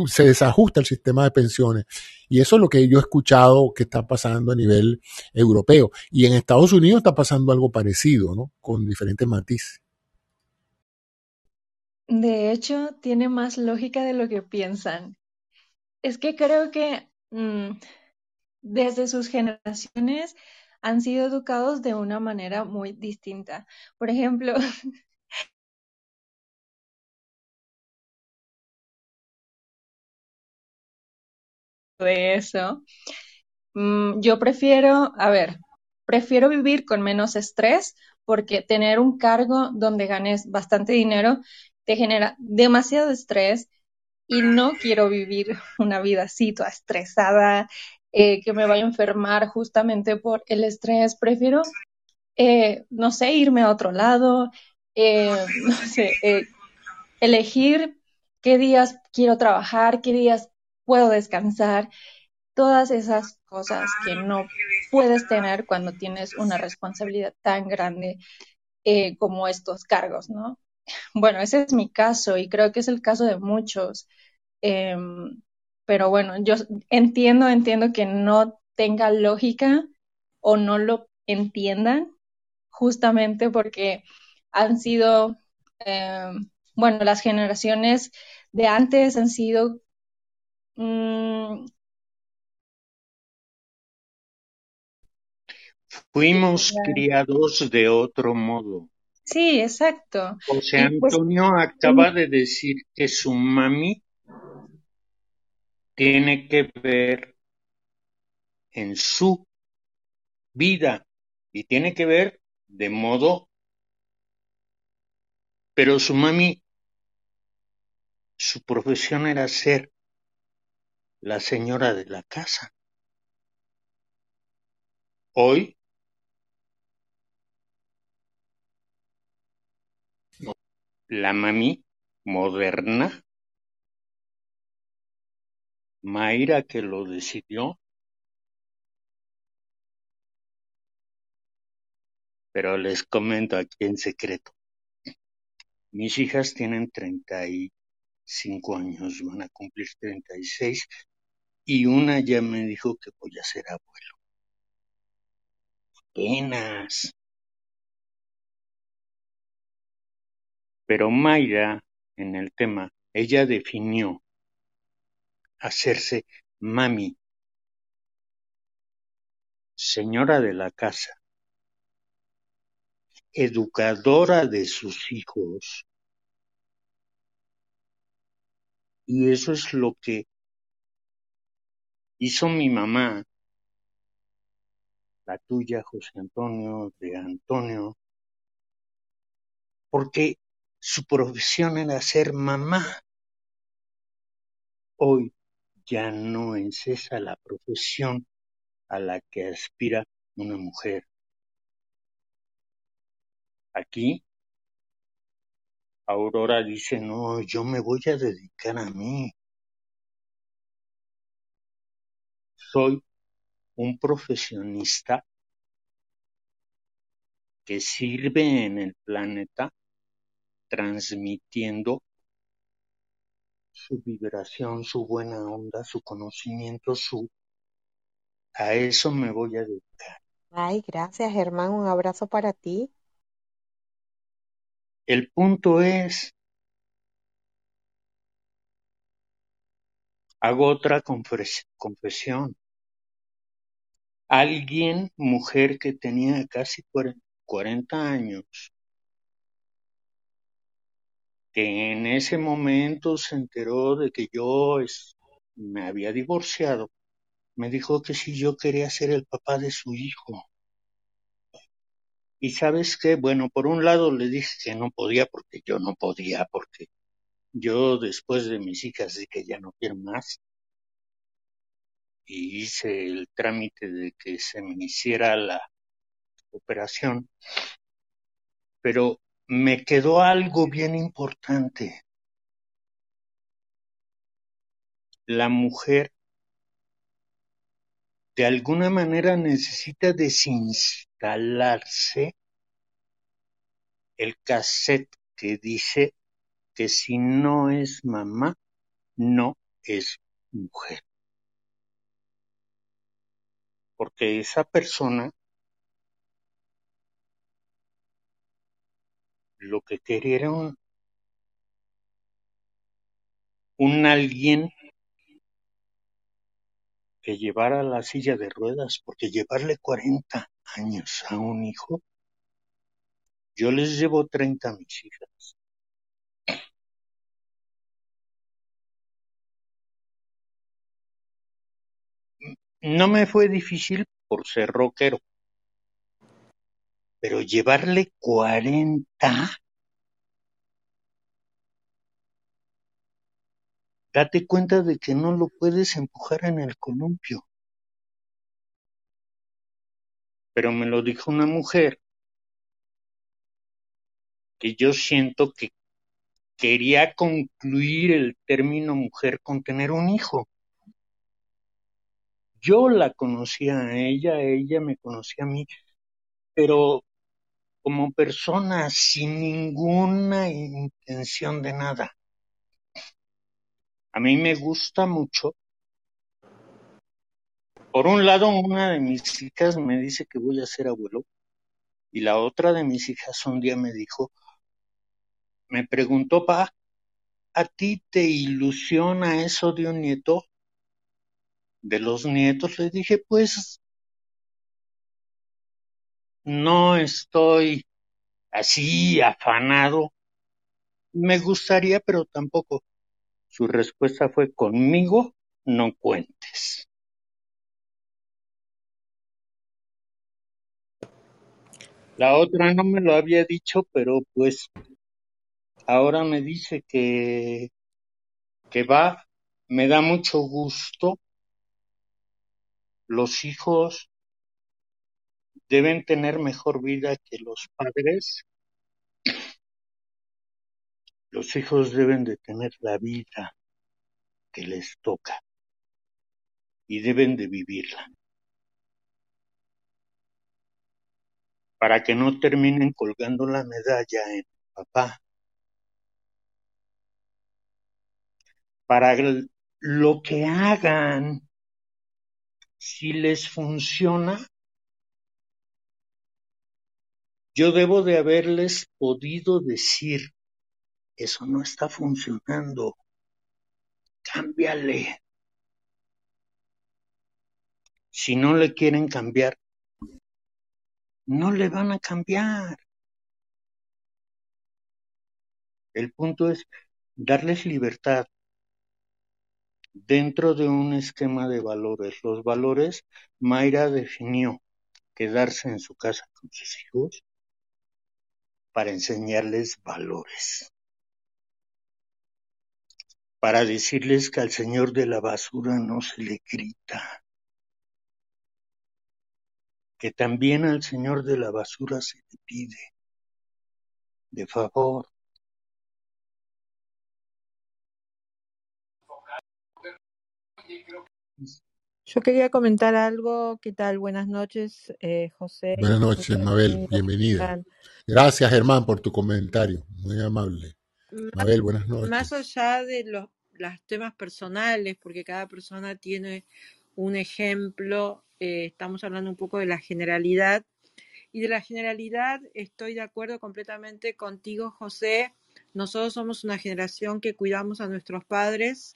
se desajusta el sistema de pensiones. Y eso es lo que yo he escuchado que está pasando a nivel europeo. Y en Estados Unidos está pasando algo parecido, ¿no? Con diferentes matices.
De hecho, tiene más lógica de lo que piensan. Es que creo que mm, desde sus generaciones han sido educados de una manera muy distinta. Por ejemplo, de eso, mm, yo prefiero, a ver, prefiero vivir con menos estrés porque tener un cargo donde ganes bastante dinero te genera demasiado estrés y no quiero vivir una vida así, toda estresada, eh, que me vaya a enfermar justamente por el estrés. Prefiero, eh, no sé, irme a otro lado, eh, no sé, eh, elegir qué días quiero trabajar, qué días puedo descansar, todas esas cosas que no puedes tener cuando tienes una responsabilidad tan grande eh, como estos cargos, ¿no? Bueno, ese es mi caso y creo que es el caso de muchos. Em, pero bueno, yo entiendo, entiendo que no tenga lógica o no lo entiendan, justamente porque han sido, em, bueno, las generaciones de antes han sido mm,
fuimos criados de otro modo.
sí, exacto.
José
pues
Antonio acaba de decir que su mami tiene que ver en su vida y tiene que ver de modo, pero su mami, su profesión era ser la señora de la casa. Hoy la mami moderna, Mayra que lo decidió, pero les comento aquí en secreto. Mis hijas tienen 35 años, van a cumplir 36 y una ya me dijo que voy a ser abuelo. Apenas. Pero Mayra, en el tema, ella definió hacerse mami, señora de la casa, educadora de sus hijos. Y eso es lo que hizo mi mamá la tuya, José Antonio, de Antonio, porque su profesión era ser mamá. Hoy ya no es esa la profesión a la que aspira una mujer. Aquí, Aurora dice, no, yo me voy a dedicar a mí. Soy un profesionista que sirve en el planeta transmitiendo su vibración, su buena onda, su conocimiento, su... A eso me voy a dedicar.
Ay, gracias, Germán. Un abrazo para ti.
El punto es, hago otra confes- confesión. Alguien, mujer que tenía casi cuare- 40 años, que en ese momento se enteró de que yo me había divorciado, me dijo que si yo quería ser el papá de su hijo. Y sabes qué, bueno, por un lado le dije que no podía porque yo no podía, porque yo después de mis hijas dije que ya no quiero más y hice el trámite de que se me hiciera la operación, pero me quedó algo bien importante. La mujer de alguna manera necesita desinstalarse el cassette que dice que si no es mamá, no es mujer. Porque esa persona lo que quería era un, un alguien que llevara la silla de ruedas, porque llevarle 40 años a un hijo, yo les llevo 30 a mis hijas. No me fue difícil por ser rockero, pero llevarle 40, date cuenta de que no lo puedes empujar en el columpio. Pero me lo dijo una mujer que yo siento que quería concluir el término mujer con tener un hijo. Yo la conocía a ella, ella me conocía a mí, pero como persona sin ninguna intención de nada. A mí me gusta mucho. Por un lado, una de mis hijas me dice que voy a ser abuelo y la otra de mis hijas un día me dijo, me preguntó, pa, ¿a ti te ilusiona eso de un nieto? De los nietos le dije, pues no estoy así afanado. Me gustaría, pero tampoco. Su respuesta fue, conmigo no cuentes. La otra no me lo había dicho, pero pues ahora me dice que, que va. Me da mucho gusto. Los hijos deben tener mejor vida que los padres. Los hijos deben de tener la vida que les toca y deben de vivirla para que no terminen colgando la medalla en papá. Para lo que hagan, si les funciona, yo debo de haberles podido decir, eso no está funcionando, cámbiale. Si no le quieren cambiar, no le van a cambiar. El punto es darles libertad dentro de un esquema de valores. Los valores Mayra definió quedarse en su casa con sus hijos para enseñarles valores, para decirles que al señor de la basura no se le grita, que también al señor de la basura se le pide, de favor,
Yo quería comentar algo. ¿Qué tal? Buenas noches, eh, José.
Buenas noches, Mabel, bienvenida. Gracias, Germán, por tu comentario, muy amable. Mabel, buenas noches.
Más allá de los, temas personales, porque cada persona tiene un ejemplo, eh, estamos hablando un poco de la generalidad. Y de la generalidad estoy de acuerdo completamente contigo, José. Nosotros somos una generación que cuidamos a nuestros padres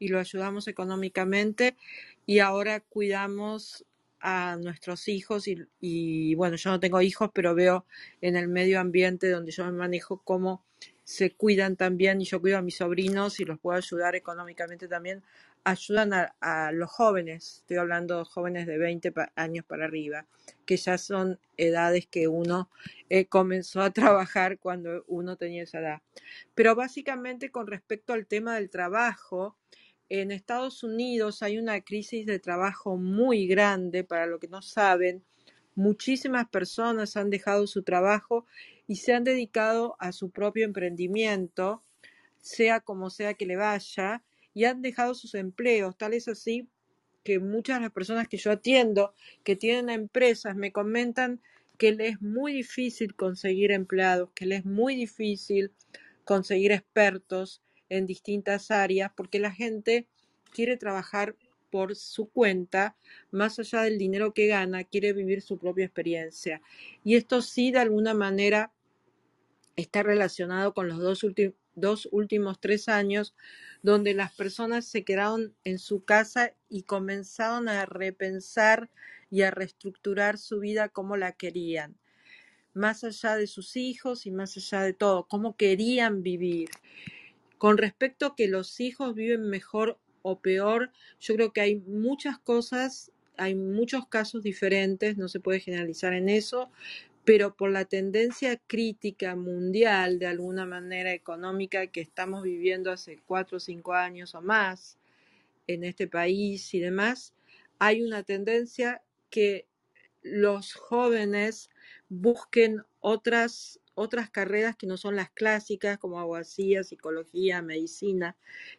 y lo ayudamos económicamente y ahora cuidamos a nuestros hijos y, bueno, yo no tengo hijos, pero veo en el medio ambiente donde yo me manejo cómo se cuidan también y yo cuido a mis sobrinos y los puedo ayudar económicamente también. Ayudan a, a los jóvenes, estoy hablando de jóvenes de 20 pa- años para arriba, que ya son edades que uno eh, comenzó a trabajar cuando uno tenía esa edad. Pero básicamente con respecto al tema del trabajo, en Estados Unidos hay una crisis de trabajo muy grande, para lo que no saben. Muchísimas personas han dejado su trabajo y se han dedicado a su propio emprendimiento, sea como sea que le vaya, y han dejado sus empleos. Tal es así que muchas de las personas que yo atiendo, que tienen empresas, me comentan que les es muy difícil conseguir empleados, que les es muy difícil conseguir expertos en distintas áreas, porque la gente quiere trabajar por su cuenta, más allá del dinero que gana, quiere vivir su propia experiencia. Y esto sí, de alguna manera, está relacionado con los dos, dos últimos tres años, donde las personas se quedaron en su casa y comenzaron a repensar y a reestructurar su vida como la querían, más allá de sus hijos y más allá de todo, cómo querían vivir. Con respecto a que los hijos viven mejor o peor, yo creo que hay muchas cosas, hay muchos casos diferentes, no se puede generalizar en eso, pero por la tendencia crítica mundial, de alguna manera económica, que estamos viviendo hace cuatro o cinco años o más en este país y demás, hay una tendencia que los jóvenes busquen otras, otras carreras que no son las clásicas, como abogacía, psicología, medicina,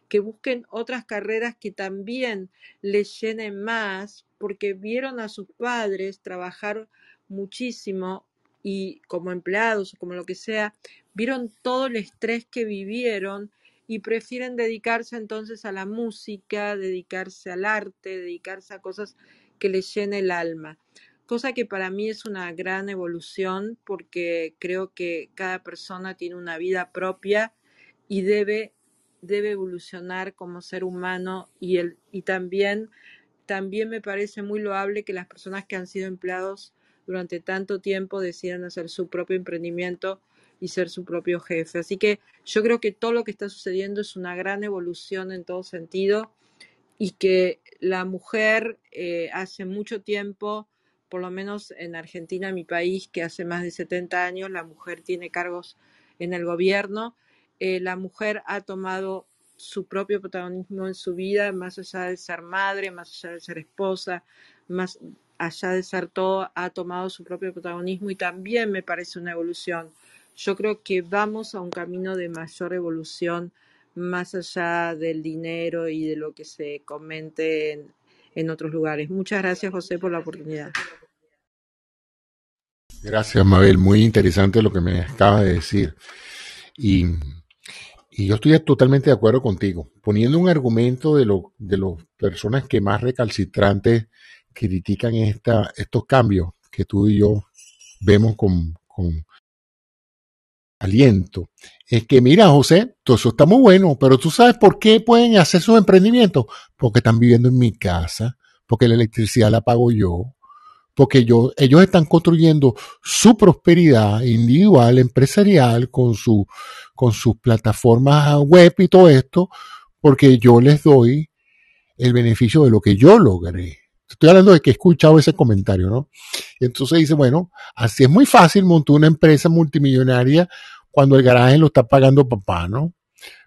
que busquen otras carreras que también les llenen más, porque vieron a sus padres trabajar muchísimo y como empleados o como lo que sea, vieron todo el estrés que vivieron y prefieren dedicarse entonces a la música, dedicarse al arte, dedicarse a cosas que les llene el alma cosa que para mí es una gran evolución porque creo que cada persona tiene una vida propia y debe, debe evolucionar como ser humano y, el, y también, también me parece muy loable que las personas que han sido empleados durante tanto tiempo decidan hacer su propio emprendimiento y ser su propio jefe. Así que yo creo que todo lo que está sucediendo es una gran evolución en todo sentido y que la mujer eh, hace mucho tiempo, por lo menos en Argentina, mi país, que hace más de 70 años, la mujer tiene cargos en el gobierno, eh, la mujer ha tomado su propio protagonismo en su vida, más allá de ser madre, más allá de ser esposa, más allá de ser todo, ha tomado su propio protagonismo y también me parece una evolución. Yo creo que vamos a un camino de mayor evolución más allá del dinero y de lo que se comente en, en otros lugares. Muchas gracias, José, por la oportunidad.
Gracias, Mabel. Muy interesante lo que me acabas de decir. Y, yo estoy totalmente de acuerdo contigo. Poniendo un argumento de, lo, de las personas que más recalcitrantes critican esta, estos cambios que tú y yo vemos con, con aliento, es que mira, José, todo eso está muy bueno, pero tú sabes por qué pueden hacer sus emprendimientos, porque están viviendo en mi casa, porque la electricidad la pago yo, porque yo, ellos están construyendo su prosperidad individual, empresarial, con, su, con sus plataformas web y todo esto, porque yo les doy el beneficio de lo que yo logré. Estoy hablando de que he escuchado ese comentario, ¿no? Y entonces dice, bueno, así es muy fácil montar una empresa multimillonaria cuando el garaje lo está pagando papá, ¿no?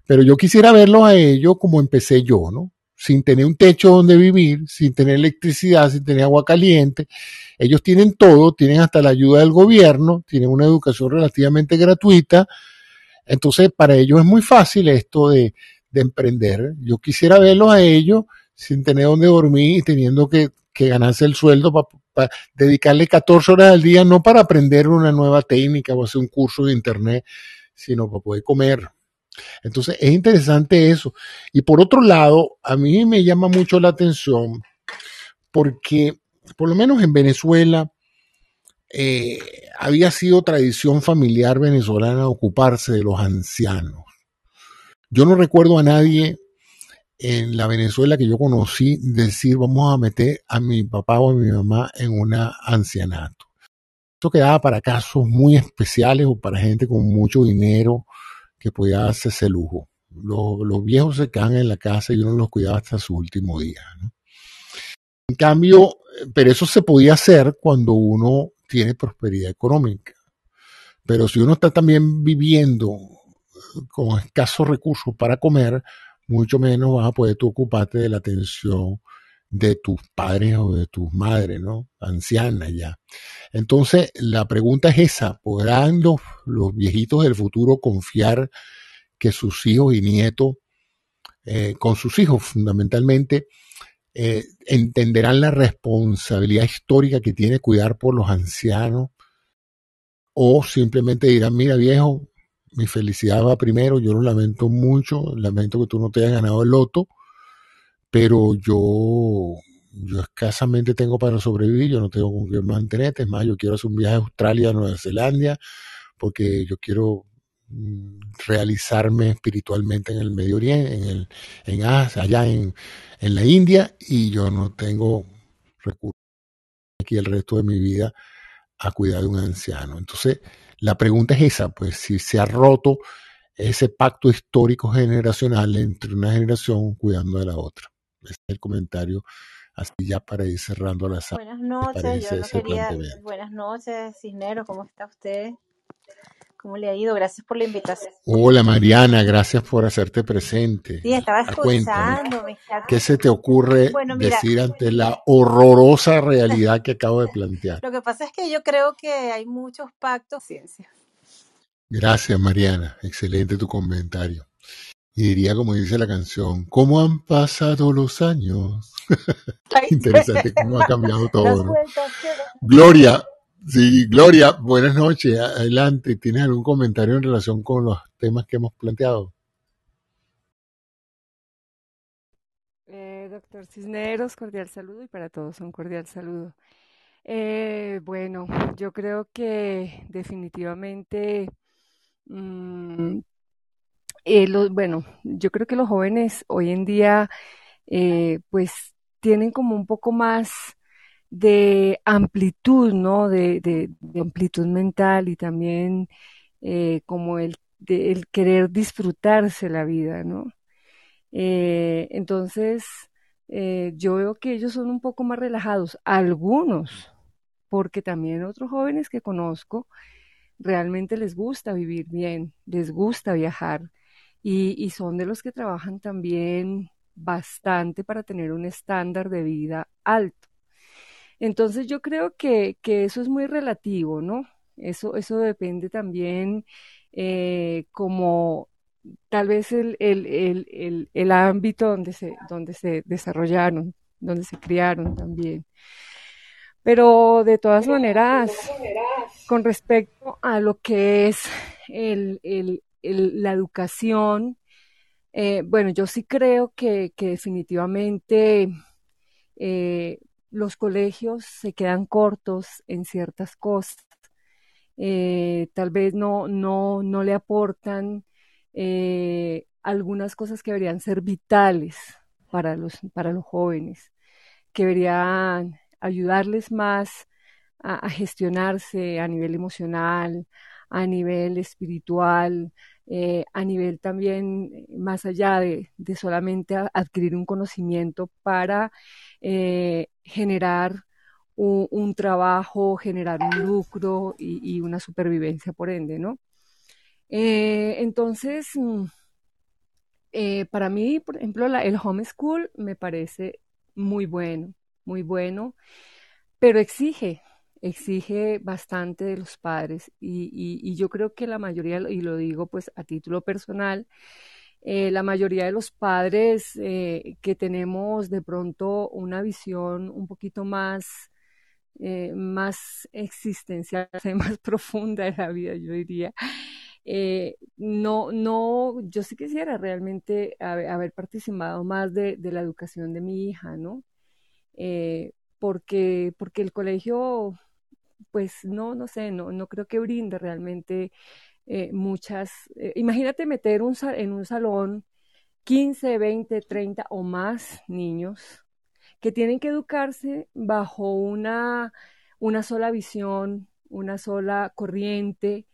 Pero yo quisiera verlo a ellos como empecé yo, ¿no? Sin tener un techo donde vivir, sin tener electricidad, sin tener agua caliente. Ellos tienen todo, tienen hasta la ayuda del gobierno, tienen una educación relativamente gratuita. Entonces, para ellos es muy fácil esto de, de emprender. Yo quisiera verlos a ellos sin tener donde dormir y teniendo que, que ganarse el sueldo para dedicarle 14 horas al día, no para aprender una nueva técnica o hacer un curso de internet, sino para poder comer. Entonces es interesante eso. Y por otro lado, a mí me llama mucho la atención porque, por lo menos en Venezuela, eh, había sido tradición familiar venezolana ocuparse de los ancianos. Yo no recuerdo a nadie en la Venezuela que yo conocí decir vamos a meter a mi papá o a mi mamá en un ancianato. Esto quedaba para casos muy especiales o para gente con mucho dinero que podía hacerse ese lujo. Los, viejos se quedan en la casa y uno los cuidaba hasta su último día. En cambio, pero eso se podía hacer cuando uno tiene prosperidad económica. Pero si uno está también viviendo con escasos recursos para comer, mucho menos vas a poder tú ocuparte de la atención de tus padres o de tus madres, ¿no? Ancianas ya. Entonces, la pregunta es esa, ¿podrán los, los viejitos del futuro confiar que sus hijos y nietos, eh, con sus hijos fundamentalmente, eh, entenderán la responsabilidad histórica que tiene cuidar por los ancianos? ¿O simplemente dirán, mira viejo, mi felicidad va primero, yo lo lamento mucho, lamento que tú no te hayas ganado el loto, pero yo, escasamente tengo para sobrevivir, yo no tengo con qué mantenerte, es más, yo quiero hacer un viaje a Australia, a Nueva Zelanda, porque yo quiero mm, realizarme espiritualmente en el Medio Oriente, en, el, allá en, en la India, y yo no tengo recursos aquí el resto de mi vida a cuidar de un anciano. Entonces, la pregunta es esa, pues si se ha roto ese pacto histórico generacional entre una generación cuidando de la otra. El comentario, así ya para ir cerrando la sala.
Buenas noches, yo no quería... Buenas noches, Cisnero, ¿cómo está usted? ¿Cómo le ha ido? Gracias por la invitación.
Hola Mariana, gracias por hacerte presente.
Sí, estaba
escuchando. ¿Qué se te ocurre bueno, mira, decir ante la horrorosa realidad que acabo de plantear?
Lo que pasa es que yo creo que hay muchos pactos ciencia.
Gracias Mariana, excelente tu comentario. Y diría como dice la canción, ¿cómo han pasado los años? Interesante cómo ha cambiado todo. ¿no? Gloria, Sí, Gloria, buenas noches. Adelante. ¿Tienes algún comentario en relación con los temas que hemos planteado?
Eh, doctor Cisneros, cordial saludo y para todos un cordial saludo. Eh, bueno, yo creo que definitivamente, mmm, eh, bueno, yo creo que los jóvenes hoy en día, eh, pues tienen como un poco más de amplitud, ¿no? De, de, de amplitud mental y también eh, como el, de, el querer disfrutarse la vida, ¿no? Eh, entonces, yo veo que ellos son un poco más relajados, algunos, porque también otros jóvenes que conozco realmente les gusta vivir bien, les gusta viajar y, y son de los que trabajan también bastante para tener un estándar de vida alto. Entonces yo creo que, que eso es muy relativo, ¿no? Eso, eso depende también eh, como tal vez el, el, el, el, ámbito donde se, donde se desarrollaron, donde se criaron también. Pero de todas maneras, con respecto a lo que es el, la educación, eh, bueno, yo sí creo que, definitivamente eh, los colegios se quedan cortos en ciertas cosas. Eh, tal vez no, no, no le aportan algunas cosas que deberían ser vitales para los, para los jóvenes, que deberían ayudarles más a gestionarse a nivel emocional, a nivel espiritual, eh, a nivel también eh, más allá de, solamente adquirir un conocimiento para eh, generar un, trabajo, generar un lucro y, una supervivencia por ende, ¿no? entonces, mm, para mí, por ejemplo, el homeschool me parece muy bueno, muy bueno, pero exige, exige bastante de los padres y, yo creo que la mayoría, y lo digo pues a título personal, eh, la mayoría de los padres eh, que tenemos de pronto una visión un poquito más, eh, más existencial, más profunda de la vida, yo diría. no, no, yo sí quisiera realmente haber, participado más de, de, la educación de mi hija, ¿no? porque, porque el colegio pues no, no sé, no, no creo que brinde realmente eh, muchas. Eh, imagínate meter un, en un salón 15, 20, 30 o más niños que tienen que educarse bajo una, una sola visión, una sola corriente,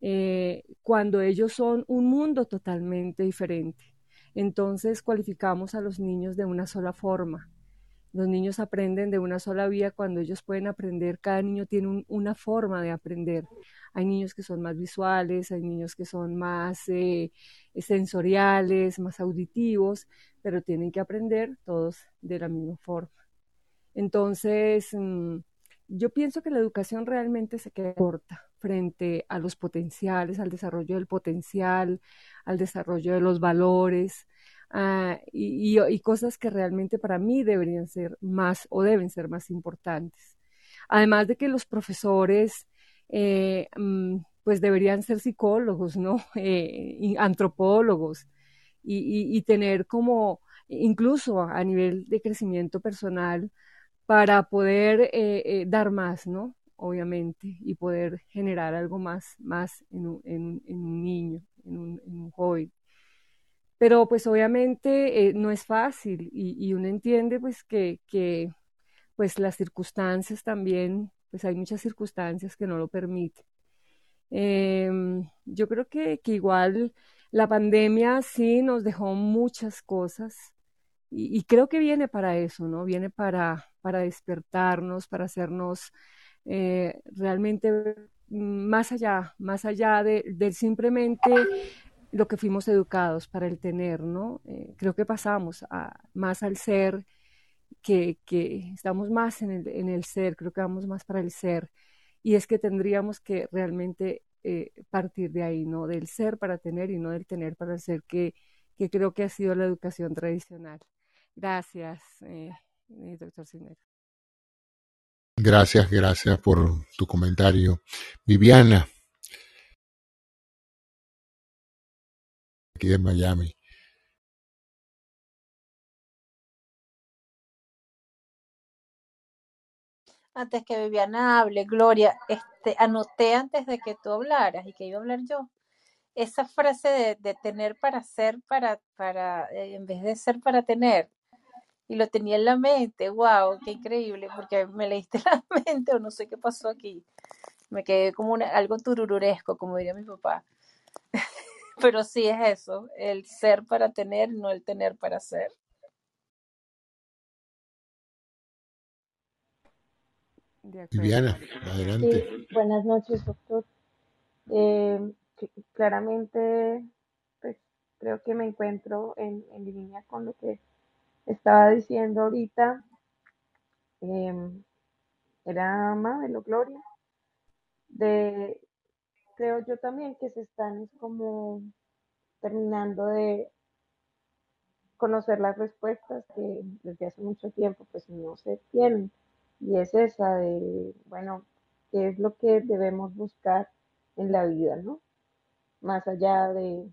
eh, cuando ellos son un mundo totalmente diferente. Entonces cualificamos a los niños de una sola forma. Los niños aprenden de una sola vía cuando ellos pueden aprender, cada niño tiene una forma de aprender. Hay niños que son más visuales, hay niños que son más eh, sensoriales, más auditivos, pero tienen que aprender todos de la misma forma. Entonces, mm, yo pienso que la educación realmente se queda corta frente a los potenciales, al desarrollo del potencial, al desarrollo de los valores, Ah, y, cosas que realmente para mí deberían ser más o deben ser más importantes. Además de que los profesores eh, mm, pues deberían ser psicólogos, ¿no? Eh, antropólogos y, tener como incluso a nivel de crecimiento personal para poder eh, dar más, ¿no? Obviamente, y poder generar algo más, más en un, niño, en un, en un joven. Pero pues obviamente eh, no es fácil y, uno entiende pues que, pues las circunstancias también, pues hay muchas circunstancias que no lo permiten. Em, yo creo que, que, igual la pandemia sí nos dejó muchas cosas y, creo que viene para eso, ¿no? Viene para, para despertarnos, para hacernos eh, realmente más allá, más allá de simplemente lo que fuimos educados para el tener, ¿no? Eh, creo que pasamos a, más al ser, que, estamos más en el, en el, ser, creo que vamos más para el ser. Y es que tendríamos que realmente eh, partir de ahí, ¿no? Del ser para tener y no del tener para ser, que, que creo que ha sido la educación tradicional. Gracias, eh, doctor Cinero.
Gracias, gracias por tu comentario. Viviana, aquí de Miami.
Antes que Viviana hable, Gloria, este, anoté antes de que tú hablaras y que iba a hablar yo, esa frase de, tener para ser, para, para, eh, en vez de ser para tener, y lo tenía en la mente, wow, qué increíble, porque me leíste la mente o no sé qué pasó aquí. Me quedé como una, algo turururesco, como diría mi papá. Pero sí es eso, el ser para tener, no el tener para ser.
Viviana, adelante.
buenas noches, doctor. Eh, claramente, pues creo que me encuentro en, en, línea con lo que estaba diciendo ahorita. Em, era Mabel Gloria. De creo yo también que se están como terminando de conocer las respuestas que desde hace mucho tiempo pues no se tienen. Y es esa de bueno qué es lo que debemos buscar en la vida no más allá de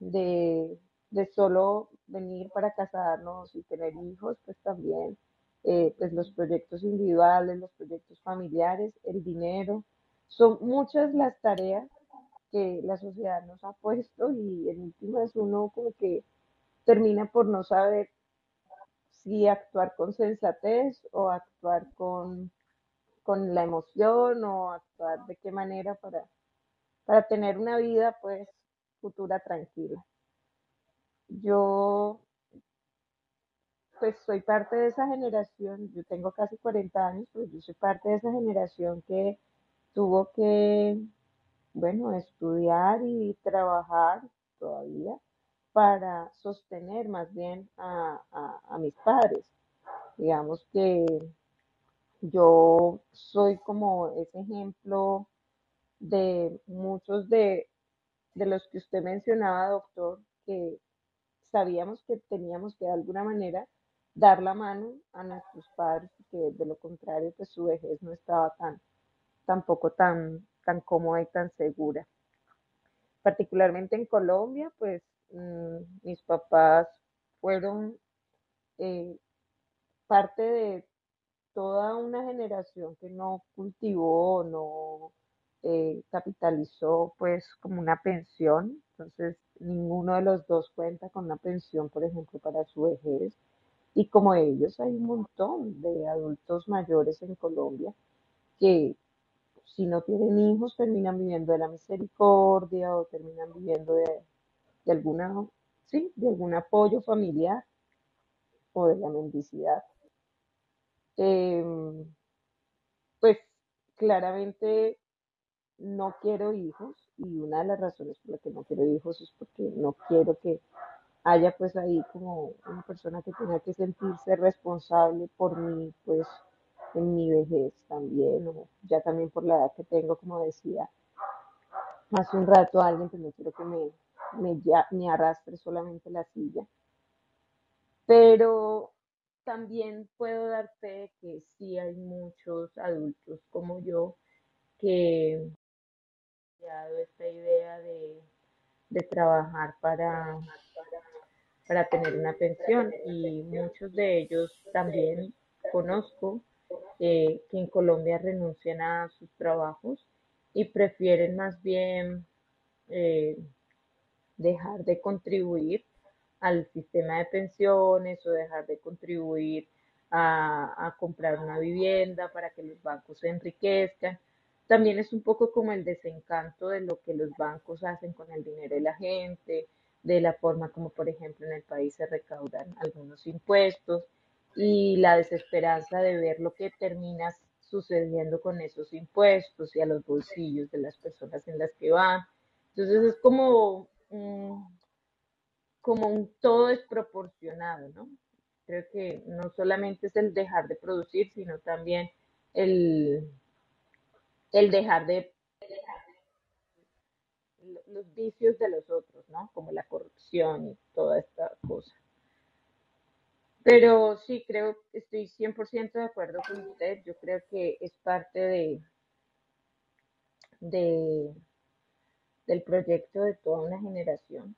de, de solo venir para casarnos y tener hijos pues también eh, pues los proyectos individuales los proyectos familiares el dinero son muchas las tareas que la sociedad nos ha puesto y en últimas uno como que termina por no saber si actuar con sensatez o actuar con, con la emoción o actuar de qué manera para, para tener una vida pues futura tranquila. Yo, pues soy parte de esa generación, yo tengo casi 40 años, pero yo soy parte de esa generación que tuvo que, bueno, estudiar y trabajar todavía para sostener más bien a, a, mis padres. Digamos que yo soy como ese ejemplo de muchos de, de los que usted mencionaba, doctor, que sabíamos que teníamos que de alguna manera dar la mano a nuestros padres, porque de lo contrario, pues su vejez no estaba tan, tampoco tan, tan cómoda y tan segura. Particularmente en Colombia, pues mm, mis papás fueron eh, parte de toda una generación que no cultivó, no eh, capitalizó pues como una pensión, entonces ninguno de los dos cuenta con una pensión, por ejemplo, para su vejez. Y como ellos, hay un montón de adultos mayores en Colombia que si no tienen hijos terminan viviendo de la misericordia o terminan viviendo de, de alguna, sí, de algún apoyo familiar o de la mendicidad. Em, pues claramente no quiero hijos y una de las razones por las que no quiero hijos es porque no quiero que haya pues ahí como una persona que tenga que sentirse responsable por mí pues en mi vejez también ya también por la edad que tengo como decía hace un rato alguien pues no quiero que me, me, ya- me arrastre solamente la silla. Pero también puedo dar fe de que sí hay muchos adultos como yo que han esta idea de, de trabajar para, para tener una pensión y muchos de ellos también conozco eh, que en Colombia renuncian a sus trabajos y prefieren más bien eh, dejar de contribuir al sistema de pensiones o dejar de contribuir a, a comprar una vivienda para que los bancos se enriquezcan. También es un poco como el desencanto de lo que los bancos hacen con el dinero de la gente, de la forma como, por ejemplo, en el país se recaudan algunos impuestos y la desesperanza de ver lo que termina sucediendo con esos impuestos y a los bolsillos de las personas en las que van. Entonces es como, mm, como un todo desproporcionado, ¿no? Creo que no solamente es el dejar de producir, sino también el, el dejar de los vicios de los otros, ¿no? Como la corrupción y toda esta cosa. Pero sí, creo, estoy 100% de acuerdo con usted. Yo creo que es parte de, de, del proyecto de toda una generación.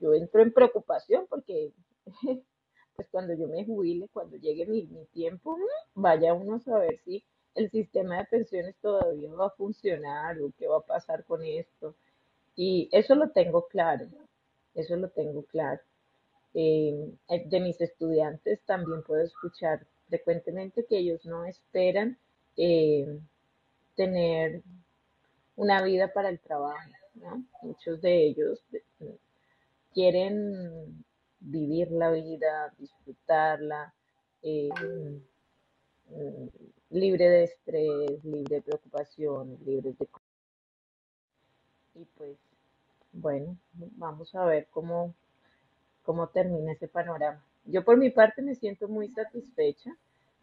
Yo entro en preocupación porque pues cuando yo me jubile, cuando llegue mi, mi tiempo, vaya uno a saber si el sistema de pensiones todavía va a funcionar o qué va a pasar con esto. Y eso lo tengo claro, eso lo tengo claro. Eh, eh, de mis estudiantes también puedo escuchar frecuentemente que ellos no esperan eh, tener una vida para el trabajo. Muchos de ellos eh, quieren vivir la vida, disfrutarla, eh, mm, libre de estrés, libre de preocupaciones, libres de... Y pues, bueno, vamos a ver cómo, cómo termina ese panorama. Yo por mi parte me siento muy satisfecha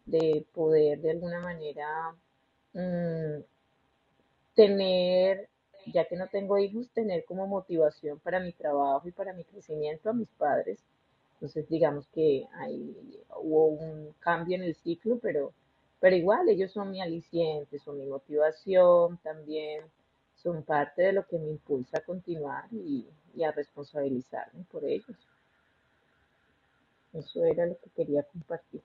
de poder de alguna manera mm, tener, ya que no tengo hijos, tener como motivación para mi trabajo y para mi crecimiento a mis padres. Entonces, digamos que ahí hubo un cambio en el ciclo, pero, pero igual ellos son mi aliciente, son mi motivación también, son parte de lo que me impulsa a continuar y, y a responsabilizarme por ellos. Eso era lo que quería compartir.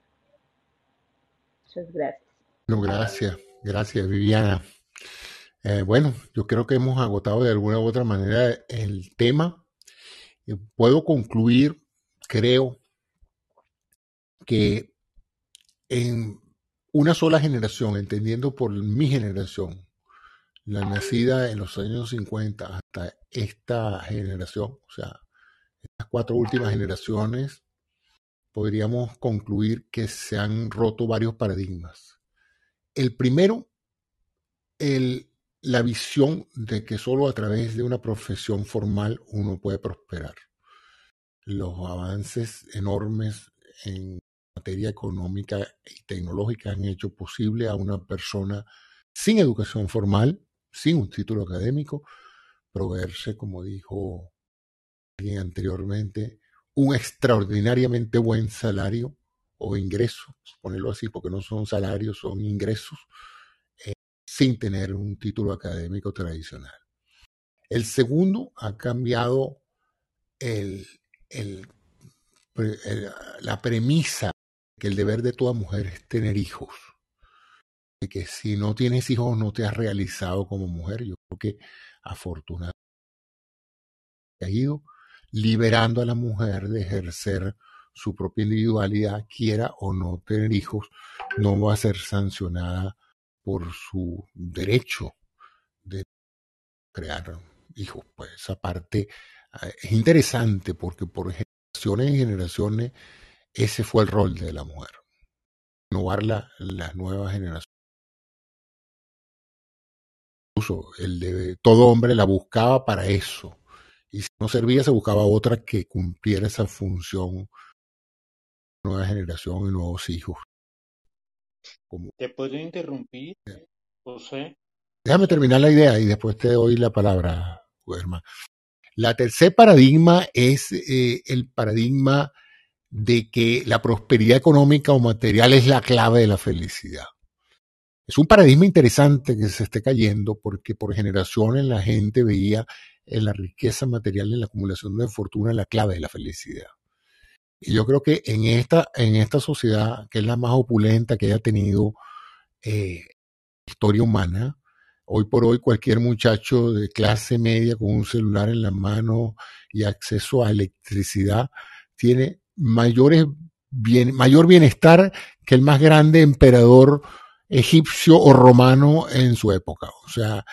Muchas gracias.
No, gracias, gracias Viviana. Eh, bueno, yo creo que hemos agotado de alguna u otra manera el tema. Eh, Puedo concluir, creo, que en una sola generación, entendiendo por mi generación, la nacida en los años 50 hasta esta generación, o sea, estas cuatro últimas generaciones, podríamos concluir que se han roto varios paradigmas. El primero, el, la visión de que solo a través de una profesión formal uno puede prosperar. Los avances enormes en materia económica y tecnológica han hecho posible a una persona sin educación formal, sin un título académico, proveerse, como dijo alguien anteriormente, un extraordinariamente buen salario o ingreso, ponerlo así, porque no son salarios, son ingresos, eh, sin tener un título académico tradicional. El segundo ha cambiado la premisa que el deber de toda mujer es tener hijos. Y que si no tienes hijos no te has realizado como mujer. Yo creo que afortunadamente ha ido liberando a la mujer de ejercer su propia individualidad, quiera o no tener hijos, no va a ser sancionada por su derecho de crear hijos. Pues esa parte eh, es interesante porque por generaciones y generaciones ese fue el rol de la mujer. Innovar la, las nuevas generaciones. Incluso el de todo hombre la buscaba para eso. Y si no servía, se buscaba otra que cumpliera esa función. Nueva generación y nuevos hijos.
Como, ¿Te puedo interrumpir, José?
Déjame terminar la idea y después te doy la palabra, Germán. La tercer paradigma es eh, el paradigma de que la prosperidad económica o material es la clave de la felicidad. Es un paradigma interesante que se esté cayendo porque por generaciones la gente veía en la riqueza material, en la acumulación de fortuna, la clave de la felicidad. Y yo creo que en esta, en esta sociedad, que es la más opulenta que haya tenido eh, historia humana, hoy por hoy cualquier muchacho de clase media con un celular en la mano y acceso a electricidad tiene mayor bienestar que el más grande emperador egipcio o romano en su época. O sea,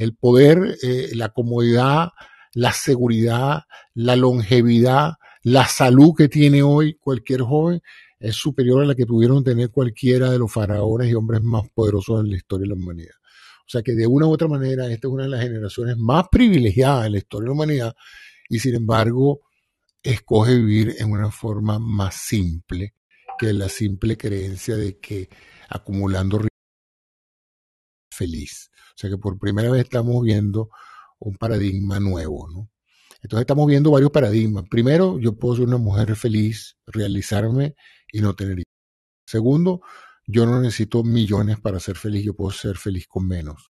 el poder, eh, la comodidad, la seguridad, la longevidad, la salud que tiene hoy cualquier joven es superior a la que pudieron tener cualquiera de los faraones y hombres más poderosos en la historia de la humanidad. O sea que de una u otra manera esta es una de las generaciones más privilegiadas en la historia de la humanidad y sin embargo escoge vivir en una forma más simple que la simple creencia de que acumulando feliz. O sea que por primera vez estamos viendo un paradigma nuevo, ¿no? Entonces estamos viendo varios paradigmas. Primero, yo puedo ser una mujer feliz, realizarme y no tener hijos. Segundo, yo no necesito millones para ser feliz, yo puedo ser feliz con menos.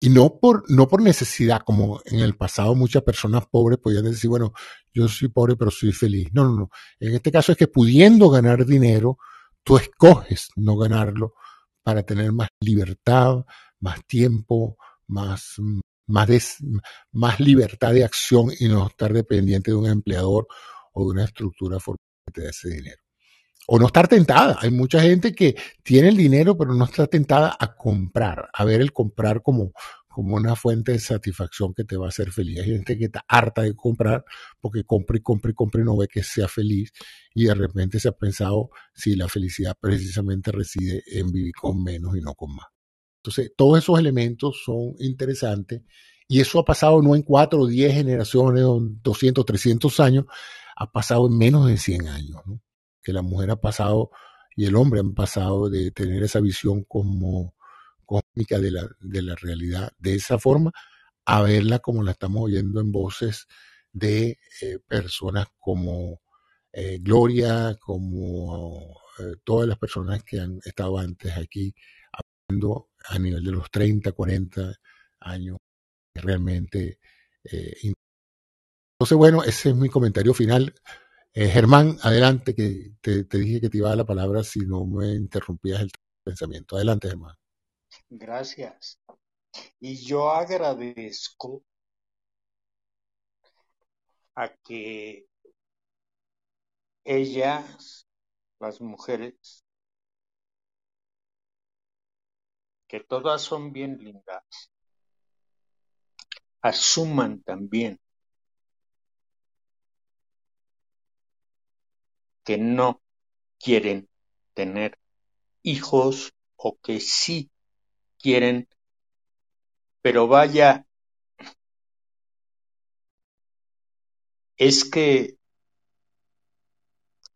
Y no por, no por necesidad, como en el pasado muchas personas pobres podían decir, bueno, yo soy pobre pero soy feliz. No, no, no. En este caso es que pudiendo ganar dinero, tú escoges no ganarlo para tener más libertad, más tiempo, más, más, más libertad de acción y no estar dependiente de un empleador o de una estructura formal que te dé ese dinero o no estar tentada. Hay mucha gente que tiene el dinero, pero no está tentada a comprar, a ver el comprar como, como una fuente de satisfacción que te va a hacer feliz. Hay gente que está harta de comprar porque compra y compra y compra y no ve que sea feliz y de repente se ha pensado si la felicidad precisamente reside en vivir con menos y no con más. Entonces, todos esos elementos son interesantes y eso ha pasado no en cuatro o diez generaciones o 200, 300 años, ha pasado en menos de 100 años. ¿no? que la mujer ha pasado y el hombre han pasado de tener esa visión como cósmica de la, de la realidad de esa forma a verla como la estamos oyendo en voces de eh, personas como eh, Gloria, como eh, todas las personas que han estado antes aquí hablando a nivel de los 30, 40 años, realmente. entonces, bueno, ese es mi comentario final. Germán, adelante, que te, te, dije que te iba a dar la palabra si no me interrumpías el pensamiento. Adelante, Germán.
Gracias. Y yo agradezco a que ellas, las mujeres, que todas son bien lindas, asuman también que no quieren tener hijos o que sí quieren, pero vaya, es que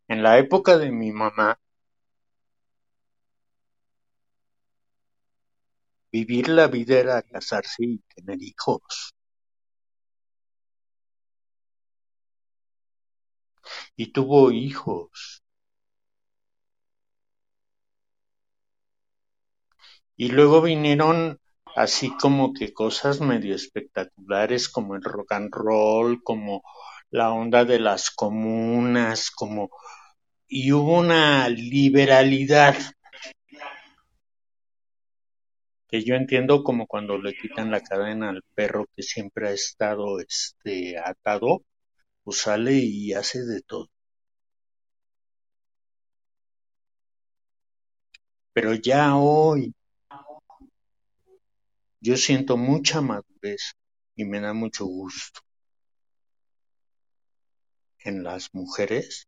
en la época de mi mamá, vivir la vida era casarse y tener hijos. Y tuvo hijos. Y luego vinieron así como que cosas medio espectaculares como el rock and roll, como la onda de las comunas, como y hubo una liberalidad que yo entiendo como cuando le quitan la cadena al perro que siempre ha estado este atado, pues sale y hace de todo. Pero ya hoy yo siento mucha madurez y me da mucho gusto en las mujeres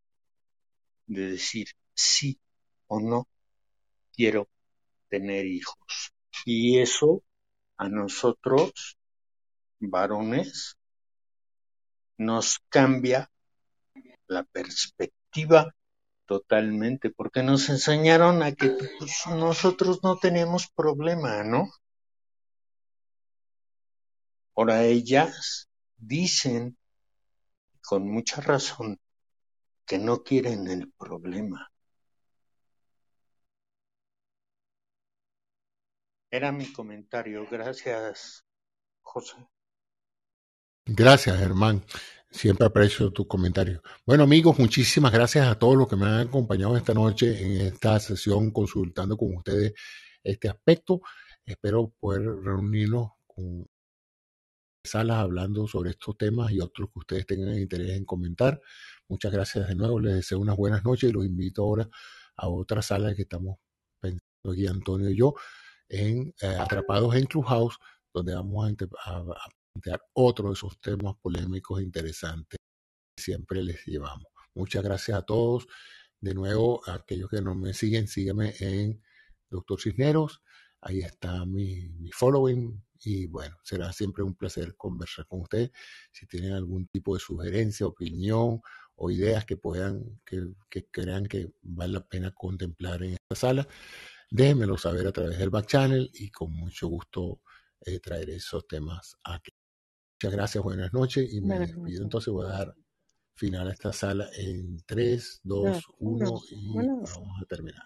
de decir sí o no quiero tener hijos. Y eso a nosotros, varones, nos cambia la perspectiva totalmente, porque nos enseñaron a que nosotros no tenemos problema, ¿no? Ahora ellas dicen, con mucha razón, que no quieren el problema. Era mi comentario. Gracias, José.
Gracias, Germán. Siempre aprecio tu comentario. Bueno, amigos, muchísimas gracias a todos los que me han acompañado esta noche en esta sesión consultando con ustedes este aspecto. Espero poder reunirnos con salas hablando sobre estos temas y otros que ustedes tengan interés en comentar. Muchas gracias de nuevo. Les deseo unas buenas noches y los invito ahora a otra sala que estamos pensando aquí, Antonio y yo, en eh, Atrapados en Clubhouse, donde vamos a, a, a plantear otro de esos temas polémicos e interesantes que siempre les llevamos. Muchas gracias a todos. De nuevo, a aquellos que no me siguen, sígueme en Doctor Cisneros. Ahí está mi, mi following. Y bueno, será siempre un placer conversar con ustedes. Si tienen algún tipo de sugerencia, opinión o ideas que puedan, que, que crean que vale la pena contemplar en esta sala, déjenmelo saber a través del back channel y con mucho gusto eh, traeré esos temas aquí. Muchas gracias, buenas noches y me despido. Entonces voy a dar final a esta sala en 3, 2,
Dos,
1
dos,
y vamos a terminar.